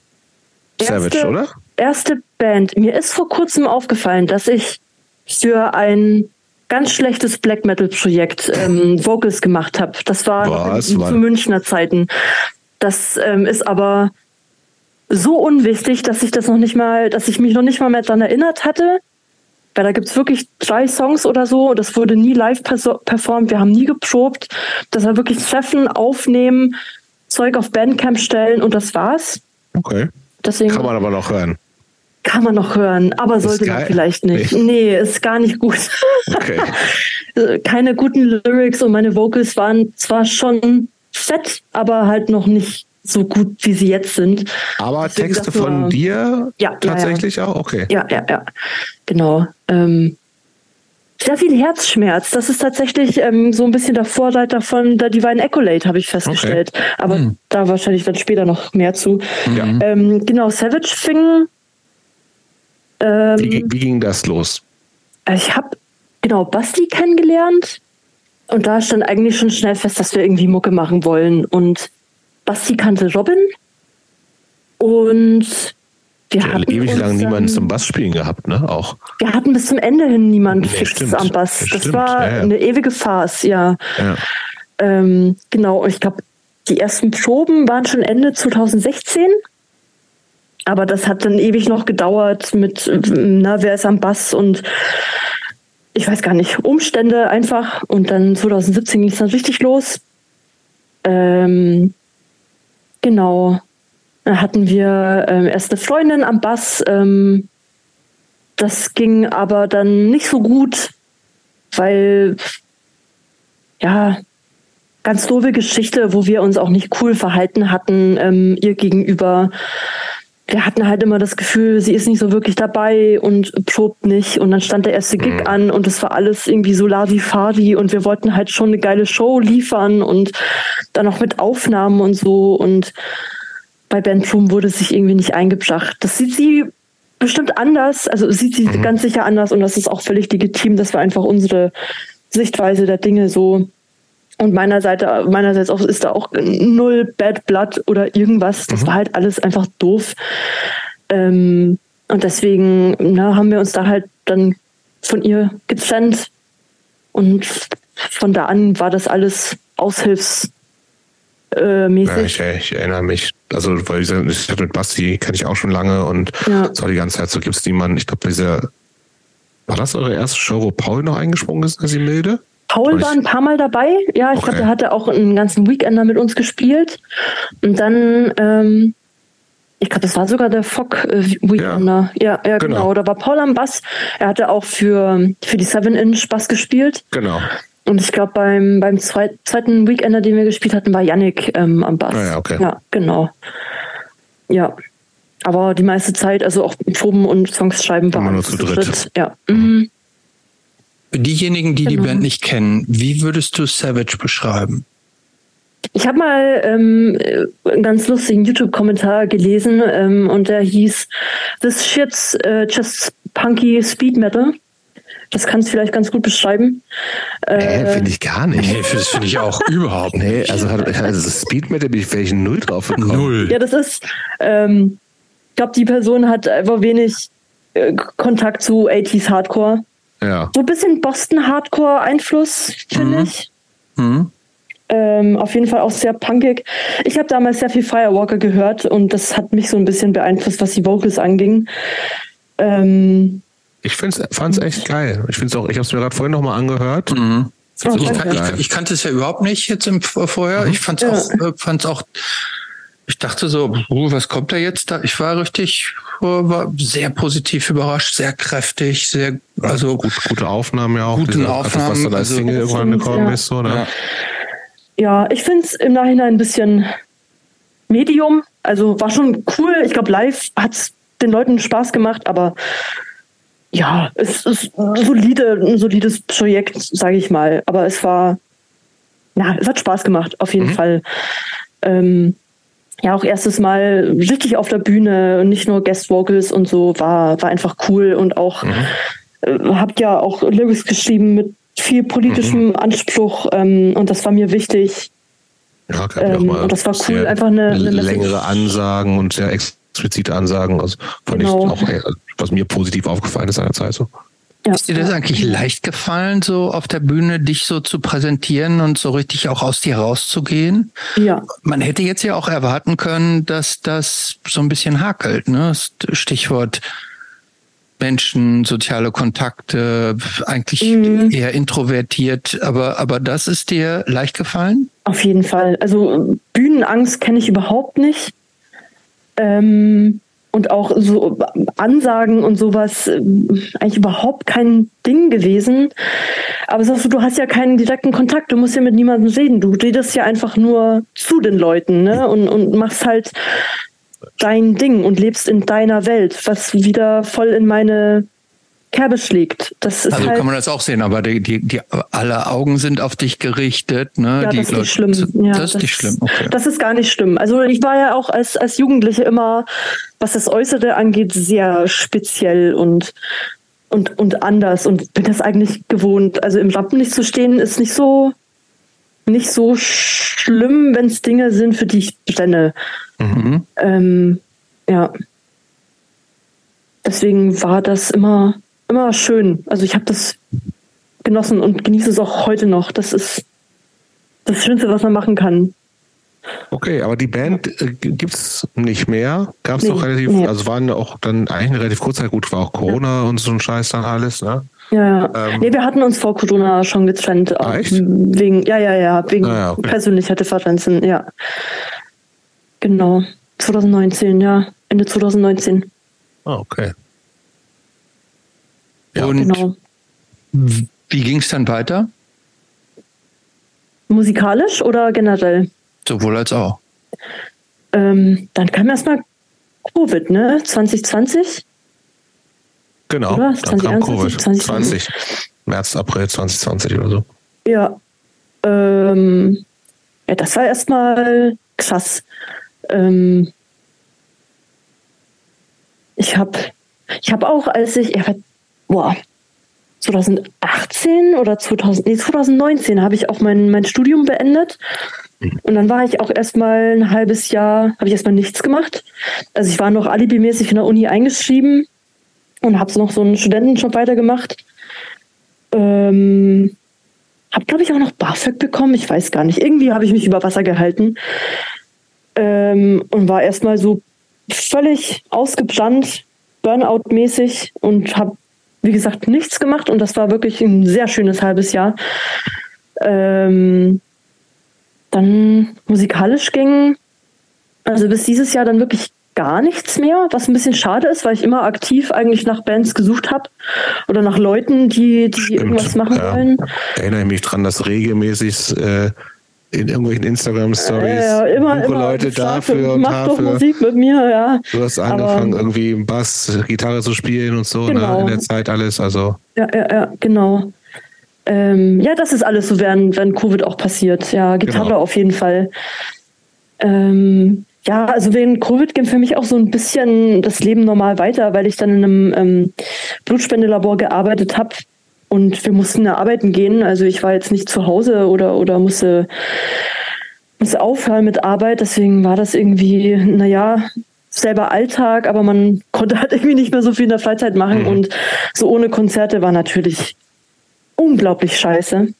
Erste- Savage, oder? Erste Band. Mir ist vor kurzem aufgefallen, dass ich für ein ganz schlechtes Black Metal Projekt ähm, Vocals gemacht habe. Das war Was? in, zu Münchner Zeiten. Das ähm, ist aber so unwichtig, dass ich das noch nicht mal, dass ich mich noch nicht mal mehr daran erinnert hatte. Weil da gibt's wirklich drei Songs oder so. Das wurde nie live performt. Wir haben nie geprobt. Das war wirklich Treffen, aufnehmen, Zeug auf Bandcamp stellen und das war's. Okay. Deswegen Kann man aber noch hören. kann man noch hören, aber sollte man vielleicht nicht. Nee. Nee, ist gar nicht gut. Okay. Keine guten Lyrics und meine Vocals waren zwar schon fett, aber halt noch nicht so gut, wie sie jetzt sind. Aber Deswegen Texte war- von dir Ja, ja, tatsächlich auch? Okay. Ja, ja, ja. Genau. Ähm, sehr viel Herzschmerz. Das ist tatsächlich ähm, so ein bisschen der Vorreiter von der Divine Accolade, habe ich festgestellt. Aber Hm. da wahrscheinlich dann später noch mehr zu. Ja. Ähm, genau, Savage fing. Ähm, Wie, wie ging das los? Also ich habe genau Basti kennengelernt und da stand eigentlich schon schnell fest, dass wir irgendwie Mucke machen wollen. Und Basti kannte Robin und wir Ja, hatten ewig lang niemanden zum Bassspielen gehabt, ne? Auch. Wir hatten bis zum Ende hin niemand Nee, fix stimmt. am Bass. Das stimmt. war Ja, ja. eine ewige Farce, ja. Ja. Ähm, genau, und ich glaube, die ersten Proben waren schon Ende 2016. Aber das hat dann ewig noch gedauert mit, na, wer ist am Bass und ich weiß gar nicht, Umstände einfach. Und dann 2017 ging es dann richtig los. Ähm, genau. Da hatten wir ähm, erst Freundin am Bass. Ähm, das ging aber dann nicht so gut, weil ja, ganz doofe Geschichte, wo wir uns auch nicht cool verhalten hatten ähm, ihr gegenüber. Wir hatten halt immer das Gefühl, sie ist nicht so wirklich dabei und probt nicht. Und dann stand der erste Gig Mhm. an und es war alles irgendwie so Larifari und wir wollten halt schon eine geile Show liefern und dann auch mit Aufnahmen und so. Und bei Bandroom wurde es sich irgendwie nicht eingebracht. Das sieht sie bestimmt anders, also sieht sie Mhm. ganz sicher anders und das ist auch völlig legitim. Das war einfach unsere Sichtweise der Dinge so. Und meiner Seite, meinerseits auch, ist da auch null Bad Blood oder irgendwas. Das war halt alles einfach doof. Ähm, und deswegen na, haben wir uns da halt dann von ihr getrennt. Und von da an war das alles aushilfsmäßig. Äh, mäßig. Ja, ich, ich erinnere mich. Also, weil ich ich hatte mit Basti kenne ich auch schon lange und Ja. war die ganze Zeit so, gibt es niemanden. Ich glaube, dieser. War das eure erste Show, wo Paul noch eingesprungen ist, als milde? Paul war ein paar Mal dabei. Ja, ich Okay. glaube, er hatte auch einen ganzen Weekender mit uns gespielt. Und dann, ähm, ich glaube, das war sogar der Fock äh, Weekender. Ja, ja, genau. Genau. Da war Paul am Bass. Er hatte auch für, für die 7-Inch Bass gespielt. Genau. Und ich glaube, beim, beim zweit, zweiten Weekender, den wir gespielt hatten, war Yannick ähm, am Bass. Ah ja, okay. Ja, genau. Ja. Aber die meiste Zeit, also auch Proben und Songs schreiben, war Immer nur alles zu dritt. Ja. Mhm. Für diejenigen, die die Genau. Band nicht kennen, wie würdest du Savage beschreiben? Ich habe mal ähm, einen ganz lustigen YouTube-Kommentar gelesen ähm, und der hieß This shit's uh, just punky speed metal. Das kann es vielleicht ganz gut beschreiben. Äh, finde ich gar nicht. Nee, das finde ich auch überhaupt nicht. Nee, also, also Speed Metal bin ich vielleicht null drauf gekommen. Null. Ja, das ist, ähm, ich glaube, die Person hat einfach wenig äh, Kontakt zu 80s Hardcore. Ja. So ein bisschen Boston Hardcore Einfluss, finde mhm. ich. Mhm. Ähm, auf jeden Fall auch sehr punkig. Ich habe damals sehr viel Firewalker gehört und das hat mich so ein bisschen beeinflusst, was die Vocals anging. Ähm, ich fand es echt geil. Ich finde auch, ich habe es mir gerade vorhin nochmal angehört. Mhm. Oh, ich, kan ich, ich, kannte es ja überhaupt nicht jetzt im vorher. Mhm. Ich fand es ja. auch, äh, fand's auch, ich dachte so, was kommt da jetzt da? Ich war richtig, uh, war sehr positiv überrascht, sehr kräftig, sehr, also gut, gute Aufnahmen ja auch. Gute Aufnahmen, was da als also, Single irgendwann gekommen ja. ist, so, ne? Ja, ja ich finde es im Nachhinein ein bisschen Medium. Also war schon cool. Ich glaube, live hat es den Leuten Spaß gemacht, aber ja, es ist solide, ein solides Projekt, sage ich mal. Aber es war, ja, es hat Spaß gemacht, auf jeden mhm. Fall. Ähm, ja, auch erstes Mal richtig auf der Bühne und nicht nur Guest Vocals und so, war, war einfach cool und auch, mhm. äh, habt ja auch Lyrics geschrieben mit viel politischem mhm. Anspruch ähm, und das war mir wichtig. Ja, ähm, und das war cool, einfach eine, eine längere Ansagen und sehr explizite Ansagen. Also fand genau. ich auch, äh, was mir positiv aufgefallen ist Zeit so. Ja. Ist dir das eigentlich leicht gefallen, so auf der Bühne dich so zu präsentieren und so richtig auch aus dir rauszugehen? Ja. Man hätte jetzt ja auch erwarten können, dass das so ein bisschen hakelt, ne? Stichwort Menschen, soziale Kontakte, eigentlich mhm. eher introvertiert, aber, aber das ist dir leicht gefallen? Auf jeden Fall. Also Bühnenangst kenne ich überhaupt nicht. Ähm, und auch so Ansagen und sowas äh, eigentlich überhaupt kein Ding gewesen. Aber sagst du, du hast ja keinen direkten Kontakt, du musst ja mit niemandem reden. Du redest ja einfach nur zu den Leuten ne? und, und machst halt dein Ding und lebst in deiner Welt, was wieder voll in meine Kerbe schlägt. Das ist also halt, kann man das auch sehen, aber die, die, die, alle Augen sind auf dich gerichtet. Ne? Ja, die das ist nicht schlimm. Ja, das ist nicht schlimm. Okay. Das ist gar nicht schlimm. Also ich war ja auch als, als Jugendliche immer, was das Äußere angeht, sehr speziell und, und, und anders und bin das eigentlich gewohnt. Also im Rampenlicht zu stehen ist nicht so nicht so schlimm, wenn es Dinge sind, für die ich brenne. Mhm. Ähm, ja. Deswegen war das immer immer schön. Also ich habe das genossen und genieße es auch heute noch. Das ist das Schönste, was man machen kann. Okay, aber die Band äh, gibt es nicht mehr. Gab es nee, doch relativ, nee. also waren auch dann eigentlich eine relativ kurze Zeit gut, war auch Corona ja. und so ein Scheiß dann alles, ne? Ja, ähm, nee, wir hatten uns vor Corona schon getrennt. Ah, echt? Wegen, ja, ja, ja, wegen ah, ja, okay. persönlicher Differenzen, ja. Genau. 2019, ja. Ende 2019. Ah, okay. Ja, und genau. wie ging es dann weiter? Musikalisch oder generell? Sowohl als auch. Ähm, dann kam erstmal Covid, ne? 2020. Genau, oder? dann kam Covid. 2020. März, April 2020 oder so. Ja. Ähm, ja, das war erstmal krass. Ähm, ich habe ich hab auch, als ich, ja, boah, 2018 oder 2000, nee, 2019 habe ich auch mein, mein Studium beendet. Und dann war ich auch erstmal ein halbes Jahr, habe ich erstmal nichts gemacht. Also ich war noch alibimäßig in der Uni eingeschrieben und habe noch so einen Studentenjob weitergemacht. Ähm, habe, glaube ich, auch noch BAföG bekommen. Ich weiß gar nicht. Irgendwie habe ich mich über Wasser gehalten ähm, und war erstmal so völlig ausgebrannt, Burnout-mäßig und habe wie gesagt, nichts gemacht und das war wirklich ein sehr schönes halbes Jahr. Ähm, dann musikalisch ging, also bis dieses Jahr dann wirklich gar nichts mehr, was ein bisschen schade ist, weil ich immer aktiv eigentlich nach Bands gesucht habe oder nach Leuten, die, die irgendwas machen ja. wollen. Erinnere mich dran, dass regelmäßig äh, in irgendwelchen Instagram-Stories. Ja, ja, immer, immer Leute dafür und mach dafür. doch Musik mit mir, ja. Du hast angefangen, Aber, irgendwie Bass, Gitarre zu spielen und so, genau. ne, in der Zeit alles, also. Ja, ja, ja, genau. Ähm, ja, das ist alles so während, während Covid auch passiert. Ja, Gitarre genau. auf jeden Fall. Ähm, ja, also während Covid ging für mich auch so ein bisschen das Leben normal weiter, weil ich dann in einem ähm, Blutspendelabor gearbeitet habe und wir mussten arbeiten gehen. Also ich war jetzt nicht zu Hause oder, oder musste, musste aufhören mit Arbeit. Deswegen war das irgendwie, naja, selber Alltag, aber man konnte halt irgendwie nicht mehr so viel in der Freizeit machen. Mhm. Und so ohne Konzerte war natürlich unglaublich scheiße.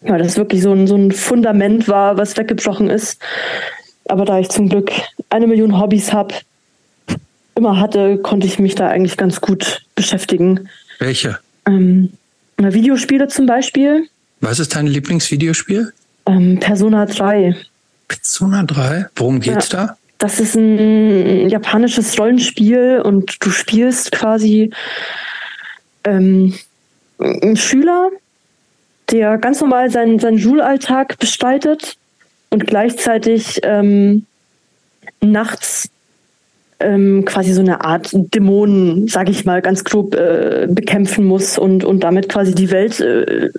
Weil das wirklich so ein, so ein Fundament war, was weggebrochen ist. Aber da ich zum Glück eine Million Hobbys habe, immer hatte, konnte ich mich da eigentlich ganz gut beschäftigen. Welche? Ähm, Videospiele zum Beispiel. Was ist dein Lieblingsvideospiel? Ähm, Persona 3. Persona 3? Worum geht's ja, da? Das ist ein japanisches Rollenspiel und du spielst quasi ähm, einen Schüler, der ganz normal seinen, seinen Schulalltag bestreitet und gleichzeitig ähm, nachts ähm, quasi so eine Art Dämonen, sage ich mal, ganz grob äh, bekämpfen muss und, und damit quasi die Welt äh,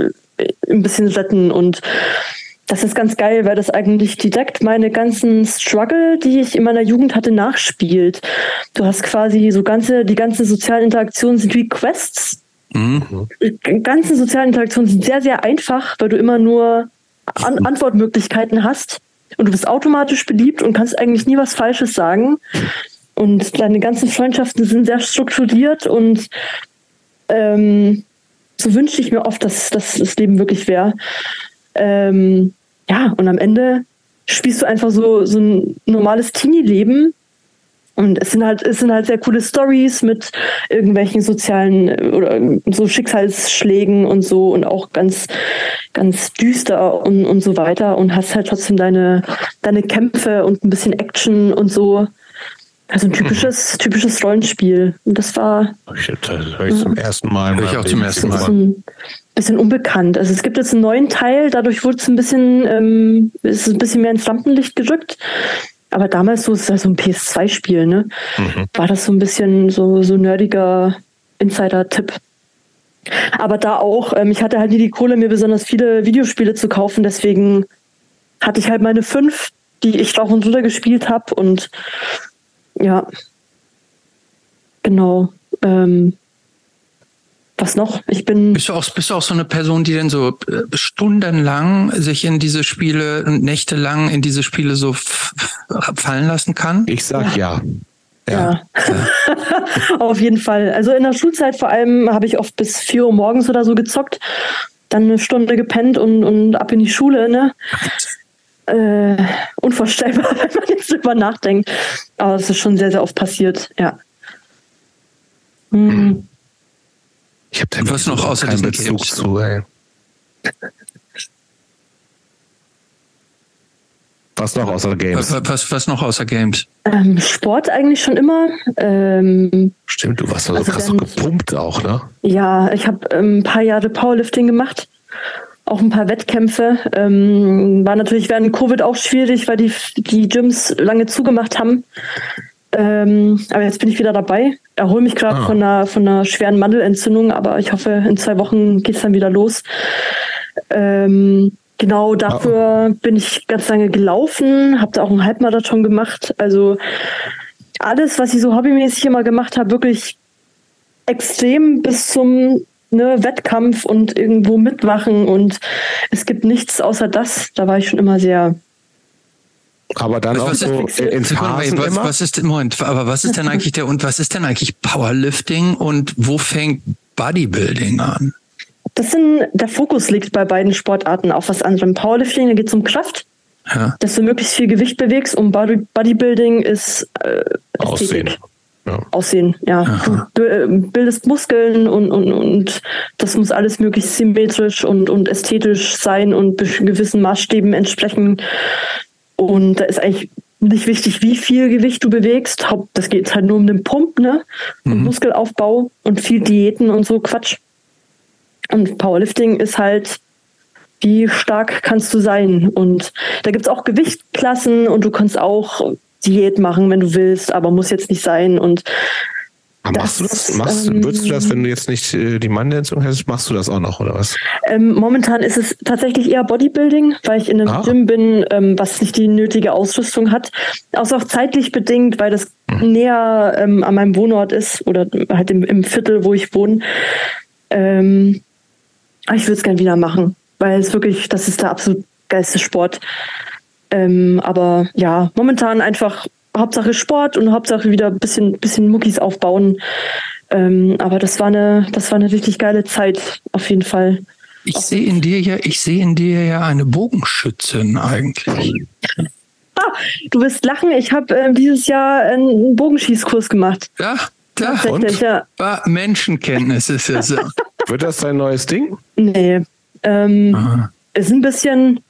ein bisschen retten. Und das ist ganz geil, weil das eigentlich direkt meine ganzen Struggle, die ich in meiner Jugend hatte, nachspielt. Du hast quasi so ganze, die ganzen sozialen Interaktionen sind wie Quests. Mhm. Die ganzen sozialen Interaktionen sind sehr, sehr einfach, weil du immer nur An Antwortmöglichkeiten hast und du bist automatisch beliebt und kannst eigentlich nie was Falsches sagen. Und deine ganzen Freundschaften sind sehr strukturiert und ähm, so wünsche ich mir oft, dass, dass das Leben wirklich wäre. Ähm, ja, und am Ende spielst du einfach so, so ein normales Teenie-Leben und es sind halt, es sind halt sehr coole Stories mit irgendwelchen sozialen äh, oder so Schicksalsschlägen und so und auch ganz, ganz düster und, und so weiter und hast halt trotzdem deine, deine Kämpfe und ein bisschen Action und so. Also ein typisches, mhm. typisches Rollenspiel. Und das war. Ich, das höre ich zum ersten Mal. Höre ich auch zum ersten Mal. Ist ein bisschen unbekannt. Also es gibt jetzt einen neuen Teil, dadurch wurde es ein bisschen, ähm, ist ein bisschen mehr ins Lampenlicht gerückt. Aber damals so ist ja so ein PS2-Spiel, ne? Mhm. War das so ein bisschen so, so nerdiger Insider-Tipp. Aber da auch, ähm, ich hatte halt nie die Kohle, mir besonders viele Videospiele zu kaufen, deswegen hatte ich halt meine fünf, die ich auch und runter gespielt habe und ja, genau. Ähm, was noch? Ich bin. Bist du auch, bist du auch so eine Person, die denn so äh, stundenlang sich in diese Spiele und nächtelang in diese Spiele so fallen lassen kann? Ich sag ja. Ja. ja. Auf jeden Fall. Also in der Schulzeit vor allem habe ich oft bis 4 Uhr morgens oder so gezockt, dann eine Stunde gepennt und, und ab in die Schule, ne? Äh, unvorstellbar, wenn man jetzt drüber nachdenkt. Aber es ist schon sehr, sehr oft passiert, ja. Hm. Ich habe da was noch außer keinen Bezug Games. zu. Ey. Was noch außer Games? Was, was, was noch außer Games? Ähm, Sport eigentlich schon immer. Ähm, Stimmt, du warst so also krass gepumpt auch, ne? Ja, ich habe ähm, ein paar Jahre Powerlifting gemacht, auch ein paar Wettkämpfe. Ähm, war natürlich während Covid auch schwierig, weil die, die Gyms lange zugemacht haben. Ähm, aber jetzt bin ich wieder dabei. Erhole mich gerade ah. von, einer, von einer schweren Mandelentzündung, aber ich hoffe, in zwei Wochen geht es dann wieder los. Ähm, genau dafür ah. bin ich ganz lange gelaufen, habe da auch einen Halbmarathon gemacht. Also alles, was ich so hobbymäßig immer gemacht habe, wirklich extrem bis zum ne, Wettkampf und irgendwo mitmachen. Und es gibt nichts außer das. Da war ich schon immer sehr aber dann was, auch was so ist, in Phasen was, immer? was ist Moment, aber was ist denn eigentlich der und was ist denn eigentlich Powerlifting und wo fängt Bodybuilding an? Das sind, der Fokus liegt bei beiden Sportarten auf was anderem. Powerlifting, da geht es um Kraft, ja. dass du möglichst viel Gewicht bewegst und Body, Bodybuilding ist äh, Aussehen. Ja. Aussehen, ja. Aha. Du äh, bildest Muskeln und, und, und das muss alles möglichst symmetrisch und, und ästhetisch sein und gewissen Maßstäben entsprechen. Und da ist eigentlich nicht wichtig, wie viel Gewicht du bewegst. Das geht halt nur um den Pump, ne? Und mhm. Muskelaufbau und viel Diäten und so Quatsch. Und Powerlifting ist halt, wie stark kannst du sein? Und da gibt es auch Gewichtsklassen und du kannst auch Diät machen, wenn du willst, aber muss jetzt nicht sein. Und machst du das? Machst, ähm, würdest du das, wenn du jetzt nicht äh, die Mannentzündung hättest, machst du das auch noch, oder was? Ähm, momentan ist es tatsächlich eher Bodybuilding, weil ich in einem ah. Gym bin, ähm, was nicht die nötige Ausrüstung hat. Außer auch zeitlich bedingt, weil das hm. näher ähm, an meinem Wohnort ist oder halt im, im Viertel, wo ich wohne. Ähm, ich würde es gerne wieder machen, weil es wirklich, das ist der absolut geilste Sport. Ähm, aber ja, momentan einfach Hauptsache Sport und Hauptsache wieder ein bisschen, bisschen Muckis aufbauen. Ähm, aber das war eine, das war eine richtig geile Zeit, auf jeden Fall. Ich sehe in dir ja, ich sehe in dir ja eine Bogenschützin eigentlich. Ah, du wirst lachen. Ich habe äh, dieses Jahr einen Bogenschießkurs gemacht. Ja, da und? Ja. Menschenkenntnis ist ja so. Wird das dein neues Ding? Nee. Ähm, ist ein bisschen,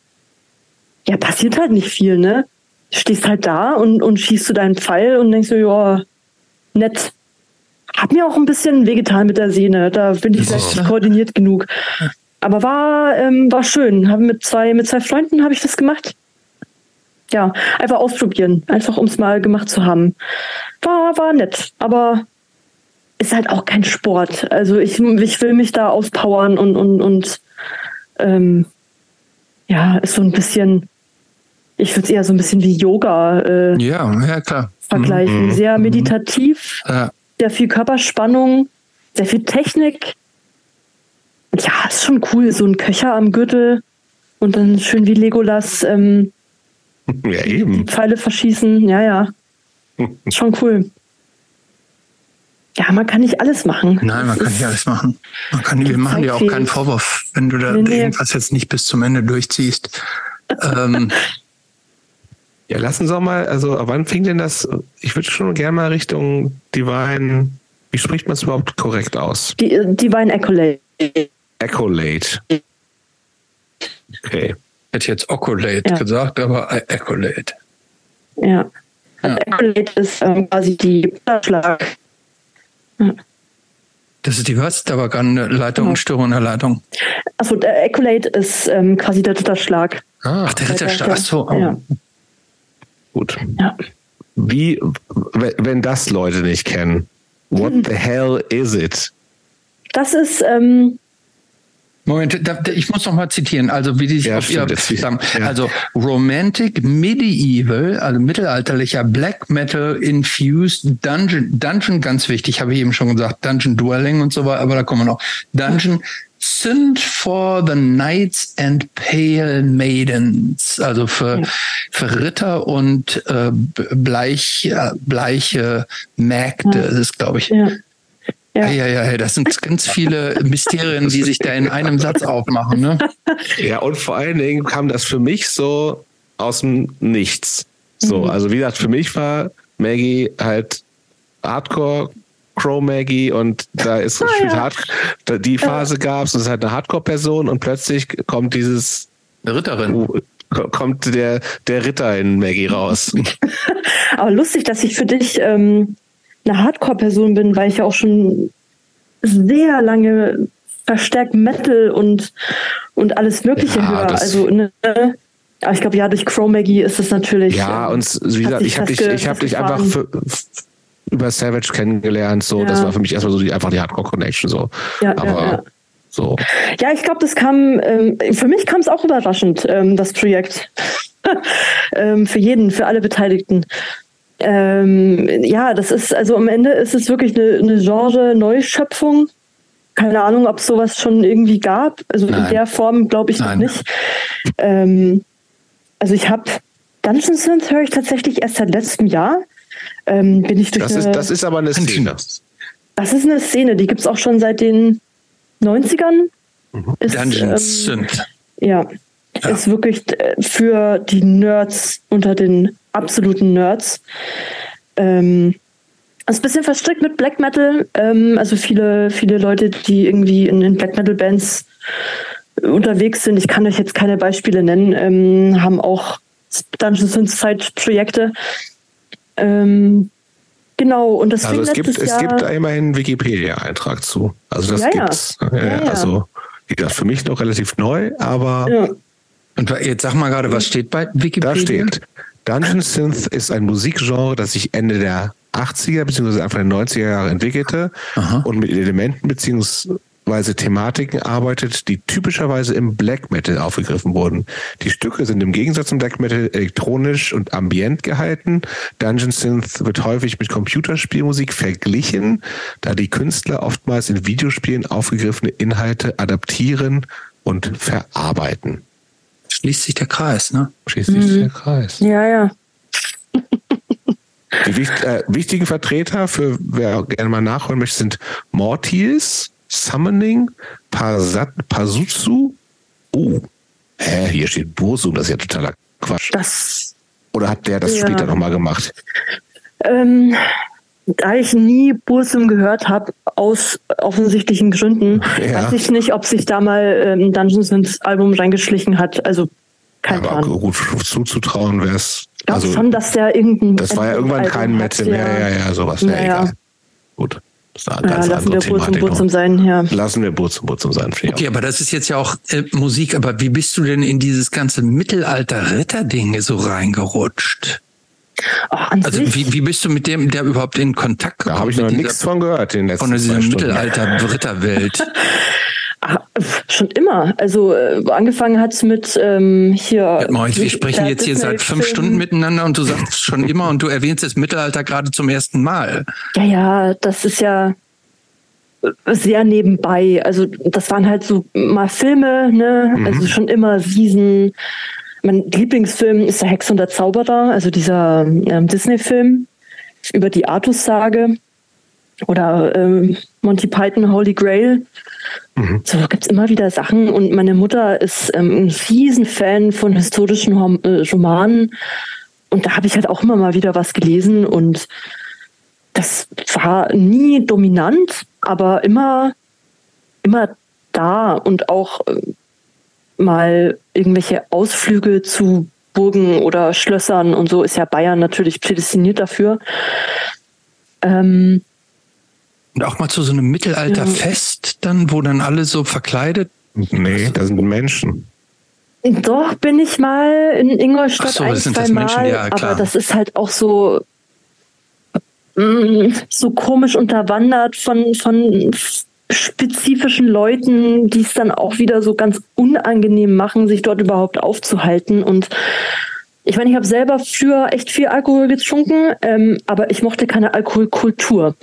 ja, passiert halt nicht viel, ne? stehst halt da und, und schießt du deinen Pfeil und denkst so, ja, nett. Hat mir auch ein bisschen wehgetan mit der Sehne. Da bin ich vielleicht nicht koordiniert genug. Aber war, ähm, war schön. Hab mit zwei, mit zwei Freunden habe ich das gemacht. Ja, einfach ausprobieren. Einfach um es mal gemacht zu haben. War, war nett. Aber ist halt auch kein Sport. Also ich, ich will mich da auspowern und, und, und ähm, ja, ist so ein bisschen ich würde es eher so ein bisschen wie Yoga äh, ja, ja, klar. vergleichen. Mhm. Sehr mhm. meditativ, ja. sehr viel Körperspannung, sehr viel Technik. Ja, ist schon cool, so ein Köcher am Gürtel und dann schön wie Legolas ähm, ja, eben. Pfeile verschießen. Ja, ja. Ist schon cool. Ja, man kann nicht alles machen. Nein, man das kann nicht alles machen. Man kann, wir machen dir auch keinen Vorwurf, wenn du da nee. irgendwas jetzt nicht bis zum Ende durchziehst. ähm, Ja, lassen Sie doch mal, also wann fing denn das, ich würde schon gerne mal Richtung Divine, wie spricht man es überhaupt korrekt aus? Die, Divine Accolade. Accolade. Okay. Hätte jetzt Occolade ja. gesagt, aber Accolade. Ja. ja. Accolade ist ähm, quasi die Schlag. Ja. Das ist die was? Da war gerade eine Leitung, genau. Störung in der Leitung. Achso, der Accolade ist ähm, quasi der Ritterschlag. Ah, Ach, der Ritterschlag. Achso. Ja. Gut. Ja. Wie, wenn das Leute nicht kennen, what the hell is it? Das ist, ähm, Moment, ich muss noch mal zitieren, also wie die sich ja, auf ihr zusammen. Ja. Also Romantic Medieval, also mittelalterlicher Black Metal infused Dungeon, Dungeon ganz wichtig, habe ich eben schon gesagt, Dungeon Dwelling und so weiter, aber da kommen wir noch. Dungeon Synth for the Knights and Pale Maidens, also für, für Ritter und äh, bleich, äh, bleiche Mägde, ja. das ist, glaube ich. Ja. Ja. ja, ja, ja, das sind ganz viele Mysterien, die sich da in einem Satz aufmachen. Ne? Ja, und vor allen Dingen kam das für mich so aus dem Nichts. So, mhm. also wie gesagt, für mich war Maggie halt Hardcore Crow Maggie und da ist ah, ja. Hard, die Phase ja. gab es und es ist halt eine Hardcore-Person und plötzlich kommt dieses eine Ritterin. Kommt der, der Ritter in Maggie raus. Aber lustig, dass ich für dich ähm, eine Hardcore-Person bin, weil ich ja auch schon sehr lange verstärkt Metal und, und alles Mögliche ja, höre. Also, ne, aber ich glaube, ja, durch Crow Maggie ist es natürlich. Ja, und wie gesagt, ich habe dich, ich hab dich einfach für, über Savage kennengelernt. So, ja. das war für mich erstmal so die, einfach die Hardcore-Connection. So. Ja, Aber ja, so. Ja, ich glaube, das kam, ähm, für mich kam es auch überraschend, ähm, das Projekt. ähm, für jeden, für alle Beteiligten. Ähm, ja, das ist, also am Ende ist es wirklich eine, eine Genre-Neuschöpfung. Keine Ahnung, ob es sowas schon irgendwie gab. Also Nein. in der Form glaube ich Nein. noch nicht. Ähm, also ich habe Dungeon Synth höre ich tatsächlich erst seit letztem Jahr ähm, bin ich durch das, eine, ist, das ist aber eine Szene. Das ist eine Szene, die gibt es auch schon seit den 90ern. Mhm. Ist, Dungeons ähm, sind. Ja, ja, ist wirklich äh, für die Nerds unter den absoluten Nerds. Ähm, ist ein bisschen verstrickt mit Black Metal. Ähm, also viele, viele Leute, die irgendwie in, in Black Metal Bands unterwegs sind, ich kann euch jetzt keine Beispiele nennen, ähm, haben auch Dungeons and Side Projekte. Ähm, genau, und das Also es gibt, Jahr, es gibt immerhin einen Wikipedia-Eintrag zu. Also das ja, gibt's. Ja. Ja, also wie gesagt, für mich noch relativ neu, aber. Und jetzt sag mal gerade, was steht bei Wikipedia? Da steht, Dungeon Synth ist ein Musikgenre, das sich Ende der 80er bzw. Anfang der 90er Jahre entwickelte Aha. und mit Elementen bzw. Thematiken arbeitet, die typischerweise im Black Metal aufgegriffen wurden. Die Stücke sind im Gegensatz zum Black Metal elektronisch und ambient gehalten. Dungeon Synth wird häufig mit Computerspielmusik verglichen, da die Künstler oftmals in Videospielen aufgegriffene Inhalte adaptieren und verarbeiten. Schließt sich der Kreis, ne? Schließlich mhm. der Kreis. Ja, ja. Die äh, wichtigen Vertreter, für wer gerne mal nachholen möchte, sind Mortils, Summoning, Pasat, Pasutsu. Oh, hä, hier steht Bursum, das ist ja totaler Quatsch. Das. Oder hat der das ja. später nochmal gemacht? Ähm, da ich nie Bursum gehört habe, aus offensichtlichen Gründen, ja. weiß ich nicht, ob sich da mal ähm, Dungeons ins Album reingeschlichen hat. Also kein ja, Plan. gut zuzutrauen wäre es. Ich glaube also, schon, dass der irgendein. Das war ja irgendwann kein Metal mehr, ja, ja, sowas. Ja, ja. Egal. Ja, lassen wir Burzum Burzum sein, ja. Lassen wir Burzum Burzum sein. Okay, aber das ist jetzt ja auch äh, Musik, aber wie bist du denn in dieses ganze Mittelalter-Ritter-Ding so reingerutscht? Oh, also wie, wie bist du mit dem der überhaupt in Kontakt gekommen? Da habe ich noch nichts von gehört in letzten Von dieser Mittelalter-Ritterwelt. Schon immer. Also äh, angefangen hat es mit ähm, hier. Moritz, wir sprechen jetzt hier seit fünf Stunden miteinander und du sagst schon immer und du erwähnst das Mittelalter gerade zum ersten Mal. Ja, ja, das ist ja sehr nebenbei. Also das waren halt so mal Filme, ne? Mhm. Also schon immer Wiesen. Mein Lieblingsfilm ist der Hex und der Zauberer, also dieser ähm, Disney-Film über die Artus-Sage oder ähm, Monty Python Holy Grail. Mhm. So gibt es immer wieder Sachen und meine Mutter ist ähm, ein Riesenfan von historischen äh, Romanen und da habe ich halt auch immer mal wieder was gelesen und das war nie dominant, aber immer, immer da und auch äh, mal irgendwelche Ausflüge zu Burgen oder Schlössern und so ist ja Bayern natürlich prädestiniert dafür. Ähm, und auch mal zu so einem Mittelalterfest dann, wo dann alle so verkleidet. Nee, da sind Menschen. Doch, bin ich mal in Ingolstadt so, ein, zwei Mal, ja, aber das ist halt auch so mm, so komisch unterwandert von, von spezifischen Leuten, die es dann auch wieder so ganz unangenehm machen, sich dort überhaupt aufzuhalten. Und ich meine, ich habe selber früher echt viel Alkohol getrunken, ähm, aber ich mochte keine Alkoholkultur.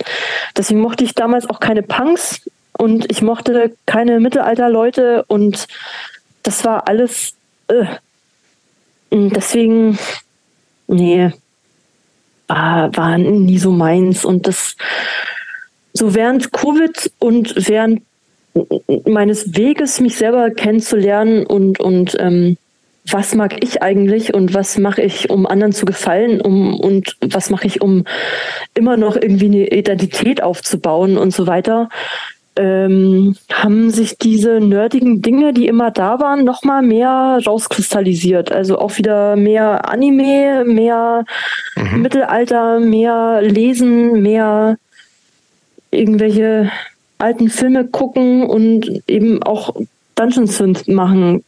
Deswegen mochte ich damals auch keine Punks und ich mochte keine Mittelalterleute und das war alles. Äh. Deswegen, nee, war, war nie so meins. Und das so während Covid und während meines Weges, mich selber kennenzulernen und, und ähm, was mag ich eigentlich und was mache ich, um anderen zu gefallen um, und was mache ich, um immer noch irgendwie eine Identität aufzubauen und so weiter, ähm, haben sich diese nerdigen Dinge, die immer da waren, nochmal mehr rauskristallisiert. Also auch wieder mehr Anime, mehr mhm. Mittelalter, mehr Lesen, mehr irgendwelche alten Filme gucken und eben auch Dungeon Synth machen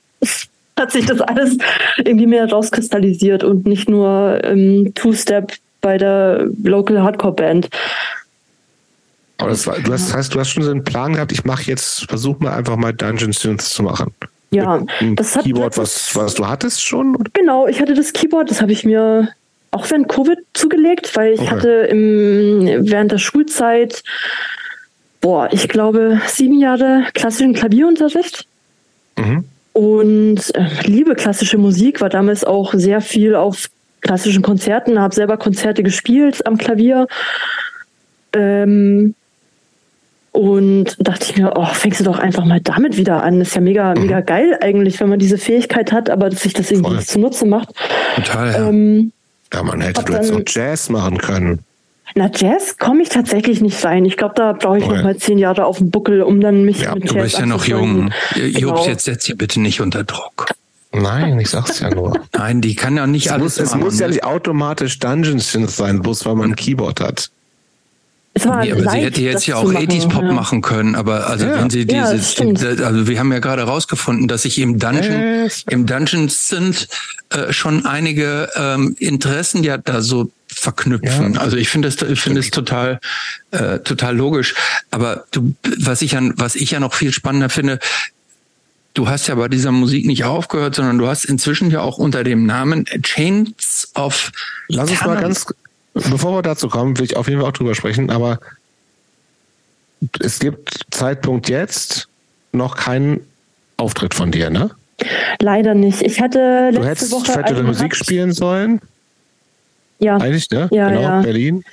hat sich das alles irgendwie mehr rauskristallisiert und nicht nur ähm, Two-Step bei der Local Hardcore Band. Aber das, war, du hast, heißt, du hast schon so einen Plan gehabt, ich mache jetzt, versuch mal einfach mal Dungeon Tunes zu machen. Ja, das hat Keyboard, was, was du hattest schon? Genau, ich hatte das Keyboard, das habe ich mir auch während Covid zugelegt, weil ich okay. hatte im, während der Schulzeit, boah, ich glaube, sieben Jahre klassischen Klavierunterricht. Mhm und äh, liebe klassische Musik, war damals auch sehr viel auf klassischen Konzerten, habe selber Konzerte gespielt am Klavier. Ähm, und dachte ich mir, oh, fängst du doch einfach mal damit wieder an. Ist ja mega, mhm. mega geil eigentlich, wenn man diese Fähigkeit hat, aber dass sich das irgendwie Voll. zunutze macht. Total, ja. Ähm, ja, man hätte du jetzt auch Jazz machen können. Na, Jazz komme ich tatsächlich nicht rein. Ich glaube, da brauche ich okay. noch mal zehn Jahre auf dem Buckel, um dann mich ja, mit Jazz Du bist ja noch jung. Genau. Jobs, jetzt setz sie bitte nicht unter Druck. Nein, ich sag's ja nur. Nein, die kann ja nicht es alles muss, Es muss ja nicht automatisch Dungeon Synth sein, bloß weil man ein Keyboard hat. Es war nee, aber leicht, sie hätte jetzt ja auch 80s Pop ja. machen können, aber also ja. wenn sie dieses, ja, also wir haben ja gerade rausgefunden, dass sich im Dungeon, yes. im Dungeon Synth äh, schon einige ähm, Interessen ja da so verknüpfen. Ja. Also ich finde es, ich finde es total, äh, total logisch. Aber du, was ich an, was ich ja noch viel spannender finde, du hast ja bei dieser Musik nicht aufgehört, sondern du hast inzwischen ja auch unter dem Namen Chains of Lass uns mal ganz, bevor wir dazu kommen, will ich auf jeden Fall auch drüber sprechen, aber es gibt Zeitpunkt jetzt noch keinen Auftritt von dir, ne? Leider nicht. Ich hatte letzte du hättest Woche fette Musik spielen sollen. Ja. Eigentlich, ne? Ja, genau, ja. Berlin.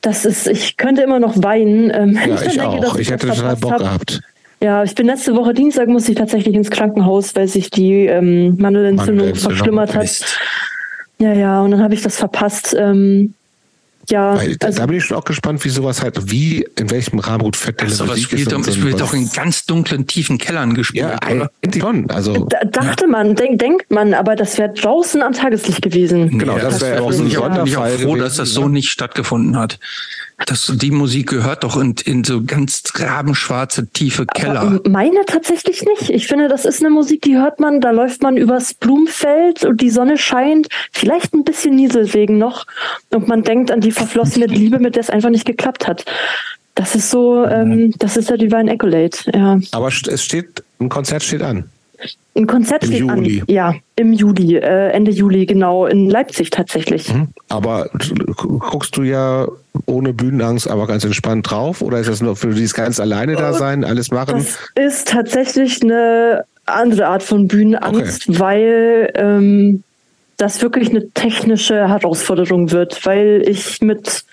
Das ist, ich könnte immer noch weinen. Ähm, Ja, ich, denke, auch. Ich hätte total verpasst Bock hab. gehabt. Ja, ich bin letzte Woche Dienstag musste ich tatsächlich ins Krankenhaus, weil sich die ähm, Mandelentzündung verschlimmert hat. Ja, ja, und dann habe ich das verpasst. Ähm, ja, Weil, da- also, da bin ich schon auch gespannt, wie sowas halt, wie, in welchem Rahmen gut fette Also was Musik spielt, ist. doch, und wird doch in ganz dunklen, tiefen Kellern gespielt, Ja, oder? eigentlich schon. Also, da, dachte man, denk, denkt man, aber das wäre draußen am Tageslicht gewesen. Genau, das wäre auch so ein bin ich auch, bin ich auch Sonderfall froh, gewesen, dass das ne? so nicht stattgefunden hat. Das, die Musik gehört doch in, in so ganz rabenschwarze, tiefe Keller. Aber meine tatsächlich nicht. Ich finde, das ist eine Musik, die hört man, da läuft man übers Blumenfeld und die Sonne scheint, vielleicht ein bisschen Nieselregen noch und man denkt an die verflossene Liebe, mit der es einfach nicht geklappt hat. Das ist so, ähm, das ist der Divine Accolade, ja. aber es steht, ein Konzert steht an. Ein Konzert Im steht Juli. an. Ja, im Juli, äh, Ende Juli, genau, in Leipzig tatsächlich. Aber gu- guckst du ja ohne Bühnenangst, aber ganz entspannt drauf? Oder ist das nur für dieses ganz alleine da sein, alles machen? Das ist tatsächlich eine andere Art von Bühnenangst, weil ähm, das wirklich eine technische Herausforderung wird, weil ich mit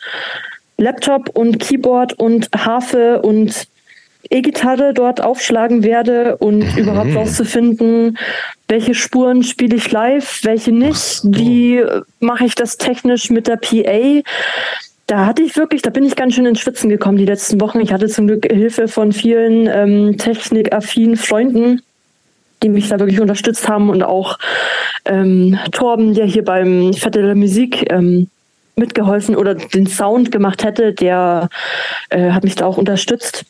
Laptop und Keyboard und Harfe und E-Gitarre dort aufschlagen werde und überhaupt rauszufinden, welche Spuren spiele ich live, welche nicht, wie mache ich das technisch mit der PA. Da hatte ich wirklich, da bin ich ganz schön ins Schwitzen gekommen die letzten Wochen. Ich hatte zum Glück Hilfe von vielen ähm, technikaffinen Freunden, die mich da wirklich unterstützt haben und auch ähm, Torben, der hier beim Fette der Musik ähm, mitgeholfen oder den Sound gemacht hätte, der äh, hat mich da auch unterstützt.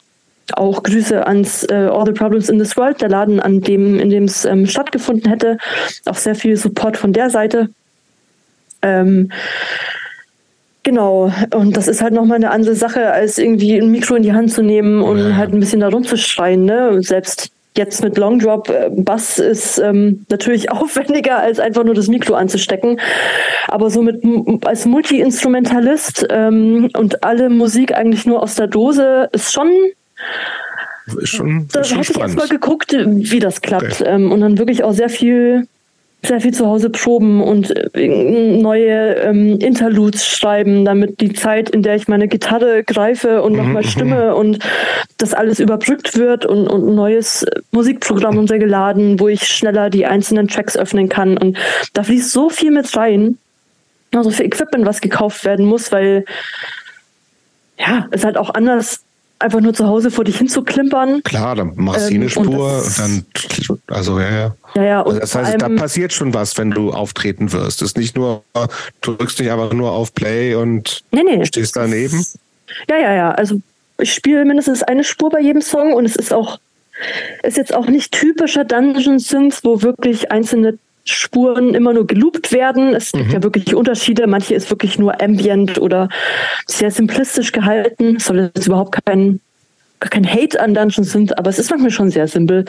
Auch Grüße ans äh, All the Problems in this World, der Laden, an dem, in dem es ähm, stattgefunden hätte. Auch sehr viel Support von der Seite. Ähm, Genau, und das ist halt nochmal eine andere Sache, als irgendwie ein Mikro in die Hand zu nehmen und Ja. halt ein bisschen da rumzuschreien. Ne? Selbst jetzt mit Long Drop äh, Bass ist ähm, natürlich aufwendiger, als einfach nur das Mikro anzustecken. Aber so mit als Multi-Instrumentalist ähm, und alle Musik eigentlich nur aus der Dose ist schon Ist schon, da schon hätte ich erstmal geguckt, wie das klappt. Ähm, und dann wirklich auch sehr viel, sehr viel zu Hause proben und äh, neue ähm, Interludes schreiben, damit die Zeit, in der ich meine Gitarre greife und nochmal stimme und das alles überbrückt wird und, und ein neues Musikprogramm runtergeladen, wo ich schneller die einzelnen Tracks öffnen kann. Und da fließt so viel mit rein. Also für Equipment, was gekauft werden muss, weil ja, es halt auch anders einfach nur zu Hause vor dich hinzuklimpern. Klar, dann machst du Ähm, eine Spur, das- dann, also ja, ja. Ja, ja, Also das heißt, da passiert schon was, wenn du auftreten wirst. Es ist nicht nur, du drückst nicht einfach nur auf Play und Nee, nee. stehst daneben. Ja, ja, ja. Also ich spiele mindestens eine Spur bei jedem Song und es ist auch, ist jetzt auch nicht typischer Dungeon Synth, wo wirklich einzelne Spuren immer nur geloopt werden. Es gibt ja wirklich Unterschiede. Manche ist wirklich nur ambient oder sehr simplistisch gehalten. Es soll jetzt überhaupt kein, kein Hate an Dungeon Synth, aber es ist manchmal schon sehr simpel.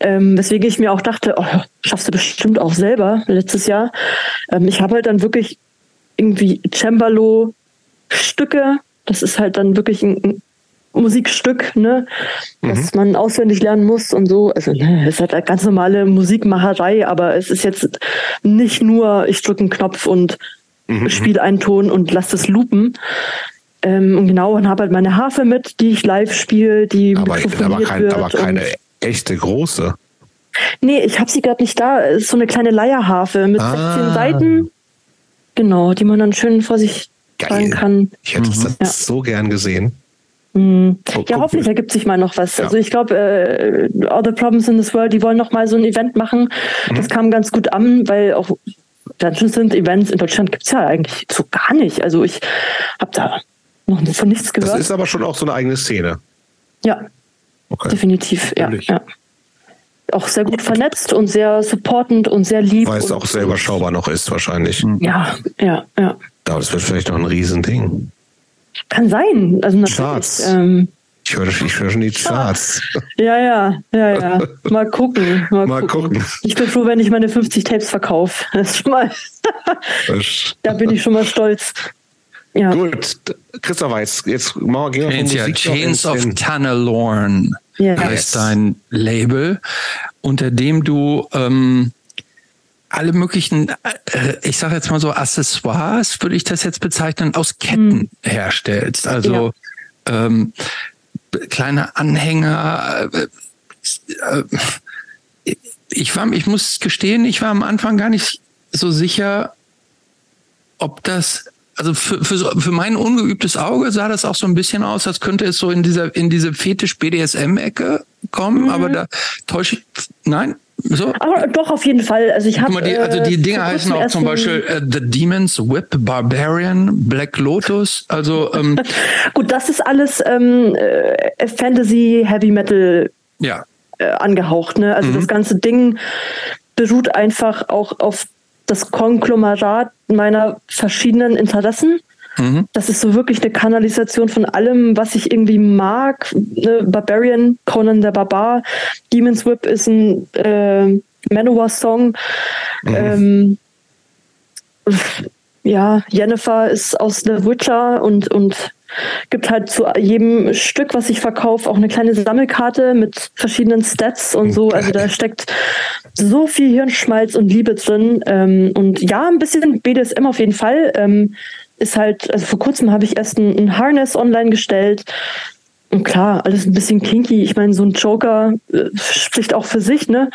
Ähm, weswegen ich mir auch dachte, oh, schaffst du bestimmt auch selber letztes Jahr. Ähm, ich habe halt dann wirklich irgendwie Cembalo-Stücke. Das ist halt dann wirklich ein, ein Musikstück, ne, das man auswendig lernen muss und so. Also ne, es ist halt eine ganz normale Musikmacherei, aber es ist jetzt nicht nur, ich drücke einen Knopf und spiele einen Ton und lasse das loopen. Ähm, und genau, und habe halt meine Harfe mit, die ich live spiele, die Aber, aber, kein, wird. aber keine echte große. nee, ich habe sie gerade nicht da. Es ist so eine kleine Leierharfe mit Ah. 16 Seiten. Genau, die man dann schön vor sich tragen kann. Ich hätte das Ja. so gern gesehen. Mhm. Oh, Ja, hoffentlich ergibt sich mal noch was. Ja. Also ich glaube, äh, All the Problems in this World, die wollen noch mal so ein Event machen. Mhm. Das kam ganz gut an, weil auch Dungeon sind Events in Deutschland gibt's ja eigentlich so gar nicht. Also ich habe da noch von nichts Das gehört. ist aber schon auch so eine eigene Szene. ja, Okay. definitiv. Ja, ja. Auch sehr gut vernetzt und sehr supportend und sehr lieb. Weil es auch sehr überschaubar noch ist, wahrscheinlich. Ja, ja, ja. Ja, das wird vielleicht noch ein Riesending. Kann sein. Also natürlich. Charts. Ähm, Ich höre ich höre schon die Charts. ja, ja, ja, ja. Mal gucken. Mal, Mal gucken. gucken. Ich bin froh, wenn ich meine 50 Tapes verkaufe. Mal, da bin ich schon mal stolz. Ja. Gut, Christopher, jetzt, jetzt machen wir, gehen wir Chains, of Tanalorn Ja. heißt Yes. dein Label, unter dem du ähm, alle möglichen, äh, ich sage jetzt mal so Accessoires, würde ich das jetzt bezeichnen, aus Ketten herstellst. Also ähm, kleine Anhänger. Äh, äh, ich war, ich muss gestehen, ich war am Anfang gar nicht so sicher, ob das, also für, für, so- für mein ungeübtes Auge sah das auch so ein bisschen aus, als könnte es so in dieser, in diese Fetisch-BDSM-Ecke kommen, aber da täusche ich, nein, so? Aber doch, auf jeden Fall. Also ich habe. Guck mal, die, also die Dinge heißen auch zum Beispiel äh, The Demons, Whip, Barbarian, Black Lotus, also ähm, Gut, das ist alles ähm, äh, Fantasy, Heavy Metal ja, äh, angehaucht. Ne? Also das ganze Ding beruht einfach auch auf das Konglomerat meiner verschiedenen Interessen. Das ist so wirklich eine Kanalisation von allem, was ich irgendwie mag. Ne? Barbarian, Conan der Barbar, Demon's Whip ist ein äh, Manowar-Song. Ähm, ja, Jennifer ist aus The Witcher und, und gibt halt zu jedem Stück, was ich verkaufe, auch eine kleine Sammelkarte mit verschiedenen Stats und so. Also da steckt so viel Hirnschmalz und Liebe drin. Ähm, und ja, ein bisschen BDSM auf jeden Fall. Ähm, ist halt, also vor kurzem habe ich erst ein, ein Harness online gestellt. Und klar, alles ein bisschen kinky. Ich meine, so ein Joker äh, spricht auch für sich, ne?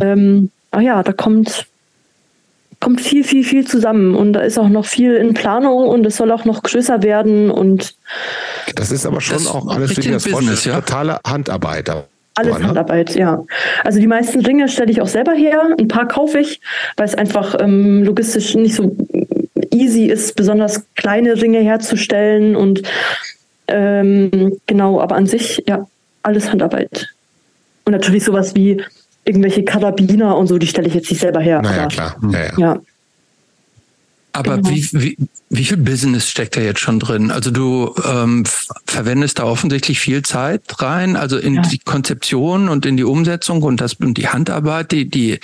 Ähm, ah ja, da kommt, kommt viel, viel, viel zusammen. Und da ist auch noch viel in Planung und es soll auch noch größer werden und Das ist aber schon Das auch alles wie das Business, ja. totale Handarbeit. alles ne? Handarbeit, ja. Also die meisten Ringe stelle ich auch selber her. Ein paar kaufe ich, weil es einfach ähm, logistisch nicht so easy ist, besonders kleine Ringe herzustellen. Und ähm, genau, aber an sich, ja, alles Handarbeit. Und natürlich sowas wie irgendwelche Karabiner und so, die stelle ich jetzt nicht selber her. Naja, aber, klar. Ja, ja. Ja. Aber Genau. wie, wie, wie viel Business steckt da jetzt schon drin? Also du ähm, verwendest da offensichtlich viel Zeit rein, also in Ja. die Konzeption und in die Umsetzung und das und die Handarbeit, die die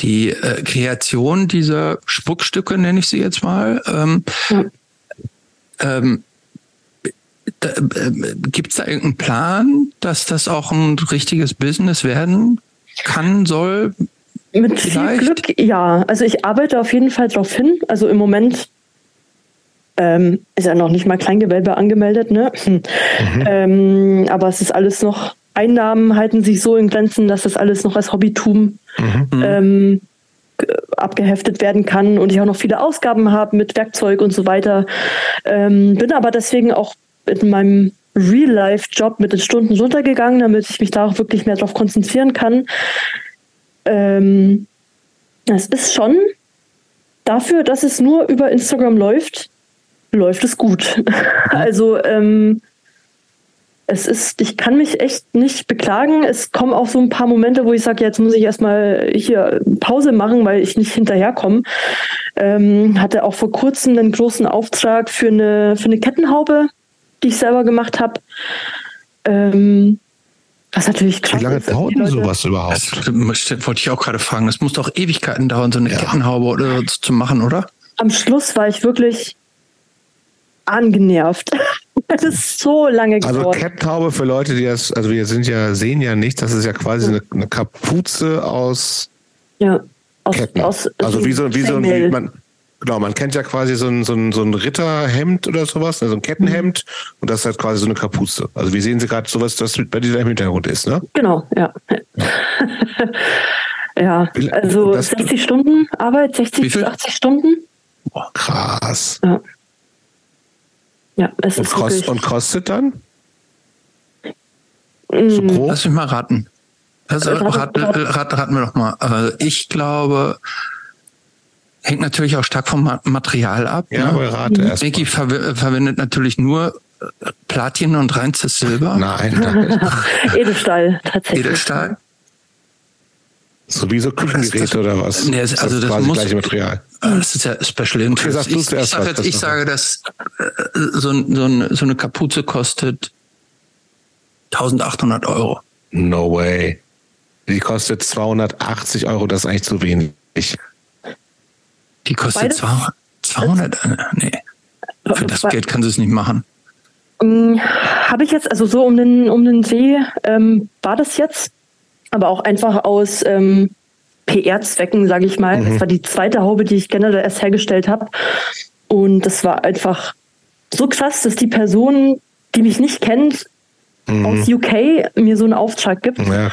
die äh, Kreation dieser Spuckstücke nenne ich sie jetzt mal. Ähm, Ja. ähm, da, äh, Gibt es da irgendeinen Plan, dass das auch ein richtiges Business werden kann, soll? Mit Vielleicht? viel Glück, ja. Also ich arbeite auf jeden Fall darauf hin. Also im Moment ähm, ist ja noch nicht mal Kleingewölbe angemeldet, ne? Hm. Ähm, aber es ist alles noch, Einnahmen halten sich so in Grenzen, dass das alles noch als Hobbytum ähm, g- abgeheftet werden kann und ich auch noch viele Ausgaben habe mit Werkzeug und so weiter. Ähm, bin aber deswegen auch in meinem Real-Life-Job mit den Stunden runtergegangen, damit ich mich da auch wirklich mehr darauf konzentrieren kann. Ähm, es ist schon dafür, dass es nur über Instagram läuft, läuft es gut. also ähm, es ist, ich kann mich echt nicht beklagen. Es kommen auch so ein paar Momente, wo ich sage, jetzt muss ich erstmal hier Pause machen, weil ich nicht hinterherkomme. Ähm, hatte auch vor kurzem einen großen Auftrag für eine, für eine Kettenhaube, die ich selber gemacht habe. Ähm, was natürlich krass Wie lange dauert denn sowas überhaupt? Das wollte ich auch gerade fragen. Das muss doch Ewigkeiten dauern, so eine Ja. Kettenhaube oder so zu machen, oder? am Schluss war ich wirklich angenervt. Das ist so lange Also gedauert. Kettenhaube für Leute, die das, also wir sind ja, sehen ja nicht, das ist ja quasi eine, eine Kapuze aus ja, aus, Ketten. aus also wie so, wie so ein, wie man, genau, man kennt ja quasi so ein, so ein, so ein Ritterhemd oder sowas, also ein Kettenhemd und das ist halt quasi so eine Kapuze. Also wie sehen Sie gerade sowas, das bei dir im Hintergrund ist, ne? Genau, ja. ja, also das- 60 Stunden Arbeit, 60 Wie viel? bis 80 Stunden. Boah, krass. Ja, ja es Und, ist kost, wirklich, und kostet dann? Mm, So grob? Lass mich mal raten. Also, Äh, rate- rat, rat, rat, raten wir doch mal. Äh, Ich glaube, hängt natürlich auch stark vom Ma- Material ab. Ja, ne? aber rate erst. Mickey verw verwendet natürlich nur äh, Platin und reinstes Silber. Nein, nein. Edelstahl, tatsächlich. Edelstahl. So wie so Küchengeräte oder was? Nee, also das, das quasi muss, gleiche Material. Das ist ja Special Interest. du ich, ich, sag jetzt, das ich sage, dass äh, so, so, so eine Kapuze kostet 1800 Euro. No way. Die kostet 280 Euro, das ist eigentlich zu wenig. Die kostet Beides? 200, 200 äh, nee. Für das Geld kann sie es nicht machen. Ähm, Habe ich jetzt, also so um den, um den See ähm, war das jetzt, aber auch einfach aus ähm, PR-Zwecken, sage ich mal. Das war die zweite Haube, die ich generell erst hergestellt habe. Und das war einfach so krass, dass die Person, die mich nicht kennt, aus UK mir so einen Auftrag gibt. Ja.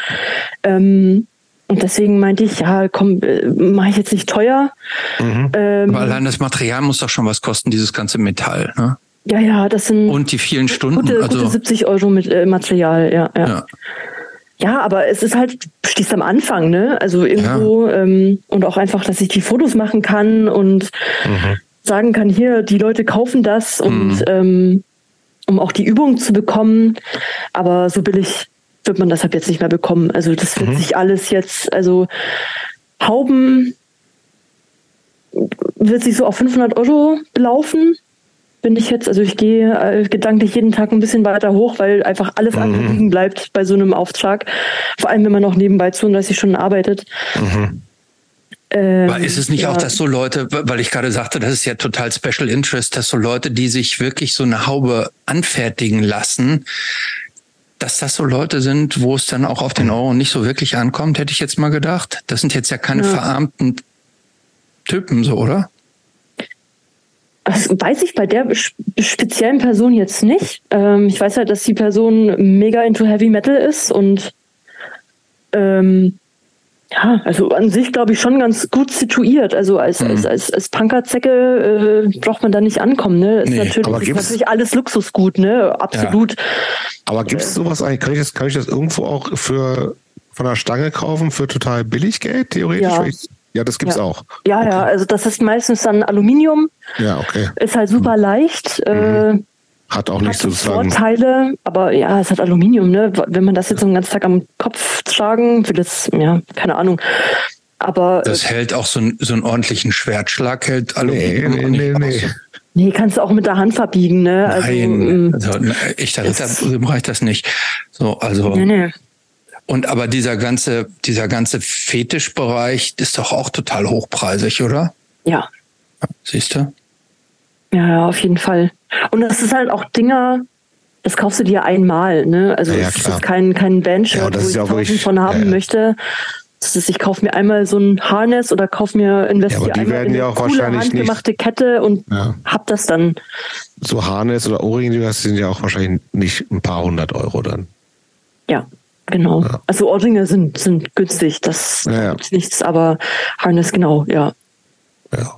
Ähm, und deswegen meinte ich, ja, komm, äh, mache ich jetzt nicht teuer. Ähm, Aber allein das Material muss doch schon was kosten, dieses ganze Metall. Ne? ja, ja, das sind Und die vielen Stunden. gute, also, gute 70 Euro mit äh, Material, ja, ja. ja. Ja, aber es ist halt, du stehst am Anfang, ne? Also irgendwo ähm, und auch einfach, dass ich die Fotos machen kann und sagen kann, hier, die Leute kaufen das und ähm, um auch die Übung zu bekommen. Aber so billig wird man das halt jetzt nicht mehr bekommen. Also das wird sich alles jetzt, also Hauben wird sich so auf 500 Euro belaufen. Bin ich jetzt, also ich gehe äh, gedanklich jeden Tag ein bisschen weiter hoch, weil einfach alles andere liegen bleibt bei so einem Auftrag. Vor allem, wenn man noch nebenbei 32 Stunden arbeitet. Ähm, Aber ist es nicht ja. auch, dass so Leute, weil ich gerade sagte, das ist ja total Special Interest, dass so Leute, die sich wirklich so eine Haube anfertigen lassen, dass das so Leute sind, wo es dann auch auf den Euro nicht so wirklich ankommt, hätte ich jetzt mal gedacht. Das sind jetzt ja keine Ja. verarmten Typen, so, oder? Das weiß ich bei der sp- speziellen Person jetzt nicht. Ähm, ich weiß halt, dass die Person mega into Heavy Metal ist und ähm, ja, also an sich glaube ich schon ganz gut situiert. Also als, als, als, als Punkerzecke äh, braucht man da nicht ankommen. Ne? Ist Nee, natürlich, aber ist natürlich alles Luxusgut, ne? Absolut. Aber gibt es sowas eigentlich? Kann ich, das, kann ich das irgendwo auch für von der Stange kaufen für total billig Geld, theoretisch? Ja. Ja, das gibt's Ja. auch. Ja, ja, also das ist meistens dann Aluminium, Ja, okay. ist halt super leicht. Äh, Hat auch hat nicht so sozusagen. Vorteile, aber ja, es hat Aluminium, ne? Wenn man das jetzt so den ganzen Tag am Kopf tragen will, das, ja, keine Ahnung. Aber Das hält auch so, ein, so einen ordentlichen Schwertschlag, hält Aluminium nee, nee, nee. nee, kannst du auch mit der Hand verbiegen, ne? Also, Nein, ähm, also, na, echter Ritter reicht das nicht. So, also. nee, nee. Und aber dieser ganze, dieser ganze Fetischbereich ist doch auch total hochpreisig, oder? Ja. Siehst du? Ja, auf jeden Fall. Und das ist halt auch Dinger, das kaufst du dir einmal, ne? Also Ja, ja, es ist klar. kein, kein Bandshirt, Ja, wo ist ich tausend wirklich- von haben ja, möchte. Das ist, ich kaufe mir einmal so ein Harness oder kaufe mir investiere Ja, einmal werden in ja eine auch coole wahrscheinlich nicht- handgemachte Kette und hab das dann. So Harness oder Ohrringe, die hast, sind ja auch wahrscheinlich nicht ein paar hundert Euro dann. Ja, genau. Also Ohrringe sind, sind günstig, das gibt's nichts, aber Harness genau, ja. Ja.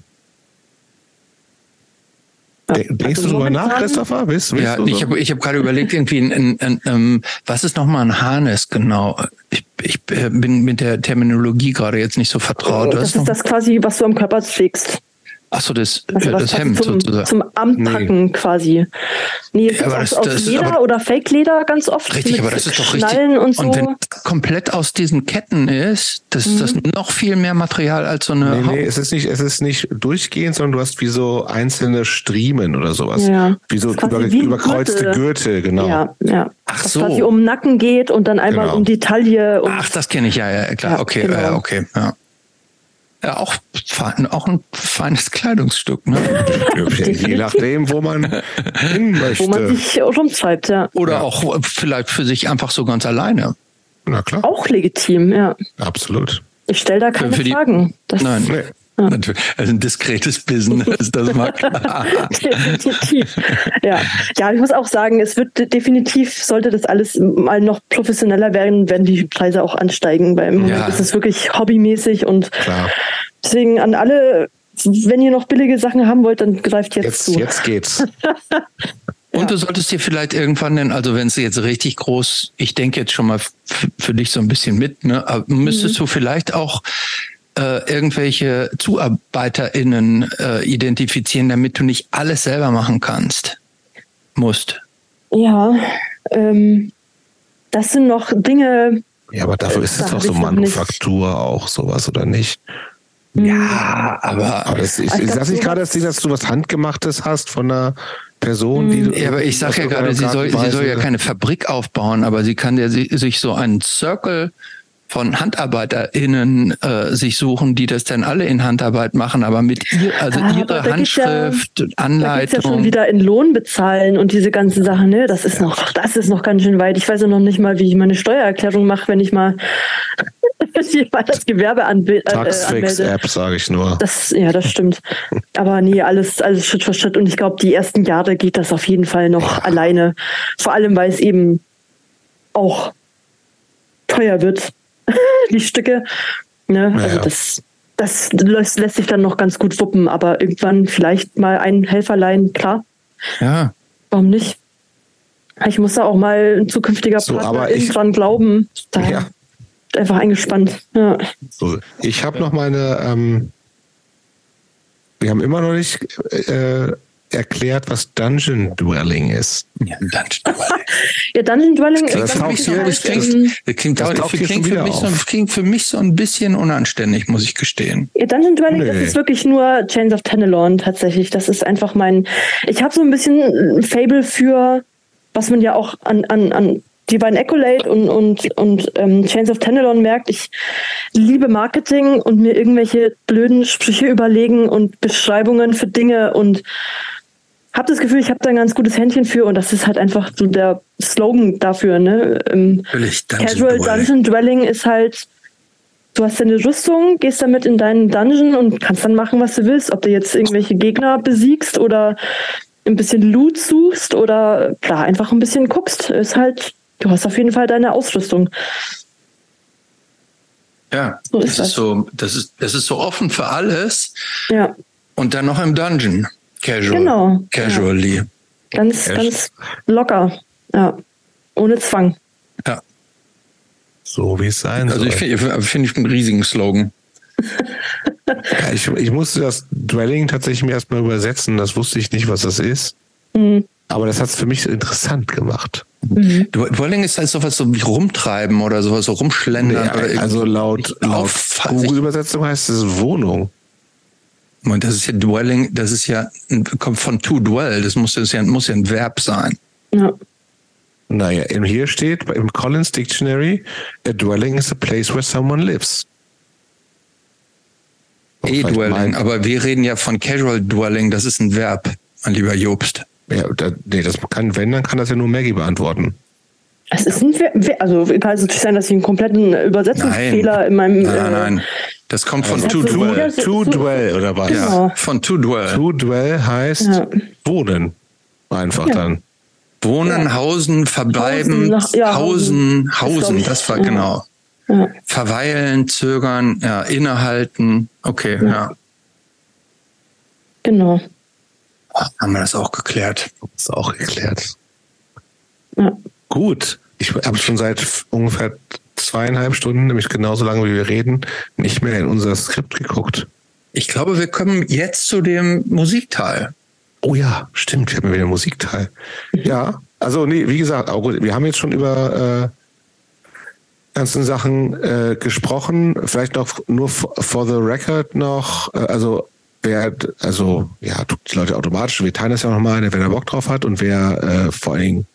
De- Denkst Also du drüber nach, Christopher? Willst, willst Ja, du ich so? habe ich hab gerade überlegt, irgendwie, ein, ein, ein, ähm, was ist nochmal ein Harness genau? Ich, ich äh, bin mit der Terminologie gerade jetzt nicht so vertraut. Das Was ist noch? das quasi, was du am Körper trägst. Ach so, das, Also äh, das quasi Hemd zum, sozusagen. zum Anpacken quasi. Nee, es Ja, ist aber aus, das- aus das ist Leder aber- oder Fake-Leder ganz oft. Richtig, aber das ist doch richtig. Und so. wenn das komplett aus diesen Ketten ist, das ist das noch viel mehr Material als so eine Nee, Haut. nee, es ist nicht, es ist nicht durchgehend, sondern du hast wie so einzelne Striemen oder sowas. Ja. Wie so Quasi über, wie überkreuzte Gürtel. Gürtel, genau. Ja, ja. Ach Was so. quasi um den Nacken geht und dann einmal Genau. um die Taille. Und Ach, das kenne ich ja, ja, klar. Ja, okay, genau. ja, okay, ja. Ja, auch, fein, auch ein feines Kleidungsstück, ne? Je nachdem, wo man hin möchte. wo man sich rumtreibt, ja. Oder auch vielleicht für sich einfach so ganz alleine. Na klar, Auch legitim, ja. absolut. Ich stelle da keine für die- Fragen. Das Nein, Nee. Natürlich. Also ein diskretes Business, das mag klar. definitiv. Ja. ja, ich muss auch sagen, es wird de- definitiv, sollte das alles mal noch professioneller werden, werden die Preise auch ansteigen, weil im Moment Ja. ist es wirklich hobbymäßig und Klar. deswegen an alle, wenn ihr noch billige Sachen haben wollt, dann greift jetzt, Jetzt, zu. jetzt geht's. Und du solltest dir vielleicht irgendwann denn, also wenn es jetzt richtig groß, ich denke jetzt schon mal für dich so ein bisschen mit, ne, müsstest du vielleicht auch äh, irgendwelche ZuarbeiterInnen äh, identifizieren, damit du nicht alles selber machen kannst. Musst. Ja, ähm, das sind noch Dinge, Ja, aber dafür ist es doch so Manufaktur auch sowas, oder nicht? Ja, aber. aber das, ich, ich sag nicht gerade, dass, dass du was Handgemachtes hast von einer Person, die du. Ja, aber ich sage ja gerade, sie soll, sie soll ja keine Fabrik aufbauen, aber sie kann ja sich so einen Circle von HandarbeiterInnen äh, sich suchen, die das dann alle in Handarbeit machen, aber mit ihr, also ah, ihre Handschrift, ja, Anleitung. Da ja schon wieder in Lohn bezahlen und diese ganzen Sachen, ne? Das ist ja. noch, das ist noch ganz schön weit. Ich weiß ja noch nicht mal, wie ich meine Steuererklärung mache, wenn ich mal, das Gewerbe anmelde. Äh, Taxfix-App, sage ich nur. Das, ja, das stimmt. aber nee, alles, alles Schritt für Schritt. Und ich glaube, die ersten Jahre geht das auf jeden Fall noch ja. alleine. Vor allem, weil es eben auch teuer wird die Stücke. Ne? Also ja. das, das lässt, lässt sich dann noch ganz gut wuppen, aber irgendwann vielleicht mal ein Helferlein, klar. Ja. Warum nicht? Ich muss da auch mal ein zukünftiger so, Partner irgendwann ich, glauben. Da ja. Einfach eingespannt. Ja. So, ich habe noch meine, ähm, wir haben immer noch nicht äh, erklärt, was Dungeon Dwelling ist. Ja, Dungeon Dwelling. ja, Dungeon Dwelling das, das, klingt, das, klingt, das, klingt, das klingt, für mich so, klingt für mich so ein bisschen unanständig, muss ich gestehen. Ja, Dungeon Dwelling, nee. das ist wirklich nur Chains of Tenelon tatsächlich. Das ist einfach mein. Ich habe so ein bisschen Fable für, was man ja auch an, an, an Divine Accolade und, und, und ähm, Chains of Tenelon merkt, ich liebe Marketing und mir irgendwelche blöden Sprüche überlegen und Beschreibungen für Dinge und habe das Gefühl, ich habe da ein ganz gutes Händchen für und das ist halt einfach so der Slogan dafür. Ne? Ähm, Dungeon Casual Dwelling. Dungeon Dwelling ist halt, du hast deine Rüstung, gehst damit in deinen Dungeon und kannst dann machen, was du willst. Ob du jetzt irgendwelche Gegner besiegst oder ein bisschen Loot suchst oder klar, einfach ein bisschen guckst. Ist halt, du hast auf jeden Fall deine Ausrüstung. Ja, so ist das, das ist so, das ist, das ist so offen für alles. Ja. Und dann noch im Dungeon. Casual. Genau. Casually. Ja. Ganz, Echt? ganz locker. Ja. Ohne Zwang. Ja. So wie es sein also soll. Also ich finde find ich einen riesigen Slogan. ja, ich, ich musste das Dwelling tatsächlich mir erstmal übersetzen. Das wusste ich nicht, was das ist. Mhm. Aber das hat es für mich interessant gemacht. Mhm. Dwelling ist halt sowas so wie rumtreiben oder sowas, so rumschlendern. Nee, also laut, laut Google-Übersetzung heißt es Wohnung. Und das ist ja Dwelling, das ist ja, kommt von to dwell, das muss, das ja, muss ja ein Verb sein. Ja. Naja, hier steht im Collins Dictionary, a dwelling is a place where someone lives. E-Dwelling, aber wir reden ja von Casual Dwelling, das ist ein Verb, mein lieber Jobst. Ja, da, nee, das kann, wenn, dann kann das ja nur Maggie beantworten. Es ist ein Verb, also kann es natürlich sein, dass ich einen kompletten Übersetzungsfehler nein. in meinem. Nein, nein, nein. Das kommt von to dwell. To dwell, oder was? Genau. Ja, von to dwell. To dwell heißt ja. wohnen. Einfach ja. dann. Wohnen, ja. Hausen, verbleiben, Hausen, ja, Hausen, Hausen, das, das war genau. Verweilen, zögern, ja, innehalten. Okay, ja. Genau. Haben wir das auch geklärt? Das ist auch geklärt. Ja. Gut. Ich habe schon seit ungefähr zweieinhalb Stunden, nämlich genauso lange wie wir reden, nicht mehr in unser Skript geguckt. Ich glaube, wir kommen jetzt zu dem Musikteil. Oh ja, stimmt, wir haben wieder Musikteil. Ja, also nee, wie gesagt, auch gut, wir haben jetzt schon über äh, ganzen Sachen äh, gesprochen. Vielleicht noch nur for the record noch, äh, also wer, also ja, die Leute automatisch, wir teilen das ja nochmal, wer da Bock drauf hat und wer äh, vor allen Dingen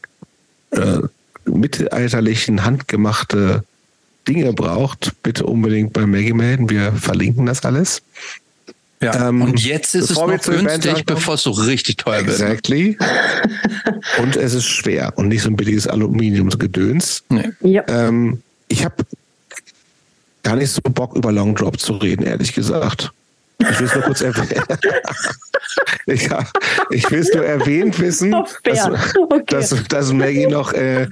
äh, mittelalterlichen, handgemachte Dinge braucht, bitte unbedingt bei Maggie melden. Wir verlinken das alles. Ja, ähm, und jetzt ist es noch günstig, bevor es so richtig teuer exactly. wird. Exactly. und es ist schwer und nicht so ein billiges Aluminiumsgedöns. Nee. Ja. Ähm, ich habe gar nicht so Bock, über Long Drop zu reden, ehrlich gesagt. Ich will es nur kurz erwähnen. ich, ich will es nur erwähnt wissen, dass, okay. dass, dass, Maggie noch äh,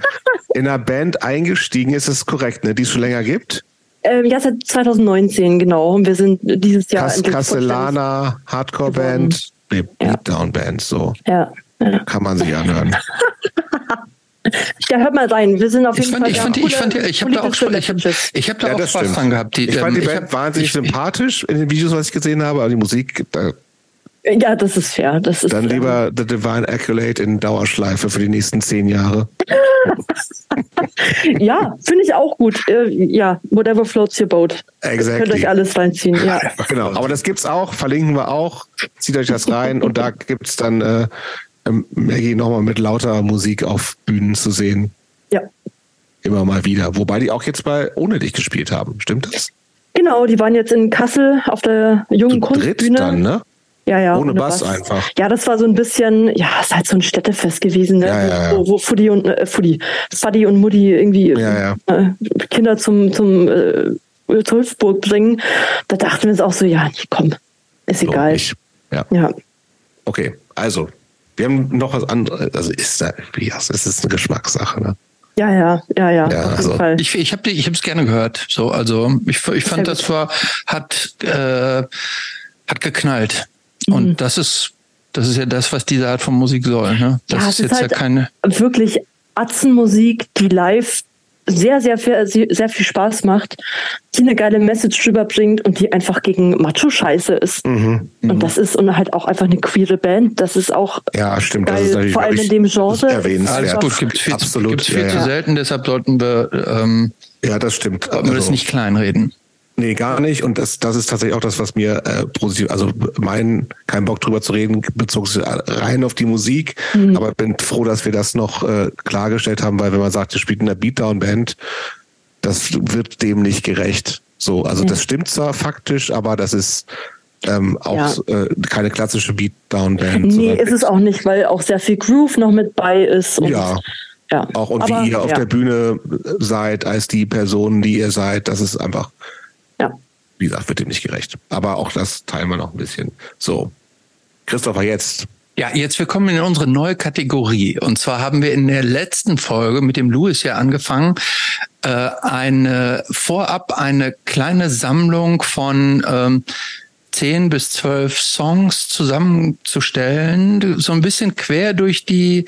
in einer Band eingestiegen ist. Das ist korrekt, ne? die es schon länger gibt. Ähm, ja, seit 2019, genau. Und wir sind dieses Jahr. Kas Castellana, Hardcore-Band, Beatdown-Band, so. Ja. ja. Kann man sich anhören. Ja, hört mal rein. Wir sind auf jeden ich Fall. ich fand, ich fand, ich habe da auch, ich hab, ich hab da ja, auch Spaß dran gehabt. Die, ich fand die ähm, Band wahnsinnig ich, sympathisch in den Videos, was ich gesehen habe, aber die Musik, da Ja, das ist fair. Das ist Dann fair. lieber The Divine Accolade in Dauerschleife für die nächsten zehn Jahre. Ja, finde ich auch gut. Äh, ja, whatever floats your boat. Exactly. Könnt euch alles reinziehen. Ja. Genau, aber das gibt's auch, verlinken wir auch. Zieht euch das rein und da gibt's dann äh, ähm, Maggie nochmal mit lauter Musik auf Bühnen zu sehen. ja. Immer mal wieder. Wobei die auch jetzt bei Ohne dich gespielt haben. Stimmt das? Genau, die waren jetzt in Kassel auf der jungen Zu dritt Kunstbühne. dann, ne? Ja, ja. Ohne Bass einfach. Ja, das war so ein bisschen, ja, ist halt so ein Städtefest gewesen, ne? Ja, ja, ja. Wo, wo Fuddy und äh, Fuddy, Fuddy und Mutti irgendwie Äh, Kinder zum zum äh, zur Hüpfburg bringen. Da dachten wir uns auch so, ja, nee, komm, ist egal. Ja. Ja. Okay, also, wir haben noch was anderes. Also ist da, ja, es ist eine Geschmackssache, ne? ja, ja, ja, ja, Ja, auf jeden also- Fall. Ich, ich habe ich es gerne gehört. So, also ich, ich fand, das war hat äh, hat geknallt. Mhm. Und das ist das ist ja das, was diese Art von Musik soll. Ne? Das Ja, ist jetzt halt- ja keine. Wirklich Atzenmusik, die live sehr, sehr viel, sehr viel Spaß macht, die eine geile Message rüberbringt und die einfach gegen Macho-Scheiße ist. Mhm. Und das ist und halt auch einfach eine queere Band. Das ist auch Ja, stimmt. Das Geil, ist natürlich vor allem in dem Genre. erwähnenswert. Alles gut, gibt viel, Absolut. gibt's viel ja, zu ja. selten. Deshalb sollten wir ähm, ja, das stimmt. sollten wir das Also- nicht kleinreden. Nee, gar nicht. Und das, das ist tatsächlich auch das, was mir äh, positiv, also mein, kein Bock drüber zu reden, bezog sich rein auf die Musik. Aber bin froh, dass wir das noch äh, klargestellt haben, weil wenn man sagt, ihr spielt in einer Beatdown-Band, das wird dem nicht gerecht. So, also das stimmt zwar faktisch, aber das ist ähm, auch äh, keine klassische Beatdown-Band. Nee, ist es auch nicht, weil auch sehr viel Groove noch mit bei ist. Und, Ja. ja. Auch und Aber, wie ihr auf ja. der Bühne seid, als die Personen, die ihr seid, das ist einfach, Ja. Wie gesagt, wird dem nicht gerecht. Aber auch das teilen wir noch ein bisschen. So. Christopher, jetzt. Ja, jetzt wir kommen in unsere neue Kategorie. Und zwar haben wir in der letzten Folge mit dem Louis ja angefangen, äh, eine vorab eine kleine Sammlung von ähm, zehn bis zwölf Songs zusammenzustellen, so ein bisschen quer durch die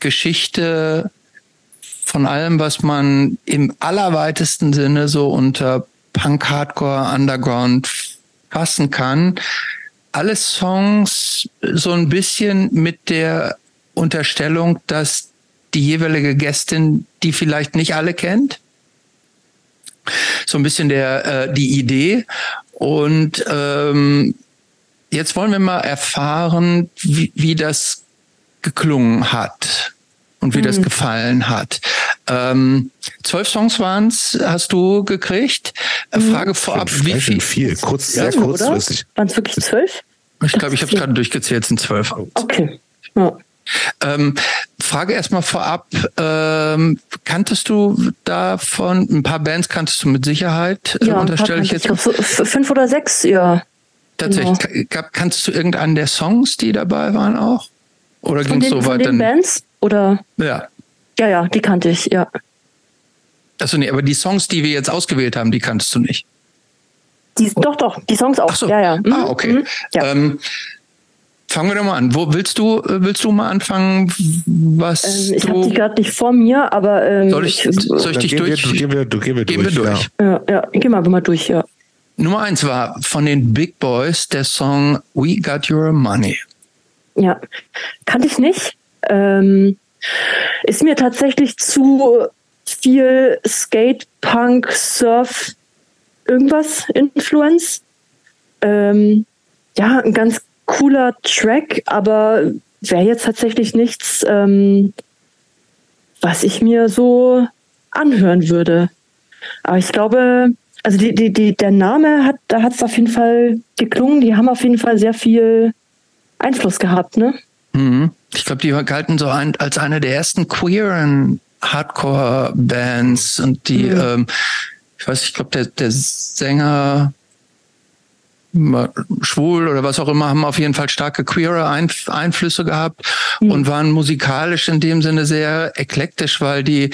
Geschichte von allem, was man im allerweitesten Sinne so unter Punk, Hardcore, Underground fassen kann. Alle Songs so ein bisschen mit der Unterstellung, dass die jeweilige Gästin die vielleicht nicht alle kennt. So ein bisschen der äh, die Idee. Und ähm, jetzt wollen wir mal erfahren, wie, wie das geklungen hat und wie das gefallen hat. Ähm, zwölf Songs waren's, hast du gekriegt. Äh, Frage vorab, wie viel? viel? Kurz, sehr Oder? kurzfristig. Waren es wirklich zwölf? Ich glaube, ich habe es gerade durchgezählt, sind zwölf. Okay. Ja. Ähm, Frage erstmal vorab, ähm, kanntest du davon, ein paar Bands kanntest du mit Sicherheit, äh, Ja, unterstelle ich jetzt. ich. glaub, fünf oder sechs, ja. Tatsächlich, genau. Ka- kanntest du irgendeinen der Songs, die dabei waren auch? Oder Von ging es so von weit den dann? Bands? Oder? Ja. Ja, ja, die kannte ich, ja. Achso, nee, aber die Songs, die wir jetzt ausgewählt haben, die kanntest du nicht. Die, doch, doch, die Songs auch. Ach so. Ja, ja. Mhm, Ah, okay. mhm, Ja. Ähm, fangen wir doch mal an. Wo willst du, äh, willst du mal anfangen, was Ähm, ich habe die gerade nicht vor mir, aber ähm, Soll ich, soll ich Dann dich gehen wir, durch? gehen wir, gehen wir Gehen wir durch. durch. Ja. ja, ja, geh mal, mal durch, ja. Nummer eins war von den Big Boys der Song We Got Your Money. Ja, kannte ich nicht. Ähm, ist mir tatsächlich zu viel Skate, Punk, Surf, irgendwas Influence. Ähm, ja, ein ganz cooler Track, aber wäre jetzt tatsächlich nichts, ähm, was ich mir so anhören würde. Aber ich glaube, also die, die, die, der Name hat, da hat es auf jeden Fall geklungen. Die haben auf jeden Fall sehr viel Einfluss gehabt, ne? Mhm. Ich glaube, die galten so ein, als eine der ersten queeren Hardcore-Bands und die, Mhm. ähm, ich weiß, ich glaube, der, der Sänger schwul oder was auch immer, haben auf jeden Fall starke queere Einf Einflüsse gehabt und waren musikalisch in dem Sinne sehr eklektisch, weil die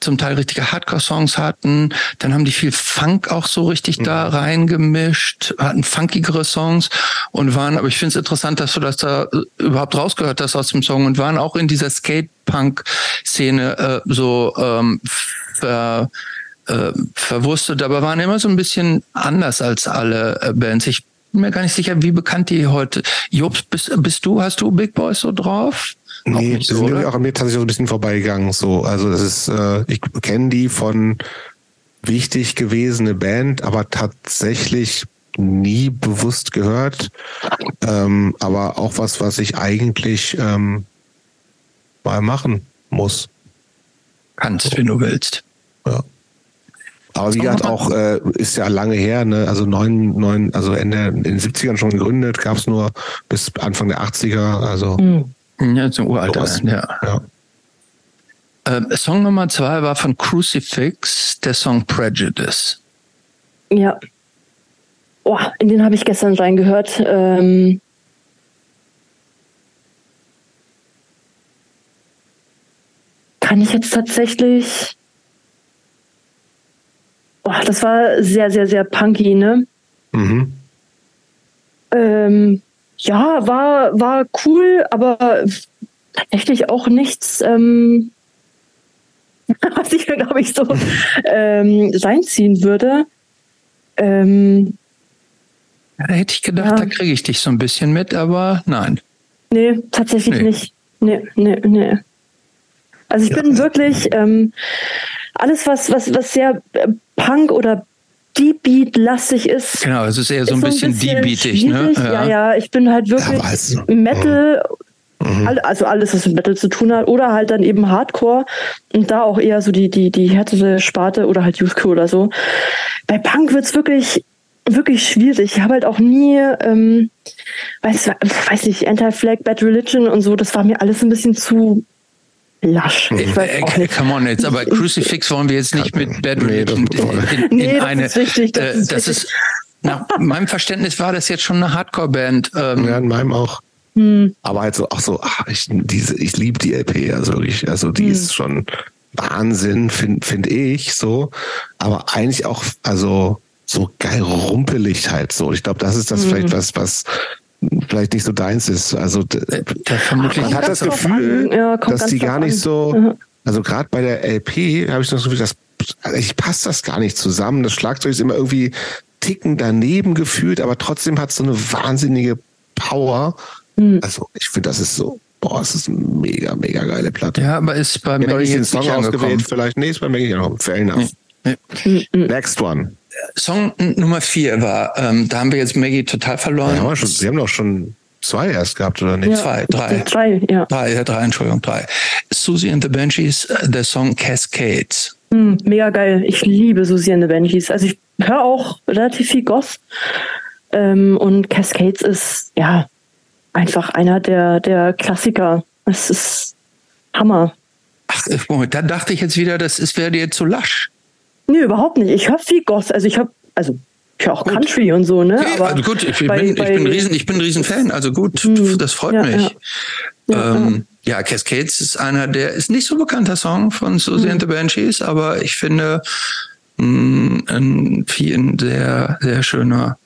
zum Teil richtige Hardcore-Songs hatten. Dann haben die viel Funk auch so richtig da reingemischt, hatten funkigere Songs und waren, aber ich finde es interessant, dass du das da äh, überhaupt rausgehört hast aus dem Song und waren auch in dieser Skate-Punk-Szene äh, so ähm, ver, äh, verwurstet, aber waren immer so ein bisschen anders als alle äh, Bands. Ich bin mir gar nicht sicher, wie bekannt die heute. Jobs, bist, bist du, hast du Big Boys so drauf? Nee, das sind oder? auch an mir tatsächlich so ein bisschen vorbeigegangen. So, also das ist, äh, ich kenne die von wichtig gewesene Band, aber tatsächlich nie bewusst gehört. Ähm, aber auch was, was ich eigentlich ähm, mal machen muss. Kannst, wenn du willst. Ja. Aber wie gesagt, auch äh, ist ja lange her, ne? Also neun, neun, also Ende in den 70ern schon gegründet, gab es nur bis Anfang der 80er. Also mhm. ja, so uralter, ja. ja. Äh, Song Nummer zwei war von Crucifix, der Song Prejudice. Ja. Oh, in den habe ich gestern reingehört. Ähm kann ich jetzt tatsächlich. Oh, das war sehr, sehr, sehr punky, ne? Mhm. Ähm, ja, war, war cool, aber tatsächlich auch nichts, ähm, was ich, glaube ich, so ähm, reinziehen würde. Ähm, da hätte ich gedacht, ja. da kriege ich dich so ein bisschen mit, aber nein. Nee, tatsächlich nee. nicht. Nee, nee, nee. Also ich ja. bin wirklich ähm, alles, was, was, was sehr äh, Punk oder Deep Beat lastig ist. Genau, es ist eher so ein, bisschen, bisschen Deep Beatig, ne? Ja. ja. ja, ich bin halt wirklich ja, Metal Mhm. Also alles, was mit Metal zu tun hat, oder halt dann eben Hardcore und da auch eher so die, die, die härtere Sparte oder halt Youthcore oder so. Bei Punk wird's wirklich, wirklich schwierig. Ich habe halt auch nie, ähm, weiß, weiß nicht, Anti-Flag, Bad Religion und so, das war mir alles ein bisschen zu lasch. Ich weiß auch nicht. Come on jetzt, aber Crucifix wollen wir jetzt nicht mit Bad Religion in, in, nee, eine. Das ist wichtig. Das, äh, ist, das ist, nach meinem Verständnis war das jetzt schon eine Hardcore-Band. Ähm, ja, in meinem auch. Hm. Aber halt so, ach so, ach, ich, diese, ich liebe die LP, also wirklich, also die hm. ist schon Wahnsinn, finde find ich so. Aber eigentlich auch, also so geil rumpelig halt so. Ich glaube, das ist das hm. vielleicht was, was vielleicht nicht so deins ist. Also äh, man hat das Gefühl, ja, dass die gar nicht so, also gerade bei der LP habe ich das Gefühl, dass ich passt das gar nicht zusammen. Das Schlagzeug ist immer irgendwie ticken daneben gefühlt, aber trotzdem hat es so eine wahnsinnige Power. Mhm. Also ich finde, das ist so, boah, es ist eine mega, mega geile Platte. Ja, aber ist bei mir nicht den Song ausgewählt, vielleicht. Nee, ist bei mir nicht angekommen. Fair enough. Nee. Nee. Next one. Song Nummer vier war, ähm, da haben wir jetzt Maggie total verloren. Ja, haben wir, schon, wir haben doch schon zwei erst gehabt, oder nicht? Ja, zwei, drei. Drei, ja. Drei, ja, drei, Entschuldigung, drei. Susie and the Banshees, äh, der Song Cascades. Mm, mega geil. Ich liebe Susie and the Banshees. Also ich höre auch relativ viel Goth. Ähm, und Cascades ist, ja, einfach einer der, der Klassiker. Es ist Hammer. Ach, Moment, da dachte ich jetzt wieder, das ist, wäre dir zu lasch. Nee, überhaupt nicht. Ich höre viel Goth. Also ich habe, also ich höre auch gut. Country und so, ne? Okay, aber also gut, ich, bei, bin, bei, ich bin riesen, ich bin ein Riesenfan. Also gut, hm, das freut ja, mich. Ja. Ähm, ja, Cascades ist einer, der ist nicht so bekannter Song von Susie hm. and the Banshees, aber ich finde mh, hm, ein, ein sehr, sehr schöner,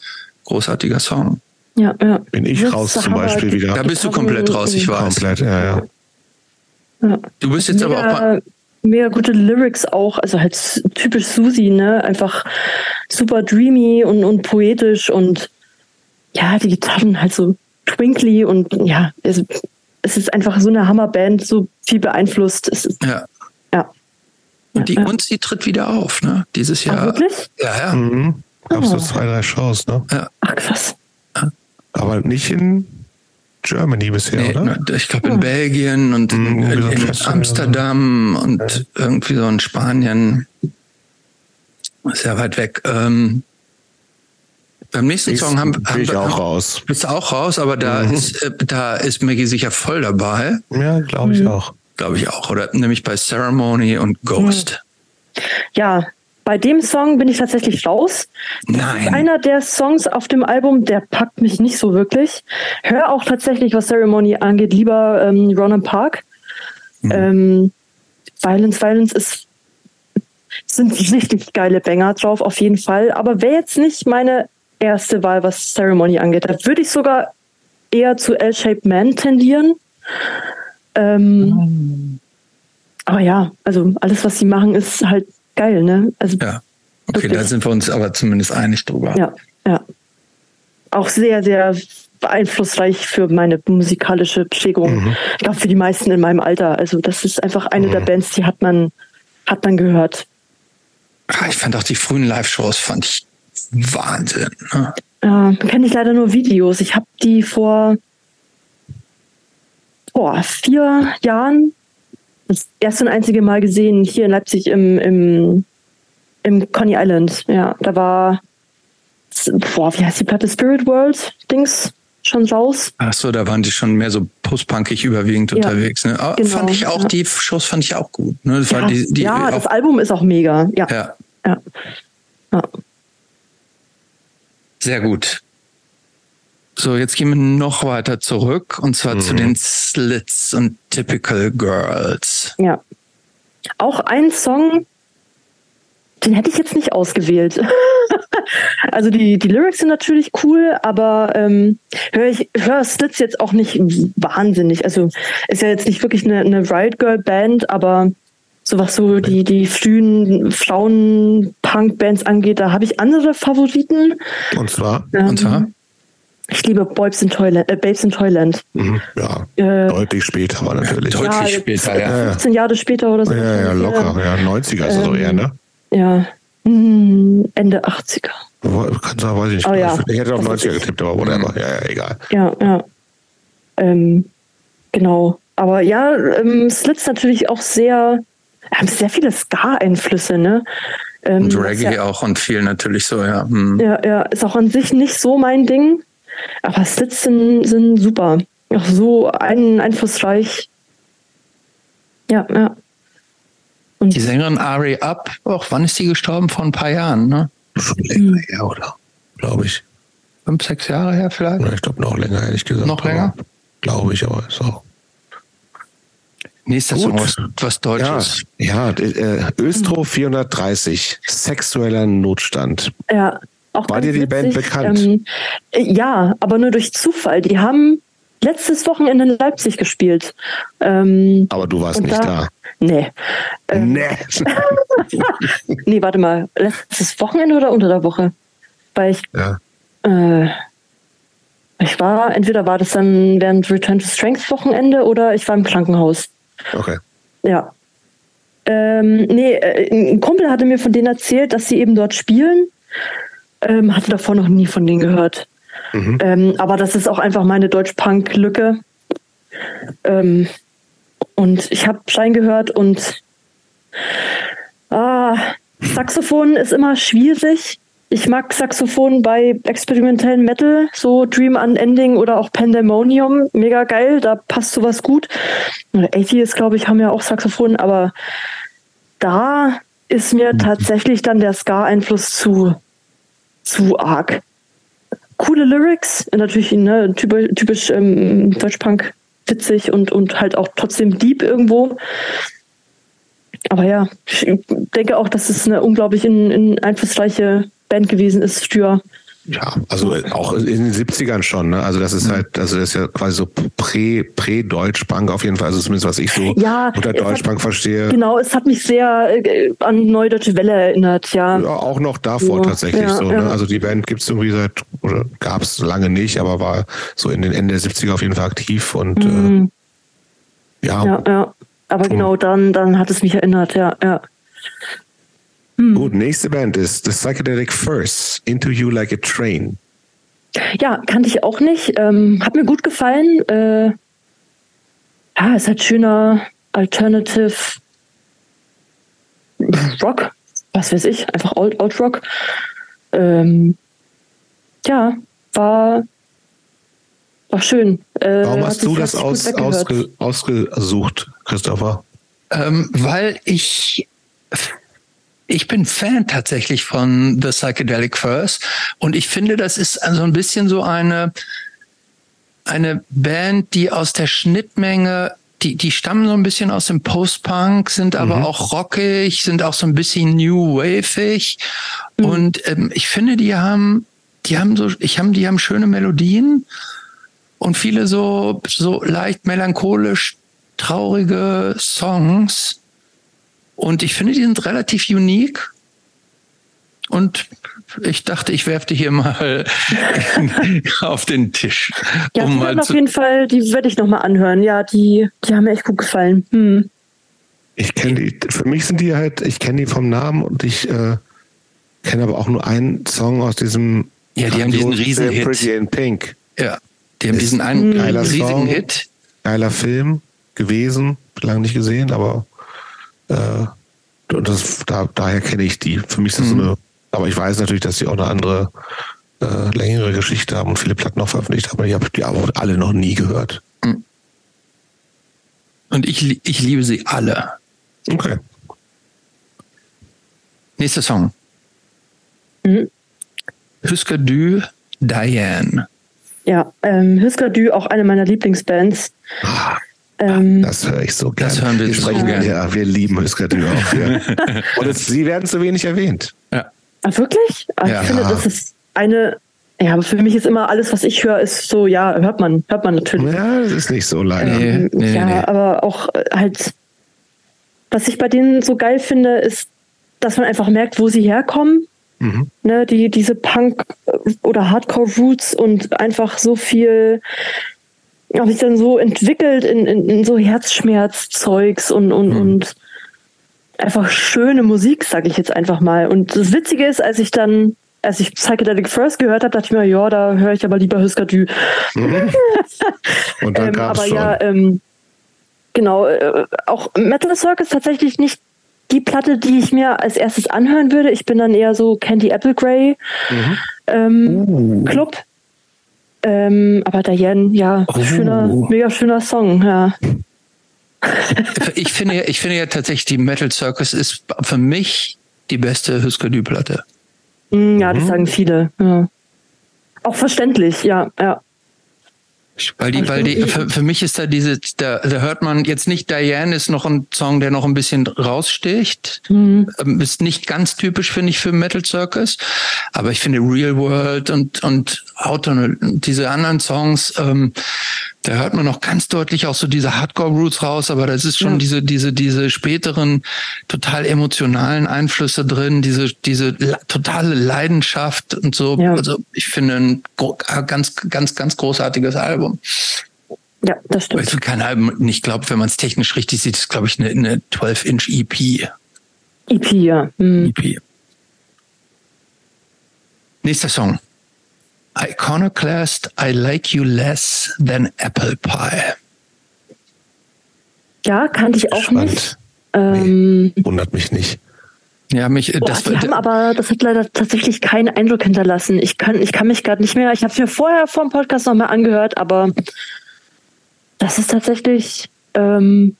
großartiger Song. Ja, ja. Bin ich das raus zum Beispiel wieder. Da bist du komplett raus, ich weiß. Komplett, ja, ja. ja. Du bist jetzt aber auch. Mega gute Lyrics auch, also halt typisch Susi, ne? Einfach super dreamy und, und poetisch und ja, die Gitarren halt so twinkly und ja, es, es ist einfach so eine Hammerband, so viel beeinflusst. Es ist, ja. Ja. Und die ja. uns, die tritt wieder auf, ne? Dieses Jahr. Ach, wirklich? Ja, ja. Mhm. Gab so oh. zwei, drei Shows, ne? Ja. Ach, krass. Aber nicht in Germany bisher, nee, oder? Ich glaube in oh. Belgien und in, mhm, in, in Amsterdam und ja. irgendwie so in Spanien. Ist ja weit weg. Ähm, beim nächsten ich, Song haben, haben ich wir auch raus. Bist du auch raus, aber da mhm. ist äh, da ist Maggie sicher voll dabei. Ja, glaube ich mhm. auch. Glaube ich auch, oder? Nämlich bei Ceremony und Ghost. Ja, bei dem Song bin ich tatsächlich raus. Nein. Einer der Songs auf dem Album, der packt mich nicht so wirklich. Hör auch tatsächlich, was Ceremony angeht, lieber ähm, Ronan Park. Mhm. Ähm, Violence, Violence ist sind richtig geile Banger drauf, auf jeden Fall. Aber wäre jetzt nicht meine erste Wahl, was Ceremony angeht. Da würde ich sogar eher zu L-Shaped Man tendieren. Ähm, mhm. Aber ja, also alles, was sie machen, ist halt geil, ne? Also ja. Okay, wirklich. da sind wir uns aber zumindest einig drüber. Ja, ja. auch sehr, sehr einflussreich für meine musikalische Prägung. Mhm. Ich glaube, für die meisten in meinem Alter. Also das ist einfach eine mhm. der Bands, die hat man, hat man gehört. Ich fand auch die frühen Live-Shows fand ich Wahnsinn. Ne? Ja, kenne ich leider nur Videos. Ich habe die vor boah, vier Jahren das erste und einzige Mal gesehen, hier in Leipzig im, im, im Coney Island. Ja, da war, boah, wie heißt die Platte? Spirit World Dings schon raus. Ach so, da waren die schon mehr so postpunkig überwiegend ja, unterwegs. Ne? genau, fand ich auch, ja. die Shows fand ich auch gut. Ne? Das ja, die, die ja das Album ist auch mega. Ja. ja. ja. ja. Sehr gut. So, jetzt gehen wir noch weiter zurück und zwar mhm. zu den Slits und Typical Girls. Ja. Auch ein Song, den hätte ich jetzt nicht ausgewählt. also die, die Lyrics sind natürlich cool, aber ähm, höre ich höre Slits jetzt auch nicht wahnsinnig. Also ist ja jetzt nicht wirklich eine, eine Riot Girl Band, aber so was so die, die frühen Frauen-Punk-Bands angeht, da habe ich andere Favoriten. Und zwar? Ähm, Und zwar? Ich liebe Babes in Toyland. Äh, Babes in Toyland. Mhm, ja, äh, deutlich später aber natürlich. Deutlich ja, später, ja. 15 Jahre später oder so. Ja, ja, locker. Ja, 90er ist ähm, so eher, ne? Ja, hm, Ende 80er. Kann sein, weiß ich nicht. Oh, ja. Ich hätte auf 90er getippt, aber whatever. Ja, ja, egal. Ja, ja. Ähm, genau. Aber ja, ähm, Slits natürlich auch sehr haben sehr viele Ska-Einflüsse, ne? Ähm, und Reggae ja, auch und viel natürlich so, ja. Hm. Ja, ja, ist auch an sich nicht so mein Ding, aber Slits sind, super. Auch so ein, einflussreich. Ja, ja. Und die Sängerin Ari Up, auch wann ist die gestorben? Vor ein paar Jahren, ne? Schon länger hm. her, oder? Glaube ich. Fünf, sechs Jahre her vielleicht? Ich glaube noch länger, ehrlich gesagt. Noch länger? Glaube ich, aber ist auch. Nächster Gut. Song, was, was Deutsches. Ja, ja äh, Östro 430, sexueller Notstand. Ja, auch War dir die witzig, Band bekannt? Ähm, ja, aber nur durch Zufall. Die haben letztes Wochenende in Leipzig gespielt. Ähm, aber du warst nicht da. da. Nee. Ähm, nee. nee, warte mal. Letztes Wochenende oder unter der Woche? Weil ich. Ja. Äh, ich war, entweder war das dann während Return to Strength Wochenende oder ich war im Krankenhaus. Okay. Ja. Ähm, nee, äh, ein Kumpel hatte mir von denen erzählt, dass sie eben dort spielen. Ähm, hatte davor noch nie von denen gehört. Mhm. Ähm, aber das ist auch einfach meine Deutsch-Punk-Lücke. Ähm, und ich habe Schein gehört und ah, Saxophon ist immer schwierig. Ich mag Saxophon bei experimentellen Metal, so Dream Unending oder auch Pandemonium, mega geil, da passt sowas gut. Atheist, glaube ich, haben ja auch Saxophon, aber da ist mir mhm. tatsächlich dann der Ska-Einfluss zu, zu arg. Coole Lyrics, natürlich ne, typisch, typisch ähm, Deutschpunk, witzig und, und halt auch trotzdem deep irgendwo. Aber ja, ich denke auch, dass es eine unglaublich in, in einflussreiche Band gewesen ist für. Ja, also auch in den 70ern schon, ne? Also das ist mhm. halt, also das ist ja quasi so prä, prä-Deutschpunk auf jeden Fall, also zumindest was ich so ja, unter Deutschpunk hat, verstehe. Genau, es hat mich sehr äh, an Neue Deutsche Welle erinnert, ja. Ja, auch noch davor ja, tatsächlich so, ne? Also die Band gibt es irgendwie seit, oder gab es lange nicht, aber war so in den Ende der 70er auf jeden Fall aktiv und mhm. äh, ja. Ja, ja. Aber genau, dann, dann hat es mich erinnert, ja, ja. Hm. Gut, nächste Band ist The Psychedelic First, Into You Like a Train. Ja, kannte ich auch nicht. Ähm, hat mir gut gefallen. Äh, ja, es hat schöner Alternative Rock, was weiß ich, einfach Old, Old Rock. Ähm, ja, war, war schön. Äh, Warum hast du das aus, ausge, ausgesucht, Christopher? Ähm, weil ich ich bin Fan tatsächlich von The Psychedelic First und ich finde, das ist also ein bisschen so eine, eine Band, die aus der Schnittmenge die, die stammen so ein bisschen aus dem Post-Punk, sind aber mhm. auch rockig, sind auch so ein bisschen new waveig. Mhm. Und ähm, ich finde, die haben, die haben so, ich haben, die haben schöne Melodien und viele so, so leicht melancholisch traurige Songs. Und ich finde, die sind relativ unique. und ich dachte, ich werfe die hier mal auf den Tisch. Ja, um die mal werden auf jeden Fall, die werde ich nochmal anhören. Ja, die, die haben mir echt gut gefallen. Hm. Ich kenne die, für mich sind die halt, ich kenne die vom Namen und ich äh, kenne aber auch nur einen Song aus diesem Ja, die haben diesen grandiosen Riesenhit. Film Pretty in Pink. ja, die haben Ist diesen einen riesigen Song. Hit. Geiler Film gewesen, lange nicht gesehen, aber äh, und das, da, daher kenne ich die. Für mich ist das Mhm. so eine, aber ich weiß natürlich, dass sie auch eine andere äh, längere Geschichte haben und viele Platten noch veröffentlicht haben. aber Ich habe die aber alle noch nie gehört. Und ich, ich liebe sie alle. Okay. Nächster Song. Mhm. Husker du Diane. Ja, ähm, Husker Du, auch eine meiner Lieblingsbands. Ah, Ähm, das höre ich so gerne. Das hören wir so sprechen, gern. Ja, wir lieben Du auch. Ja. und es, sie werden zu wenig erwähnt. Ja. ah, wirklich? Ah, Ja. ich finde, das ist eine. Ja, aber für mich ist immer alles, was ich höre, ist so, ja, hört man, hört man natürlich. Ja, das ist nicht so leider. Nee, Ähm, nee, ja, nee. aber auch äh, halt, was ich bei denen so geil finde, ist, dass man einfach merkt, wo sie herkommen. Mhm. Ne, die, diese Punk- oder Hardcore-Roots und einfach so viel, habe sich dann so entwickelt in, in, in so Herzschmerz-Zeugs und, und, Mhm. und einfach schöne Musik, sage ich jetzt einfach mal. Und das Witzige ist, als ich dann, als ich Psychedelic First gehört habe, dachte ich mir, ja, da höre ich aber lieber Husker Du. Und dann Ähm, gab's aber schon. ja, ähm, genau, äh, auch Metal Circus tatsächlich nicht die Platte, die ich mir als erstes anhören würde. Ich bin dann eher so Candy Apple Grey Mhm. ähm, Uh. Club. Ähm, aber Diane, ja, Oh. schöner, mega schöner Song, ja. Ich finde, ich finde ja tatsächlich, die Metal Circus ist für mich die beste Husker du Platte. Mm, Ja, das sagen viele. Ja. Auch verständlich, ja, ja. Weil die, weil die, für, für mich ist da diese, da, da hört man jetzt nicht Diane ist noch ein Song, der noch ein bisschen raussticht. Mhm. Ähm, Ist nicht ganz typisch, finde ich, für Metal Circus. Aber ich finde Real World und, und Auto und diese anderen Songs, ähm, da hört man noch ganz deutlich auch so diese Hardcore-Roots raus, aber das ist schon Ja. diese, diese, diese späteren, total emotionalen Einflüsse drin, diese, diese totale Leidenschaft und so. Ja. Also ich finde ein gro- ganz, ganz, ganz großartiges Album. Ja, das stimmt. Also kein Album, ich glaube, wenn man es technisch richtig sieht, ist glaube ich eine, eine 12-Inch EP. EP, ja. Mm. EP. Nächster Song. Iconoclast, I like you less than apple pie. Ja, kannte ich auch Spannend. nicht. Ähm, Wundert mich nicht. Ja, mich, Boah, das die haben aber, das hat leider tatsächlich keinen Eindruck hinterlassen. Ich kann, ich kann mich gerade nicht mehr, ich habe es mir vorher vor dem Podcast nochmal angehört, aber das ist tatsächlich ähm,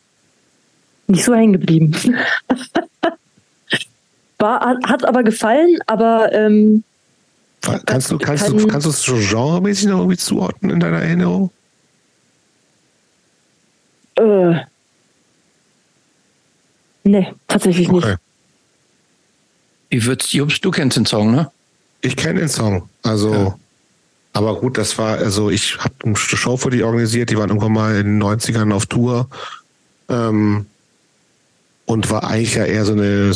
nicht so hängen geblieben. War, hat, hat aber gefallen, aber ähm, Kannst du, kannst du, kannst du es so genremäßig noch irgendwie zuordnen in deiner Erinnerung? äh, nee, tatsächlich nicht. Okay. wie wird's, Jobs, du kennst den Song, ne? Ich kenne den Song. Also, Ja. aber gut, das war, also ich habe eine Show für die organisiert, die waren irgendwann mal in den 90ern auf Tour. Ähm, und war eigentlich ja eher so eine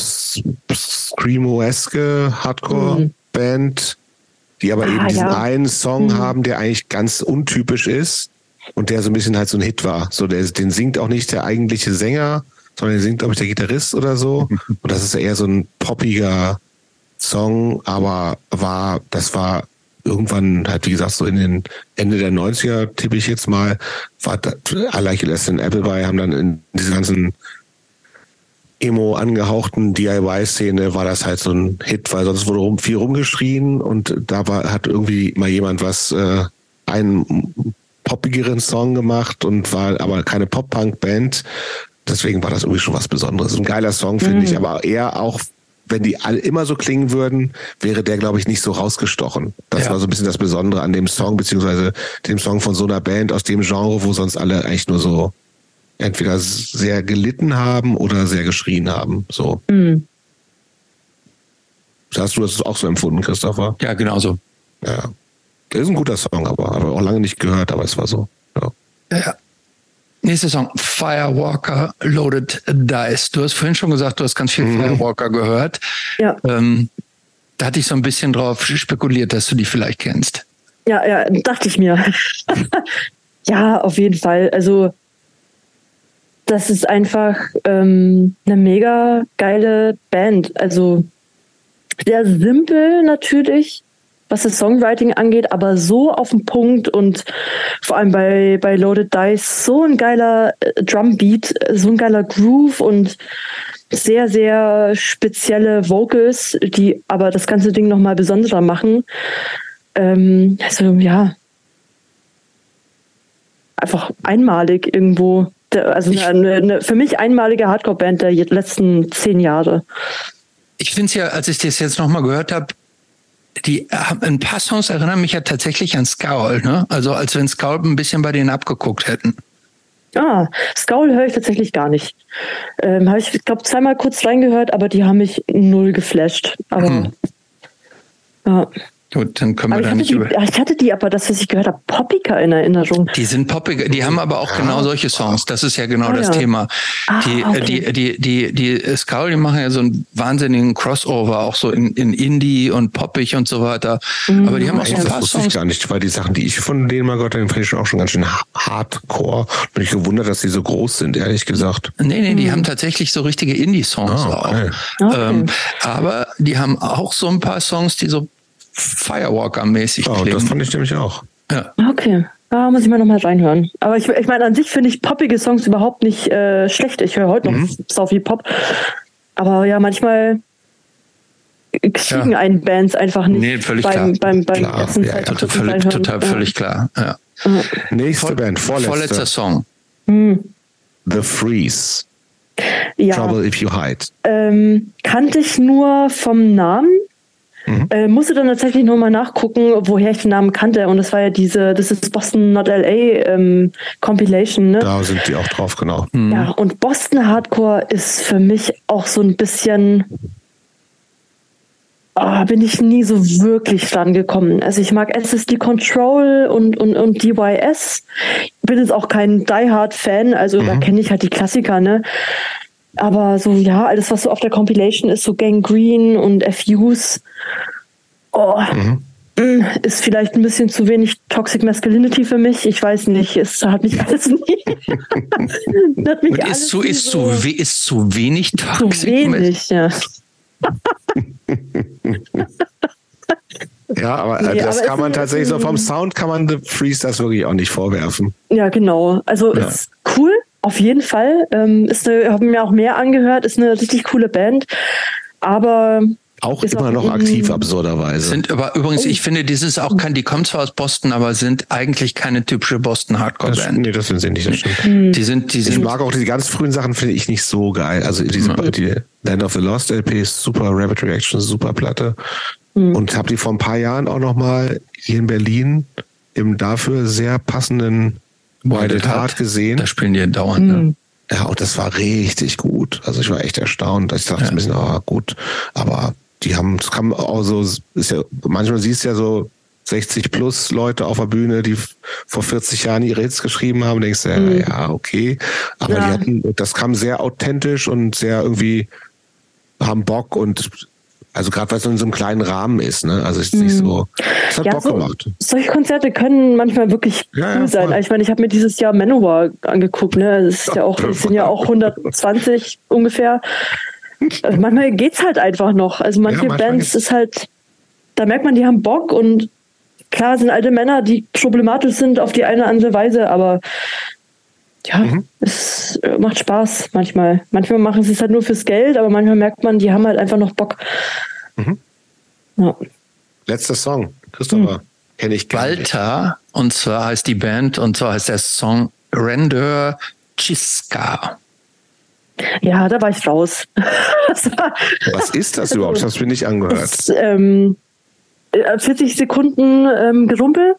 Screamo-eske Hardcore-Band, die aber Ah, eben diesen ja. einen Song Mhm. haben, der eigentlich ganz untypisch ist und der so ein bisschen halt so ein Hit war. So, der, den singt auch nicht der eigentliche Sänger, sondern den singt, glaube ich, der Gitarrist oder so. Und das ist ja eher so ein poppiger Song, aber war, das war irgendwann halt, wie gesagt, so in den Ende der 90er, tippe ich jetzt mal, war das, I Like It Less Than Appleby, haben dann in diese ganzen Emo angehauchten DIY-Szene war das halt so ein Hit, weil sonst wurde rum, viel rumgeschrien und da war, hat irgendwie mal jemand was, äh, einen poppigeren Song gemacht und war aber keine Pop-Punk-Band. Deswegen war das irgendwie schon was Besonderes. Ein geiler Song, finde ich, aber eher auch, wenn die alle immer so klingen würden, wäre der, glaube ich, nicht so rausgestochen. Das Ja. war so ein bisschen das Besondere an dem Song, beziehungsweise dem Song von so einer Band aus dem Genre, wo sonst alle eigentlich nur so entweder sehr gelitten haben oder sehr geschrien haben. So. Mhm. Hast du das auch so empfunden, Christopher? Ja, genau so. Ja. Das ist ein guter Song, aber habe auch lange nicht gehört, aber es war so. Ja. Ja, ja. Nächster Song, Firewalker Loaded Dice. Du hast vorhin schon gesagt, du hast ganz viel Mhm. Firewalker gehört. Ja. Ähm, Da hatte ich so ein bisschen drauf spekuliert, dass du die vielleicht kennst. Ja, ja, dachte ich mir. ja, auf jeden Fall. Also, das ist einfach ähm, eine mega geile Band. Also, sehr simpel natürlich, was das Songwriting angeht, aber so auf den Punkt und vor allem bei, bei Loaded Dice so ein geiler äh, Drumbeat, so ein geiler Groove und sehr, sehr spezielle Vocals, die aber das ganze Ding nochmal besonderer machen. Ähm, also ja, einfach einmalig irgendwo. Also eine, eine, für mich einmalige Hardcore-Band der letzten zehn Jahre. Ich finde es ja, als ich das jetzt nochmal gehört habe, die ein paar Songs erinnern mich ja tatsächlich an Scowl, ne? Also als wenn Scowl ein bisschen bei denen abgeguckt hätten. Ah, Scowl höre ich tatsächlich gar nicht. Ähm, habe ich, glaube zweimal kurz reingehört, aber die haben mich null geflasht. Aber hm. ja. Gut, dann können wir da nicht die, über. Ich hatte die aber, das, was ich gehört habe, poppiger in Erinnerung. Die sind poppiger, die haben aber auch genau solche Songs. Das ist ja genau ah, das ja. Thema. Ah, die, okay. die, die, die, die Skull, die machen ja so einen wahnsinnigen Crossover, auch so in, in Indie und poppig und so weiter. Mhm. Aber die haben auch so ein paar das Songs. ich gar nicht, weil die Sachen, die ich von denen mal gehört habe, fand ich schon auch schon ganz schön hardcore. Bin ich gewundert, dass die so groß sind, ehrlich gesagt. Nee, nee, die mhm. haben tatsächlich so richtige Indie-Songs okay. auch. Okay. Ähm, aber die haben auch so ein paar Songs, die so Firewalker-mäßig oh, Das fand ich nämlich auch. Ja. Okay. Da muss ich mal nochmal reinhören. Aber ich, ich meine, an sich finde ich poppige Songs überhaupt nicht äh, schlecht. Ich höre heute noch mhm. so viel Pop. Aber ja, manchmal kriegen ja. einen Bands einfach nicht nee, völlig beim, klar. beim, beim klar. ersten ja, total, völlig, total ja. völlig klar. Ja. Nächste Vor, Band, vorletzter. vorletzter Song. Hm. The Freeze. Ja. Trouble If You Hide. Ähm, kannte ich nur vom Namen. Mhm. Äh, musste dann tatsächlich nochmal nachgucken, woher ich den Namen kannte. Und das war ja diese, das ist Boston Not LA ähm, Compilation. Ne? Da sind die auch drauf, genau. Mhm. Ja, und Boston Hardcore ist für mich auch so ein bisschen. Oh, bin ich nie so wirklich dran gekommen. Also ich mag SSD Control und, und, und DYS. Bin jetzt auch kein Die Hard Fan, also mhm. da kenne ich halt die Klassiker, ne? Aber so, ja, alles, was so auf der Compilation ist, so Gang Green und FUs, oh, mhm. Mm, ist vielleicht ein bisschen zu wenig Toxic Masculinity für mich. Ich weiß nicht. Es hat mich alles nie. hat mich alles ist, zu, ist, so zu, ist zu wenig Toxic Zu wenig, ja. Ja, aber nee, das aber kann man tatsächlich so vom Sound kann man The Freeze das wirklich auch nicht vorwerfen. Ja, genau. Also ja. ist cool, auf jeden Fall. Ähm, ist eine, haben mir auch mehr angehört, ist eine richtig coole Band. Aber auch immer noch aktiv, absurderweise. Sind aber übrigens, ich finde, dieses auch kann, die kommen zwar aus Boston, aber sind eigentlich keine typische Boston Hardcore Band. Nee, das sind sie nicht, das stimmt. Mhm. Die sind, die sind. Ich mag auch die ganz frühen Sachen, finde ich nicht so geil. Also diese, mhm. die Land of the Lost LP ist super, Rapid Reaction super Platte. Mhm. Und habe die vor ein paar Jahren auch noch mal hier in Berlin im dafür sehr passenden Wild Heart gesehen. Da spielen die dauernd, ne? Mhm. Ja, und das war richtig gut. Also ich war echt erstaunt. Ich dachte ja. ein bisschen, ah, gut, aber die haben, es kam auch so, ist ja, manchmal siehst du ja so 60 plus Leute auf der Bühne, die vor 40 Jahren ihre Hits geschrieben haben, denkst du, ja, mhm. ja okay. Aber ja. die hatten, das kam sehr authentisch und sehr irgendwie, haben Bock und also gerade weil es in so einem kleinen Rahmen ist, ne? Also es ist nicht so. Mhm. Es hat ja, Bock so, gemacht. Solche Konzerte können manchmal wirklich ja, cool ja, sein. Ich meine, ich habe mir dieses Jahr Manowar angeguckt, ne? Das ist ja auch, das sind ja auch 120 ungefähr. Also manchmal geht's halt einfach noch. Also manche Bands ist halt, da merkt man, die haben Bock und klar sind alte Männer, die problematisch sind auf die eine oder andere Weise, aber ja, mhm. es macht Spaß manchmal. Manchmal machen sie es halt nur fürs Geld, aber manchmal merkt man, die haben halt einfach noch Bock. Mhm. Ja. Letzter Song, Christopher. Mhm. Kenne ich gar Walter, nicht. und zwar heißt die Band, und zwar heißt der Song Render Chiska. Ja, da war ich raus. Was ist das überhaupt? Das hast du mir nicht angehört. Das, ähm, 40 äh, Sekunden ähm, Gerumpel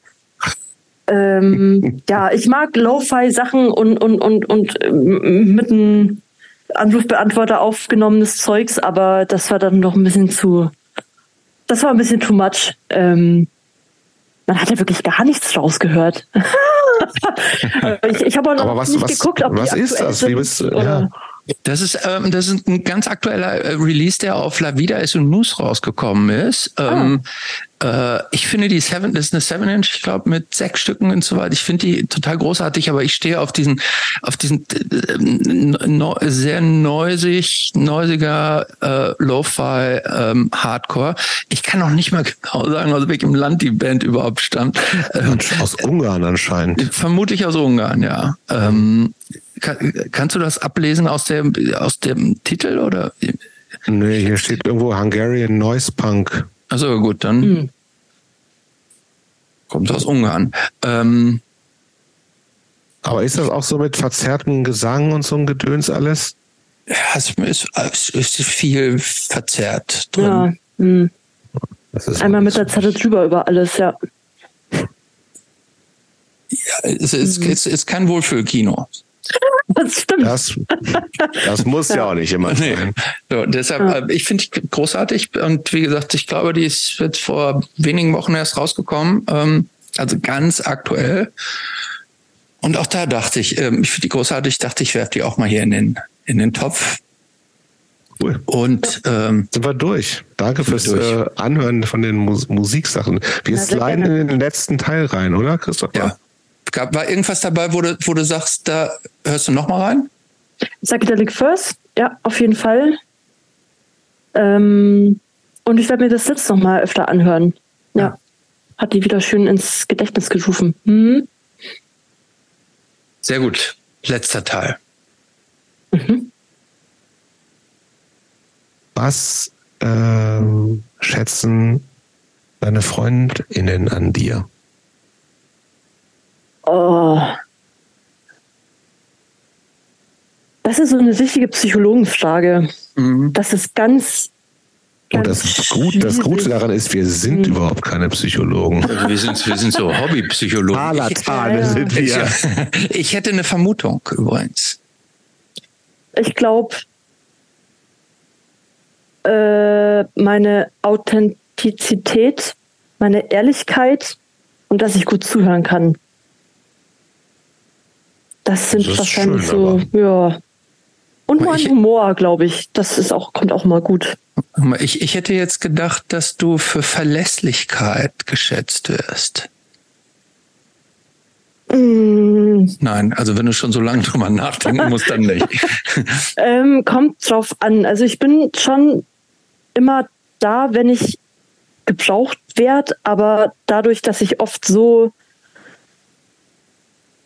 ähm, ja, ich mag Lo-Fi-Sachen und, und, und, und ähm, mit einem Anrufbeantworter aufgenommenes Zeugs, aber das war dann noch ein bisschen zu, das war ein bisschen too much. Ähm, man hat ja wirklich gar nichts rausgehört. ich ich habe auch noch was, nicht was, geguckt, ob was die ist das? Wie bist du? Ja. Das ist, ähm, das ist ein ganz aktueller äh, Release, der auf La Vida ist und News rausgekommen ist. Ähm, äh, ich finde die Seven, das ist eine Seven Inch, ich glaube mit sechs Stücken und so weiter. Ich finde die total großartig, aber ich stehe auf diesen, auf diesen äh, no, sehr neusig, neusiger äh, Lo-Fi ähm, Hardcore. Ich kann noch nicht mal genau sagen, aus welchem Land die Band überhaupt stammt. Ähm, aus Ungarn anscheinend. Vermutlich aus Ungarn, ja. Ähm, kann, kannst du das ablesen aus dem, aus dem Titel oder? Nee, hier steht irgendwo Hungarian Noise Punk. Also gut, dann hm. kommt aus Ungarn. Ähm, aber ist das auch so mit verzerrtem Gesang und so ein Gedöns alles? Ja, es ist, es ist viel verzerrt drin. Ja. Hm. Einmal mit der Zettel drüber über alles, ja. Ja, es ist, hm. es ist kein Wohlfühlkino. Das stimmt. Das, das muss ja. ja. auch nicht immer sein. Nee. So, deshalb, ja. Äh, ich finde ich großartig und wie gesagt, ich glaube, die ist jetzt vor wenigen Wochen erst rausgekommen, ähm, also ganz aktuell. Und auch da dachte ich, ähm, ich finde die großartig, dachte ich, werfe die auch mal hier in den, in den Topf. Cool. Und ähm, sind wir durch. Danke fürs durch. Äh, Anhören von den Mus Musiksachen. Wir sliden in den letzten Teil rein, oder, Christoph? Ja. Gab, war irgendwas dabei, wo du, wo du sagst, da hörst du noch mal rein? Psychedelic First, ja, auf jeden Fall. Ähm, und ich werde mir das jetzt noch mal öfter anhören. Ja. ja. Hat die wieder schön ins Gedächtnis gerufen. Mhm. Sehr gut. Letzter Teil. Mhm. Was ähm, schätzen deine FreundInnen an dir? Oh. Das ist so eine richtige Psychologenfrage. Mhm. Das ist ganz. Und das, gut, das Gute daran ist, wir sind mhm. überhaupt keine Psychologen. Also wir, sind, wir sind so Hobbypsychologen. Palatane sind wir. Ich, ich hätte eine Vermutung übrigens. Ich glaube, äh, meine Authentizität, meine Ehrlichkeit und dass ich gut zuhören kann. Das sind das wahrscheinlich schön, so, ja. Und mein ich, Humor, glaube ich. Das ist auch, kommt auch mal gut. Ich, ich hätte jetzt gedacht, dass du für Verlässlichkeit geschätzt wirst. Mm. Nein, also wenn du schon so lange drüber nachdenken musst, dann nicht. ähm, kommt drauf an. Also ich bin schon immer da, wenn ich gebraucht werde, aber dadurch, dass ich oft so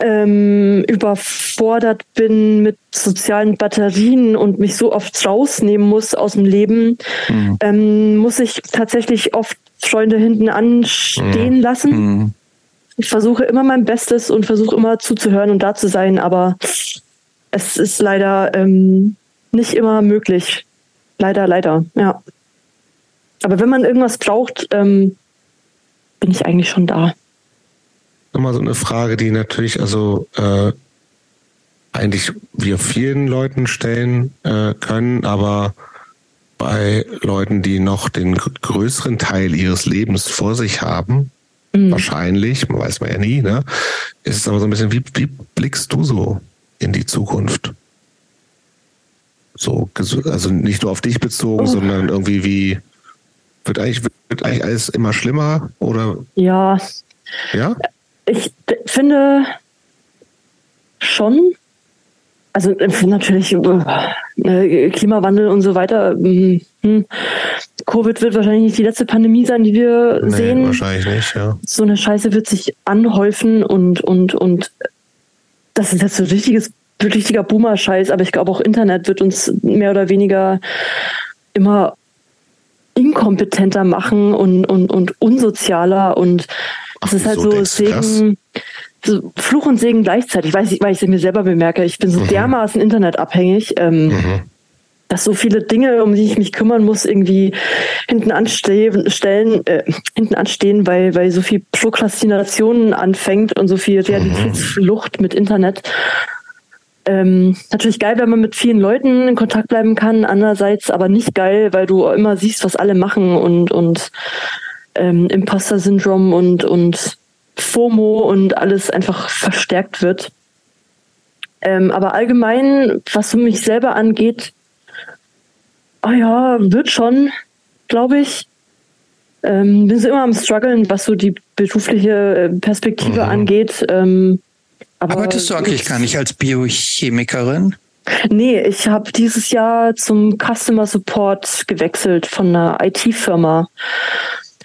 ähm, überfordert bin mit sozialen Batterien und mich so oft rausnehmen muss aus dem Leben, mhm. ähm, muss ich tatsächlich oft Freunde hinten anstehen mhm. lassen. Mhm. Ich versuche immer mein Bestes und versuche immer zuzuhören und da zu sein, aber es ist leider ähm, nicht immer möglich. Leider, leider, ja. Aber wenn man irgendwas braucht, ähm, bin ich eigentlich schon da nochmal so eine Frage, die natürlich also äh, eigentlich wir vielen Leuten stellen äh, können, aber bei Leuten, die noch den größeren Teil ihres Lebens vor sich haben, mhm. wahrscheinlich, man weiß man ja nie, ne, ist es aber so ein bisschen, wie, wie blickst du so in die Zukunft? So, also nicht nur auf dich bezogen, oh. sondern irgendwie wie wird eigentlich, wird eigentlich alles immer schlimmer oder? Ja. Ja? Ich finde schon, also natürlich äh, Klimawandel und so weiter. Hm, hm, Covid wird wahrscheinlich nicht die letzte Pandemie sein, die wir nee, sehen. Wahrscheinlich nicht, ja. So eine Scheiße wird sich anhäufen und und und das ist jetzt so richtiges richtiger Boomer-Scheiß, aber ich glaube auch Internet wird uns mehr oder weniger immer inkompetenter machen und, und, und unsozialer und es ist halt so, so Segen, so Fluch und Segen gleichzeitig. Weiß ich, weil ich es mir selber bemerke. Ich bin so mhm. dermaßen internetabhängig. Ähm, mhm. Dass so viele Dinge, um die ich mich kümmern muss, irgendwie hinten anstehen, stellen, äh, hinten anstehen, weil, weil so viel Prokrastination anfängt und so viel Realitätsflucht mit Internet. Ähm, natürlich geil, wenn man mit vielen Leuten in Kontakt bleiben kann, andererseits aber nicht geil, weil du immer siehst, was alle machen und, und ähm, Imposter-Syndrom und, und FOMO und alles einfach verstärkt wird. Ähm, aber allgemein, was mich selber angeht, oh ja, wird schon, glaube ich. Ähm, bin so immer am struggeln, was so die berufliche äh, Perspektive mhm. angeht. Ähm, aber Arbeitest du eigentlich gar nicht als Biochemikerin? Nee, ich habe dieses Jahr zum Customer Support gewechselt von einer IT-Firma.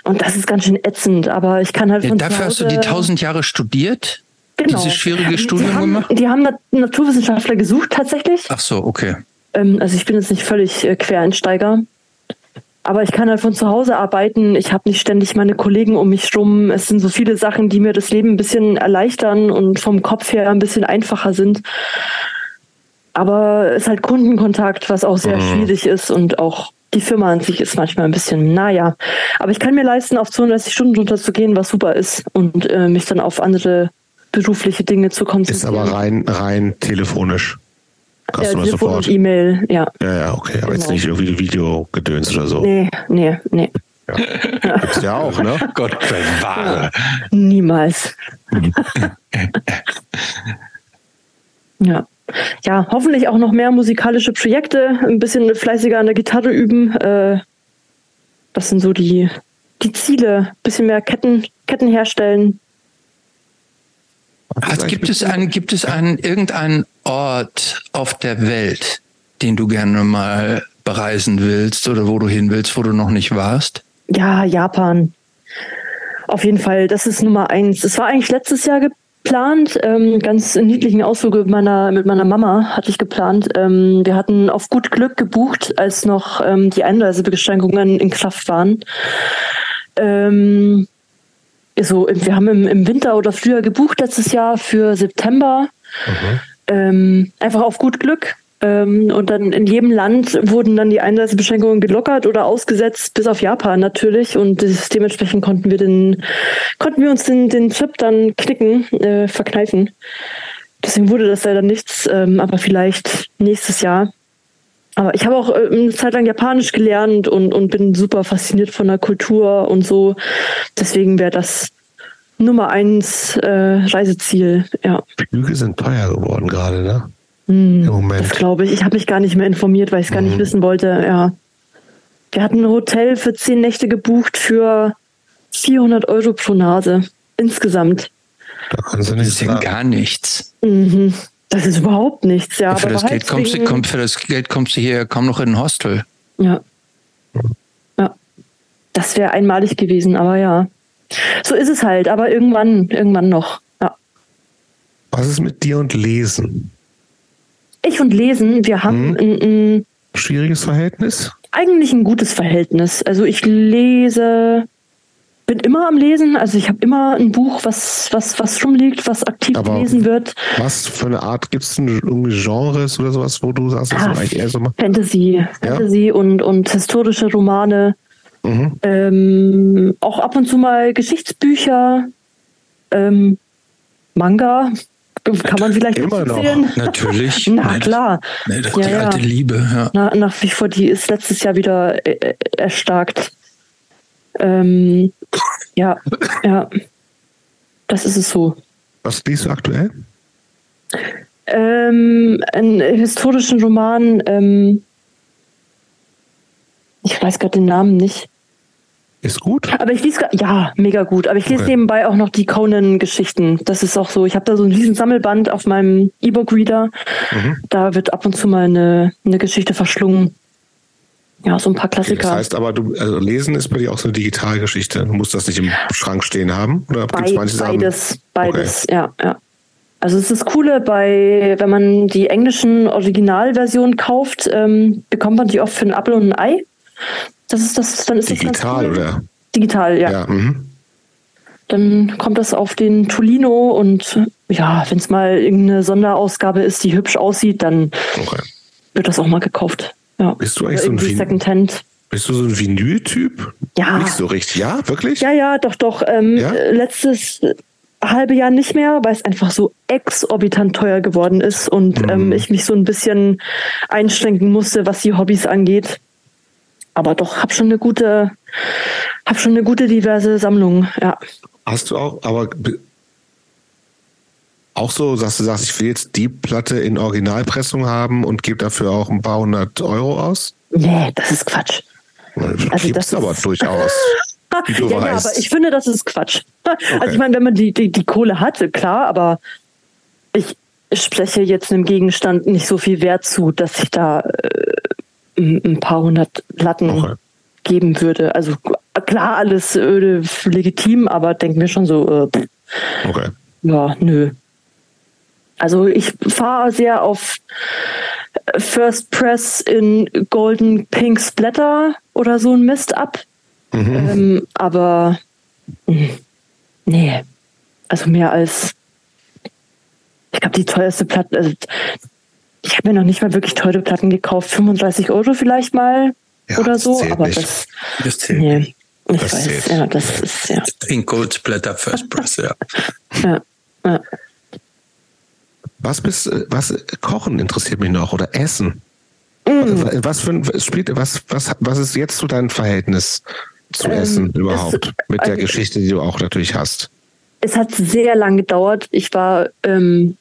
Und das ist ganz schön ätzend, aber ich kann halt ja, von Dafür hast du die tausend Jahre studiert? Genau. Dieses schwierige Studium die haben, gemacht? Die haben Naturwissenschaftler gesucht tatsächlich. Ach so, okay. Ähm, also ich bin jetzt nicht völlig äh, Quereinsteiger. Aber ich kann halt von zu Hause arbeiten. Ich habe nicht ständig meine Kollegen um mich rum. Es sind so viele Sachen, die mir das Leben ein bisschen erleichtern und vom Kopf her ein bisschen einfacher sind. Aber es ist halt Kundenkontakt, was auch sehr mhm. schwierig ist und auch die Firma an sich ist manchmal ein bisschen, naja. Aber ich kann mir leisten, auf 32 Stunden runterzugehen, was super ist und äh, mich dann auf andere berufliche Dinge zu konzentrieren. Ist aber rein, rein telefonisch. Customer ja, Support. E-Mail, ja. Ja, ja, okay. Aber genau. jetzt nicht irgendwie Videogedöns oder so. Nee, nee, nee. Ja. Gibt's ja auch, ne? Gott bewahre. Niemals. ja. Ja, hoffentlich auch noch mehr musikalische Projekte, ein bisschen fleißiger an der Gitarre üben. Äh, das sind so die, die Ziele. Ein bisschen mehr Ketten, Ketten herstellen. Also gibt es einen, gibt es einen, irgendeinen Ort auf der Welt, den du gerne mal bereisen willst oder wo du hin willst, wo du noch nicht warst? Ja, Japan. Auf jeden Fall, das ist Nummer eins. Es war eigentlich letztes Jahr geplant, ähm, ganz niedlichen Ausflug mit meiner, mit meiner Mama hatte ich geplant. Ähm, wir hatten auf gut Glück gebucht, als noch ähm, die Einreisebeschränkungen in Kraft waren. Ähm, so, wir haben im, im Winter oder früher gebucht letztes Jahr für September. Mhm. Ähm, einfach auf gut Glück. Ähm, und dann in jedem Land wurden dann die Einreisebeschränkungen gelockert oder ausgesetzt, bis auf Japan natürlich. Und das, dementsprechend konnten wir den, konnten wir uns den, den Trip dann knicken, äh, verkneifen. Deswegen wurde das leider nichts, ähm, aber vielleicht nächstes Jahr. Aber ich habe auch äh, eine Zeit lang Japanisch gelernt und, und bin super fasziniert von der Kultur und so. Deswegen wäre das Nummer eins äh, Reiseziel, ja. Flüge sind teuer geworden gerade, ne? Hm, Im Moment. Das glaube ich. Ich habe mich gar nicht mehr informiert, weil ich es gar nicht mhm. wissen wollte, ja. Wir hatten ein Hotel für zehn Nächte gebucht für 400 Euro pro Nase. Insgesamt. Da kannst du nicht das ist ja gar nichts. Mhm. Das ist überhaupt nichts, ja. Für, das Geld kommst du, komm, für das Geld kommst du hier kaum noch in ein Hostel. Ja. Ja. Das wäre einmalig gewesen, aber ja. So ist es halt, aber irgendwann, irgendwann noch. Ja. Was ist mit dir und Lesen? Ich und Lesen, wir haben hm. ein, ein schwieriges Verhältnis? Eigentlich ein gutes Verhältnis. Also ich lese bin immer am Lesen, also ich habe immer ein Buch, was, was, was rumliegt, was aktiv Aber gelesen wird. Was für eine Art gibt es denn irgendwie Genres oder sowas, wo du sagst, das ah, eigentlich eher so mal? Fantasy, ja? Fantasy und, und historische Romane. Mhm. Ähm, auch ab und zu mal Geschichtsbücher, ähm, Manga. Kann man vielleicht immer noch Natürlich. Na nee, klar. Nee, das, ja, die alte Liebe. Ja. Na, nach wie vor, die ist letztes Jahr wieder äh, äh erstarkt. Ähm, ja, ja. Das ist es so. Was liest du aktuell? Ähm, einen historischen Roman. Ähm, ich weiß gerade den Namen nicht. Ist gut? Aber ich lese, ja, mega gut. Aber ich lese okay. nebenbei auch noch die Conan-Geschichten. Das ist auch so. Ich habe da so ein riesen Sammelband auf meinem E-Book-Reader. Mhm. Da wird ab und zu mal eine, eine Geschichte verschlungen. Ja, so ein paar Klassiker. Okay, das heißt aber, du, also Lesen ist bei dir auch so eine Digitalgeschichte. Du musst das nicht im Schrank stehen haben? Oder Be beides, beides, okay. ja, ja. Also es ist das Coole bei, wenn man die englischen Originalversionen kauft, ähm, bekommt man die oft für ein Apfel und ein Ei. Das ist das, dann ist Digital, das oder? Digital, ja. ja mhm. Dann kommt das auf den Tolino und ja, wenn es mal irgendeine Sonderausgabe ist, die hübsch aussieht, dann okay. wird das auch mal gekauft. Ja. Bist du eigentlich so ein Secondhand. Bist du so ein Vinyl-Typ? Ja. Nicht so richtig, ja? Wirklich? Ja, ja, doch, doch. Ähm, ja? Letztes halbe Jahr nicht mehr, weil es einfach so exorbitant teuer geworden ist und mhm. ähm, ich mich so ein bisschen einschränken musste, was die Hobbys angeht. Aber doch, hab schon eine gute, hab schon eine gute diverse Sammlung, ja. Hast du auch, aber auch so, dass du sagst, ich will jetzt die Platte in Originalpressung haben und gebe dafür auch ein paar hundert Euro aus? Nee, das ist Quatsch. Also Gibt's aber durchaus. ja, ja, aber ich finde, das ist Quatsch. Okay. Also ich meine, wenn man die, die, die Kohle hatte, klar, aber ich spreche jetzt einem Gegenstand nicht so viel Wert zu, dass ich da äh, ein paar hundert Latten okay. geben würde. Also klar, alles äh, legitim, aber denke mir schon so, äh, okay. ja, nö. Also ich fahre sehr auf First Press in Golden Pink Splatter oder so ein Mist ab. Mhm. Ähm, aber hm, nee, also mehr als ich glaube, die teuerste Platte, also ich habe mir noch nicht mal wirklich teure Platten gekauft, 35 Euro vielleicht mal ja, oder so, aber nicht. das, das zählt nee, nicht. Ich das weiß, zählt. ja, das ist ja. In Gold Splatter First Press, ja. ja, ja. Was bist, was Kochen interessiert mich noch oder Essen? Mm. Was für ein spielt, was, was, was ist jetzt so dein Verhältnis zu ähm, Essen überhaupt? mit der also, Geschichte, die du auch natürlich hast. Es hat sehr lange gedauert. Ich war ähm,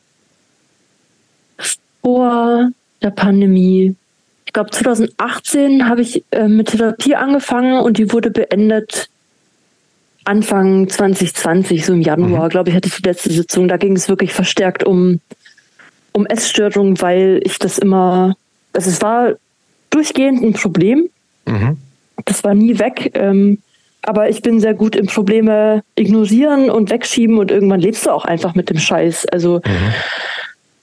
vor der Pandemie, ich glaube 2018 habe ich äh, mit Therapie angefangen und die wurde beendet Anfang 2020, so im Januar, mhm. glaube ich, hatte ich die letzte Sitzung. Da ging es wirklich verstärkt um um Essstörungen, weil ich das immer, also es war durchgehend ein Problem. Mhm. Das war nie weg. Ähm, aber ich bin sehr gut im Probleme ignorieren und wegschieben und irgendwann lebst du auch einfach mit dem Scheiß. Also mhm.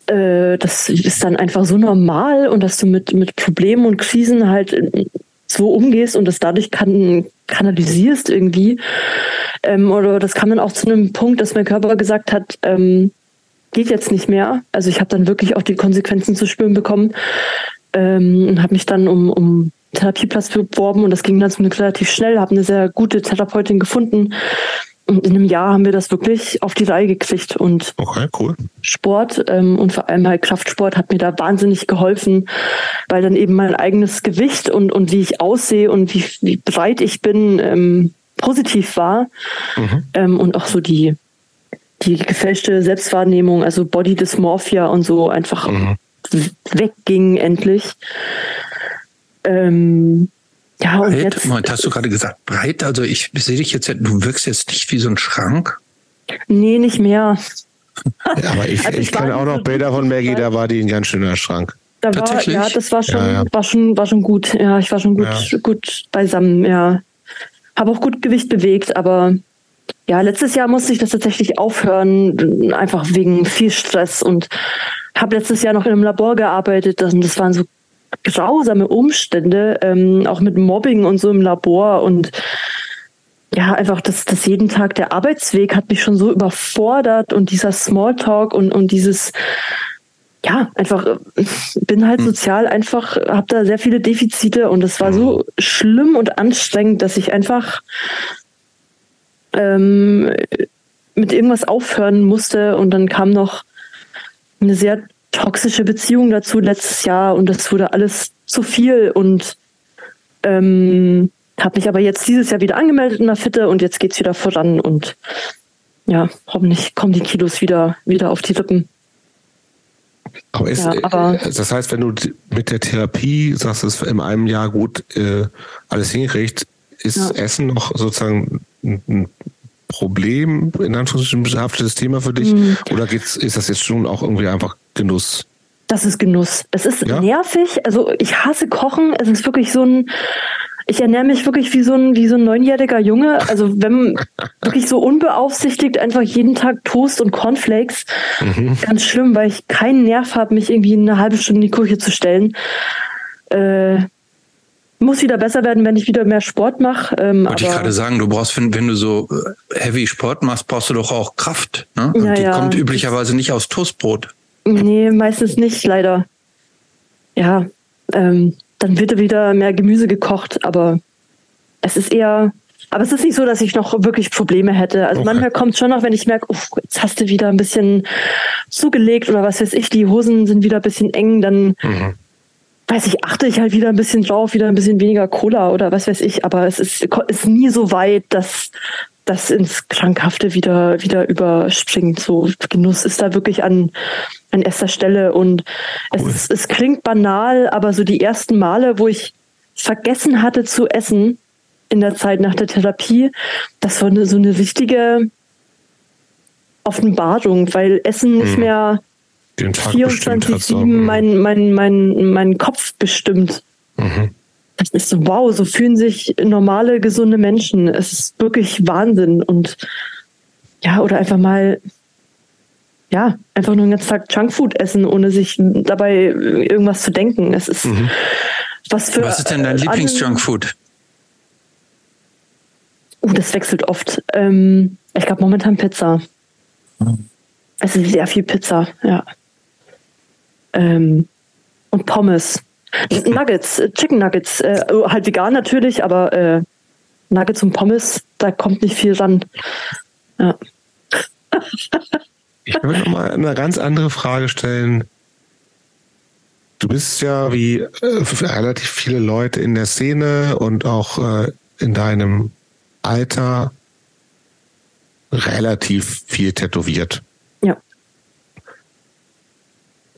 Äh, das ist dann einfach so normal und dass du mit, mit Problemen und Krisen halt so umgehst und das dadurch kann, kanalisierst irgendwie. Ähm, oder das kam dann auch zu einem Punkt, dass mein Körper gesagt hat, ähm, geht jetzt nicht mehr. Also ich habe dann wirklich auch die Konsequenzen zu spüren bekommen ähm, und habe mich dann um, um Therapieplatz beworben und das ging dann relativ schnell, habe eine sehr gute Therapeutin gefunden. Und in einem Jahr haben wir das wirklich auf die Reihe gekriegt. Und okay, cool. Sport ähm, und vor allem halt Kraftsport hat mir da wahnsinnig geholfen, weil dann eben mein eigenes Gewicht und, und wie ich aussehe und wie, wie breit ich bin ähm, positiv war. Mhm. Ähm, und auch so die, die gefälschte Selbstwahrnehmung, also Body Dysmorphia und so einfach mhm. wegging endlich. Ähm, ja, und breit? jetzt. Moment, hast du gerade gesagt, breit? Also ich sehe dich jetzt, du wirkst jetzt nicht wie so ein Schrank. Nee, nicht mehr. Ja, aber ich, also ich, ich kenne auch noch Bilder von Maggie, da war die ein ganz schöner Schrank. Da Tatsächlich? War, ja, das war schon, ja, ja. war schon, war schon gut. Ja, ich war schon gut, gut beisammen, ja. Habe auch gut Gewicht bewegt, aber ja, letztes Jahr musste ich das tatsächlich aufhören, einfach wegen viel Stress und habe letztes Jahr noch in einem Labor gearbeitet. Das, das waren so grausame Umstände, ähm, auch mit Mobbing und so im Labor und ja, einfach das, das jeden Tag der Arbeitsweg hat mich schon so überfordert und dieser Smalltalk und, und dieses, ja, einfach, bin halt hm. sozial einfach, habe da sehr viele Defizite und es war so schlimm und anstrengend, dass ich einfach ähm, mit irgendwas aufhören musste und dann kam noch eine sehr toxische Beziehung dazu letztes Jahr und das wurde alles zu viel und ähm, habe mich aber jetzt dieses Jahr wieder angemeldet in der Fitte und jetzt geht's wieder voran und ja, hoffentlich kommen die Kilos wieder, wieder auf die Rippen. Aber, ist, ja, aber äh, das heißt, wenn du mit der Therapie sagst, es in einem Jahr gut äh, alles hinkriegt, ist ja. Essen noch sozusagen ein Problem, in Anführungsstrichen behaftetes Thema für dich? Mhm. Oder geht's, ist das jetzt schon auch irgendwie einfach Genuss? Das ist Genuss. Es ist ja? nervig. Also ich hasse Kochen. Es ist wirklich so ein, ich ernähre mich wirklich wie so ein, wie so ein neunjähriger Junge. Also wenn wirklich so unbeaufsichtigt einfach jeden Tag Toast und Cornflakes. Mhm. Ganz schlimm, weil ich keinen Nerv habe, mich irgendwie eine halbe Stunde in die Küche zu stellen. Äh, muss wieder besser werden, wenn ich wieder mehr Sport mache. Ähm, Wollte ich gerade sagen, du brauchst, wenn, wenn du so äh, heavy Sport machst, brauchst du doch auch Kraft. Ne? Und ja, die ja. kommt üblicherweise nicht aus Toastbrot. Nee, meistens nicht, leider. Ja, ähm, dann wird wieder mehr Gemüse gekocht, aber es ist eher, aber es ist nicht so, dass ich noch wirklich Probleme hätte. Also okay. manchmal kommt es schon noch, wenn ich merke, jetzt hast du wieder ein bisschen zugelegt oder was weiß ich, die Hosen sind wieder ein bisschen eng, dann mhm weiß ich, achte ich halt wieder ein bisschen drauf, wieder ein bisschen weniger Cola oder was weiß ich, aber es ist, ist nie so weit, dass, das ins Krankhafte wieder, wieder überspringt. So Genuss ist da wirklich an, an erster Stelle. Und cool. es, es klingt banal, aber so die ersten Male, wo ich vergessen hatte zu essen in der Zeit nach der Therapie, das war so eine richtige Offenbarung, weil Essen nicht hm. mehr 24-7 mein, mein, mein, mein Kopf bestimmt. Mhm. Das ist so, wow, so fühlen sich normale, gesunde Menschen. Es ist wirklich Wahnsinn. Und ja, oder einfach mal, ja, einfach nur den ganzen Tag Junkfood essen, ohne sich dabei irgendwas zu denken. Es ist mhm. was für. Was ist denn dein Lieblings-Junkfood? Oh, uh, das wechselt oft. Ähm, ich glaube momentan Pizza. Mhm. Es ist sehr viel Pizza, ja. Ähm, und Pommes. Nuggets, Chicken Nuggets, äh, halt vegan natürlich, aber äh, Nuggets und Pommes, da kommt nicht viel ran. Ja. ich würde noch mal eine ganz andere Frage stellen. Du bist ja wie äh, relativ viele Leute in der Szene und auch äh, in deinem Alter relativ viel tätowiert.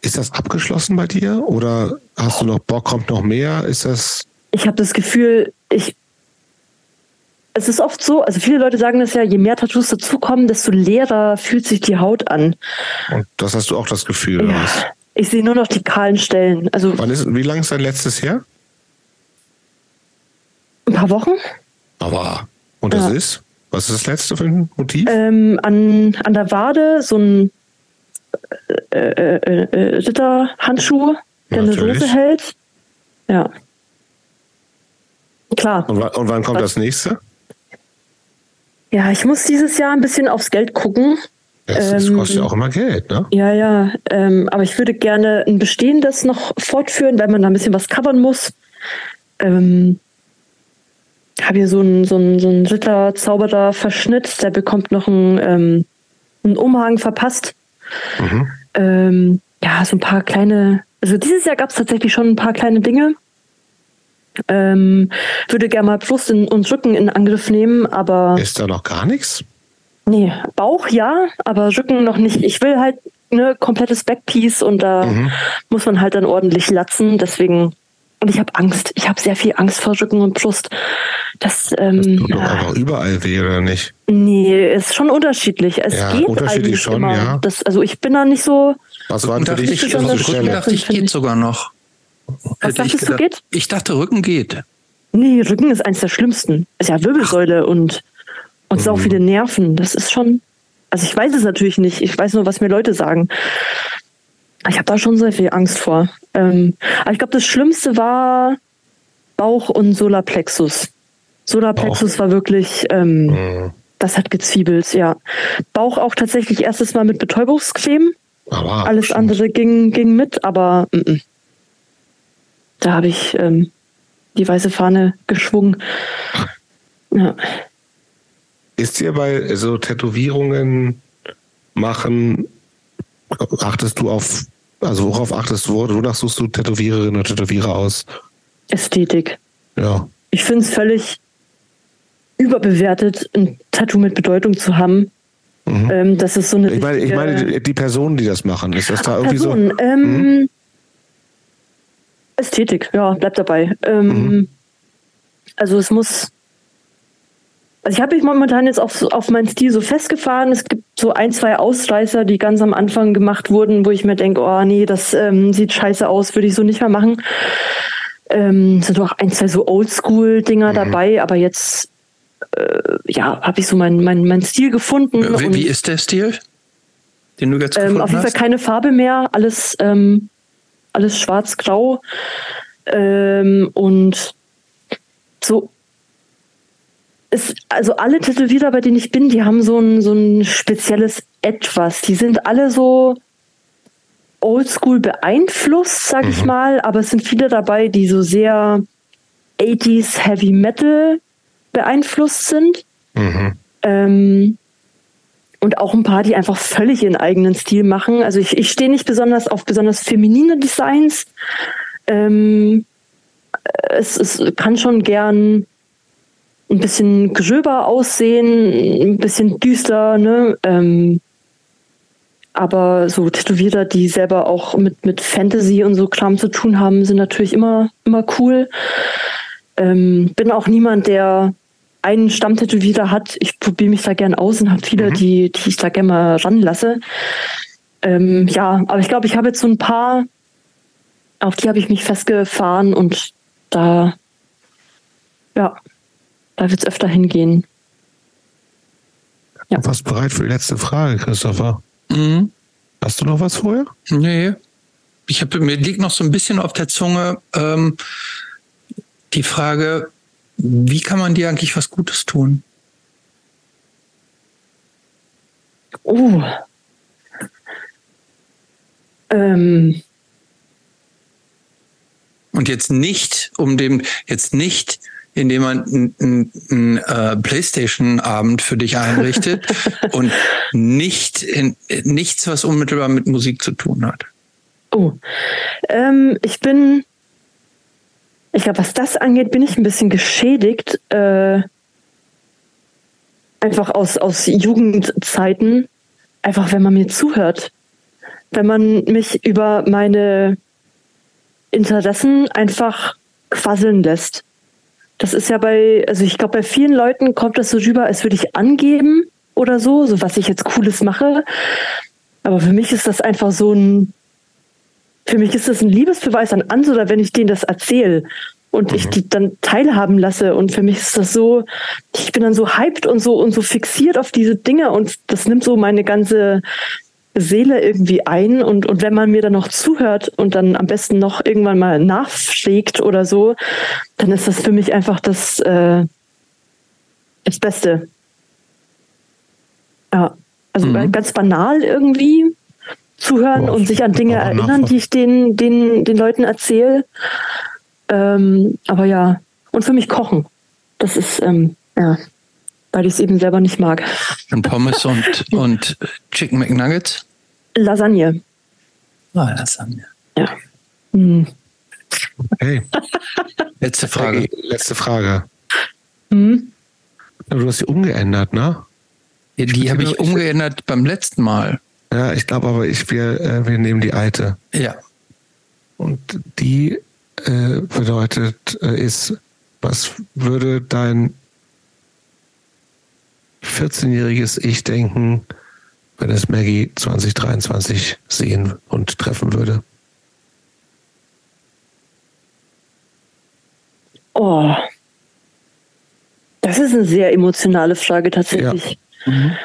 Ist das abgeschlossen bei dir oder hast du noch Bock, kommt noch mehr? Ist das? Ich habe das Gefühl, ich. Es ist oft so, also viele Leute sagen das ja, je mehr Tattoos dazukommen, desto leerer fühlt sich die Haut an. Und das hast du auch das Gefühl, ja, was? Ich sehe nur noch die kahlen Stellen. Also Wann ist, wie lange ist dein letztes her? Ein paar Wochen. Aber, und das ja. ist? Was ist das letzte für ein Motiv? Ähm, an, an der Wade so ein äh, äh, äh, Ritterhandschuh, der eine Soße hält. Ja. Klar. Und, und wann kommt Was? das nächste? Ja, ich muss dieses Jahr ein bisschen aufs Geld gucken. Das, das ähm, kostet ja auch immer Geld, ne? Ja, ja. Ähm, aber ich würde gerne ein bestehendes noch fortführen, weil man da ein bisschen was covern muss. Ähm, habe hier so einen so einen, so einen Ritter-Zauberer-Verschnitt, der bekommt noch einen, ähm, einen Umhang verpasst. Mhm. Ähm, ja, so ein paar kleine, also dieses Jahr gab es tatsächlich schon ein paar kleine Dinge. Ähm, würde gerne mal Brust in, und Rücken in Angriff nehmen, aber. Ist da noch gar nichts? Nee, Bauch ja, aber Rücken noch nicht. Ich will halt ne komplettes Backpiece und da mhm. muss man halt dann ordentlich latzen. Deswegen und ich habe Angst. Ich habe sehr viel Angst vor Rücken und Brust. Das, ähm, das tut doch einfach überall weh, oder nicht? Nee, ist schon unterschiedlich. Es ja, geht unterschiedlich schon, immer. ja. Das, also ich bin da nicht so. Was war denn für dich? Ich, Rücken dachte ich, geht sogar noch. Was dachtest gedacht, du geht? Ich dachte, Rücken geht. Nee, Rücken ist eins der schlimmsten. Ist ja Wirbelsäule und, und mhm. auch viele Nerven. Das ist schon. Also ich weiß es natürlich nicht. Ich weiß nur, was mir Leute sagen. Ich habe da schon sehr viel Angst vor. Ähm, aber ich glaube, das Schlimmste war Bauch und Solarplexus. Solarplexus Bauch. war wirklich, ähm, mhm. das hat gezwiebelt, ja. Bauch auch tatsächlich erstes Mal mit Betäubungscreme. Aber Alles stimmt. andere ging, ging mit, aber m -m. da habe ich ähm, die weiße Fahne geschwungen. Ja. Ist dir bei so Tätowierungen machen, achtest du auf also worauf achtest du? Wonach suchst du Tätowiererinnen oder Tätowierer aus? Ästhetik. Ja. Ich finde es völlig überbewertet, ein Tattoo mit Bedeutung zu haben. Mhm. Ähm, das ist so eine. Ich meine, ich meine, die Personen, die das machen, ist das da irgendwie Personen, so? Ähm, mhm. Ästhetik, ja, bleib dabei. Ähm, mhm. Also es muss also ich habe mich momentan jetzt auf, auf meinen Stil so festgefahren. Es gibt so ein, zwei Ausreißer, die ganz am Anfang gemacht wurden, wo ich mir denke, oh nee, das ähm, sieht scheiße aus, würde ich so nicht mehr machen. Ähm, sind auch ein, zwei so Oldschool-Dinger mhm. dabei, aber jetzt äh, ja, habe ich so meinen mein, mein Stil gefunden. Wie, wie ist der Stil? Den du jetzt ähm, Auf jeden Fall keine Farbe mehr, alles, ähm, alles schwarz-grau. Ähm, und so ist, also alle Tätowierer, bei denen ich bin, die haben so ein, so ein spezielles Etwas. Die sind alle so oldschool beeinflusst, sag mhm. ich mal, aber es sind viele dabei, die so sehr 80s Heavy Metal beeinflusst sind. Mhm. Ähm, und auch ein paar, die einfach völlig ihren eigenen Stil machen. Also ich, ich stehe nicht besonders auf besonders feminine Designs. Ähm, es, es kann schon gern ein bisschen gröber aussehen, ein bisschen düster, ne? Ähm, aber so Tätowierer, die selber auch mit, mit Fantasy und so Kram zu tun haben, sind natürlich immer, immer cool. Ähm, bin auch niemand, der einen Stammtätowierer hat. Ich probiere mich da gern aus und habe viele, mhm. die, die ich da gerne mal ranlasse. Ähm, ja, aber ich glaube, ich habe jetzt so ein paar, auf die habe ich mich festgefahren und da, ja, da wird es öfter hingehen. Ja. Du warst bereit für die letzte Frage, Christopher. Mhm. Hast du noch was vorher? Nee. Ich habe mir liegt noch so ein bisschen auf der Zunge ähm, die Frage, wie kann man dir eigentlich was Gutes tun? Oh. Ähm. Und jetzt nicht, um dem, jetzt nicht indem man einen, äh, Playstation-Abend für dich einrichtet und nicht in, nichts, was unmittelbar mit Musik zu tun hat. Oh, ähm, ich bin, ich glaube, was das angeht, bin ich ein bisschen geschädigt. Äh, einfach aus, aus Jugendzeiten. Einfach, wenn man mir zuhört. Wenn man mich über meine Interessen einfach quasseln lässt. Das ist ja bei, also ich glaube, bei vielen Leuten kommt das so rüber, als würde ich angeben oder so, so was ich jetzt Cooles mache. Aber für mich ist das einfach so ein, für mich ist das ein Liebesbeweis an Ans oder wenn ich denen das erzähle und mhm. ich die dann teilhaben lasse. Und für mich ist das so, ich bin dann so hyped und so und so fixiert auf diese Dinge und das nimmt so meine ganze Seele irgendwie ein und, und wenn man mir dann noch zuhört und dann am besten noch irgendwann mal nachschlägt oder so, dann ist das für mich einfach das, äh, das Beste. Ja, also mhm. ganz banal irgendwie zuhören oh, und sich an Dinge erinnern, die ich den, den, den Leuten erzähle. Ähm, aber ja, und für mich kochen. Das ist, ähm, ja, weil ich es eben selber nicht mag. Und Pommes und, und Chicken McNuggets? Lasagne. Ah, Lasagne. Ja. Hm. Hey. Letzte Frage. Letzte Frage. Hm? Du hast sie umgeändert, ne? Ja, die habe ich umgeändert beim letzten Mal. Ja, ich glaube aber, ich, wir, äh, wir nehmen die alte. Ja. Und die äh, bedeutet, äh, ist, was würde dein 14-jähriges Ich denken, wenn es Maggie 2023 sehen und treffen würde? Oh, das ist eine sehr emotionale Frage tatsächlich. Ja. Mhm.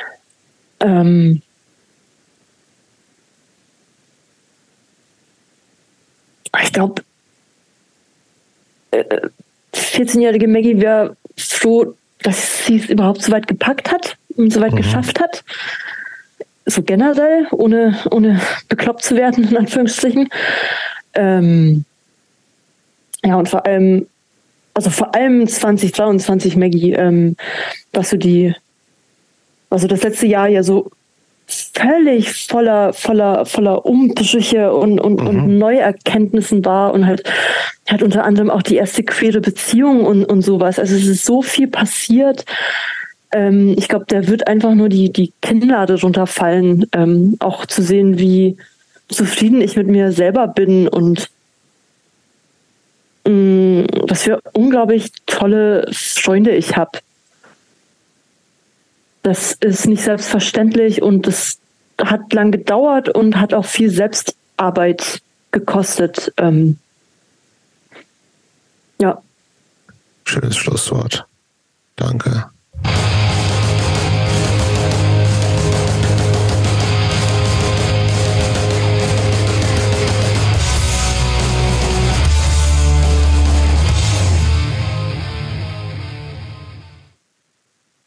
Ähm, ich glaube, 14-jährige äh, Maggie wäre froh, dass sie es überhaupt so weit gepackt hat und so weit mhm. geschafft hat so generell, ohne, ohne bekloppt zu werden, in Anführungsstrichen. Ähm, ja, und vor allem, also vor allem 2023, Maggie, ähm, was so die, also das letzte Jahr ja so völlig voller, voller, voller Umbrüche und, und, mhm. und Neuerkenntnissen war und halt, hat unter anderem auch die erste queere Beziehung und, und sowas. Also es ist so viel passiert. Ähm, ich glaube, da wird einfach nur die, die Kinnlade runterfallen, ähm, auch zu sehen, wie zufrieden ich mit mir selber bin und mh, mm, was für unglaublich tolle Freunde ich habe. Das ist nicht selbstverständlich und das hat lang gedauert und hat auch viel Selbstarbeit gekostet. Ähm, ja. Schönes Schlusswort. Danke.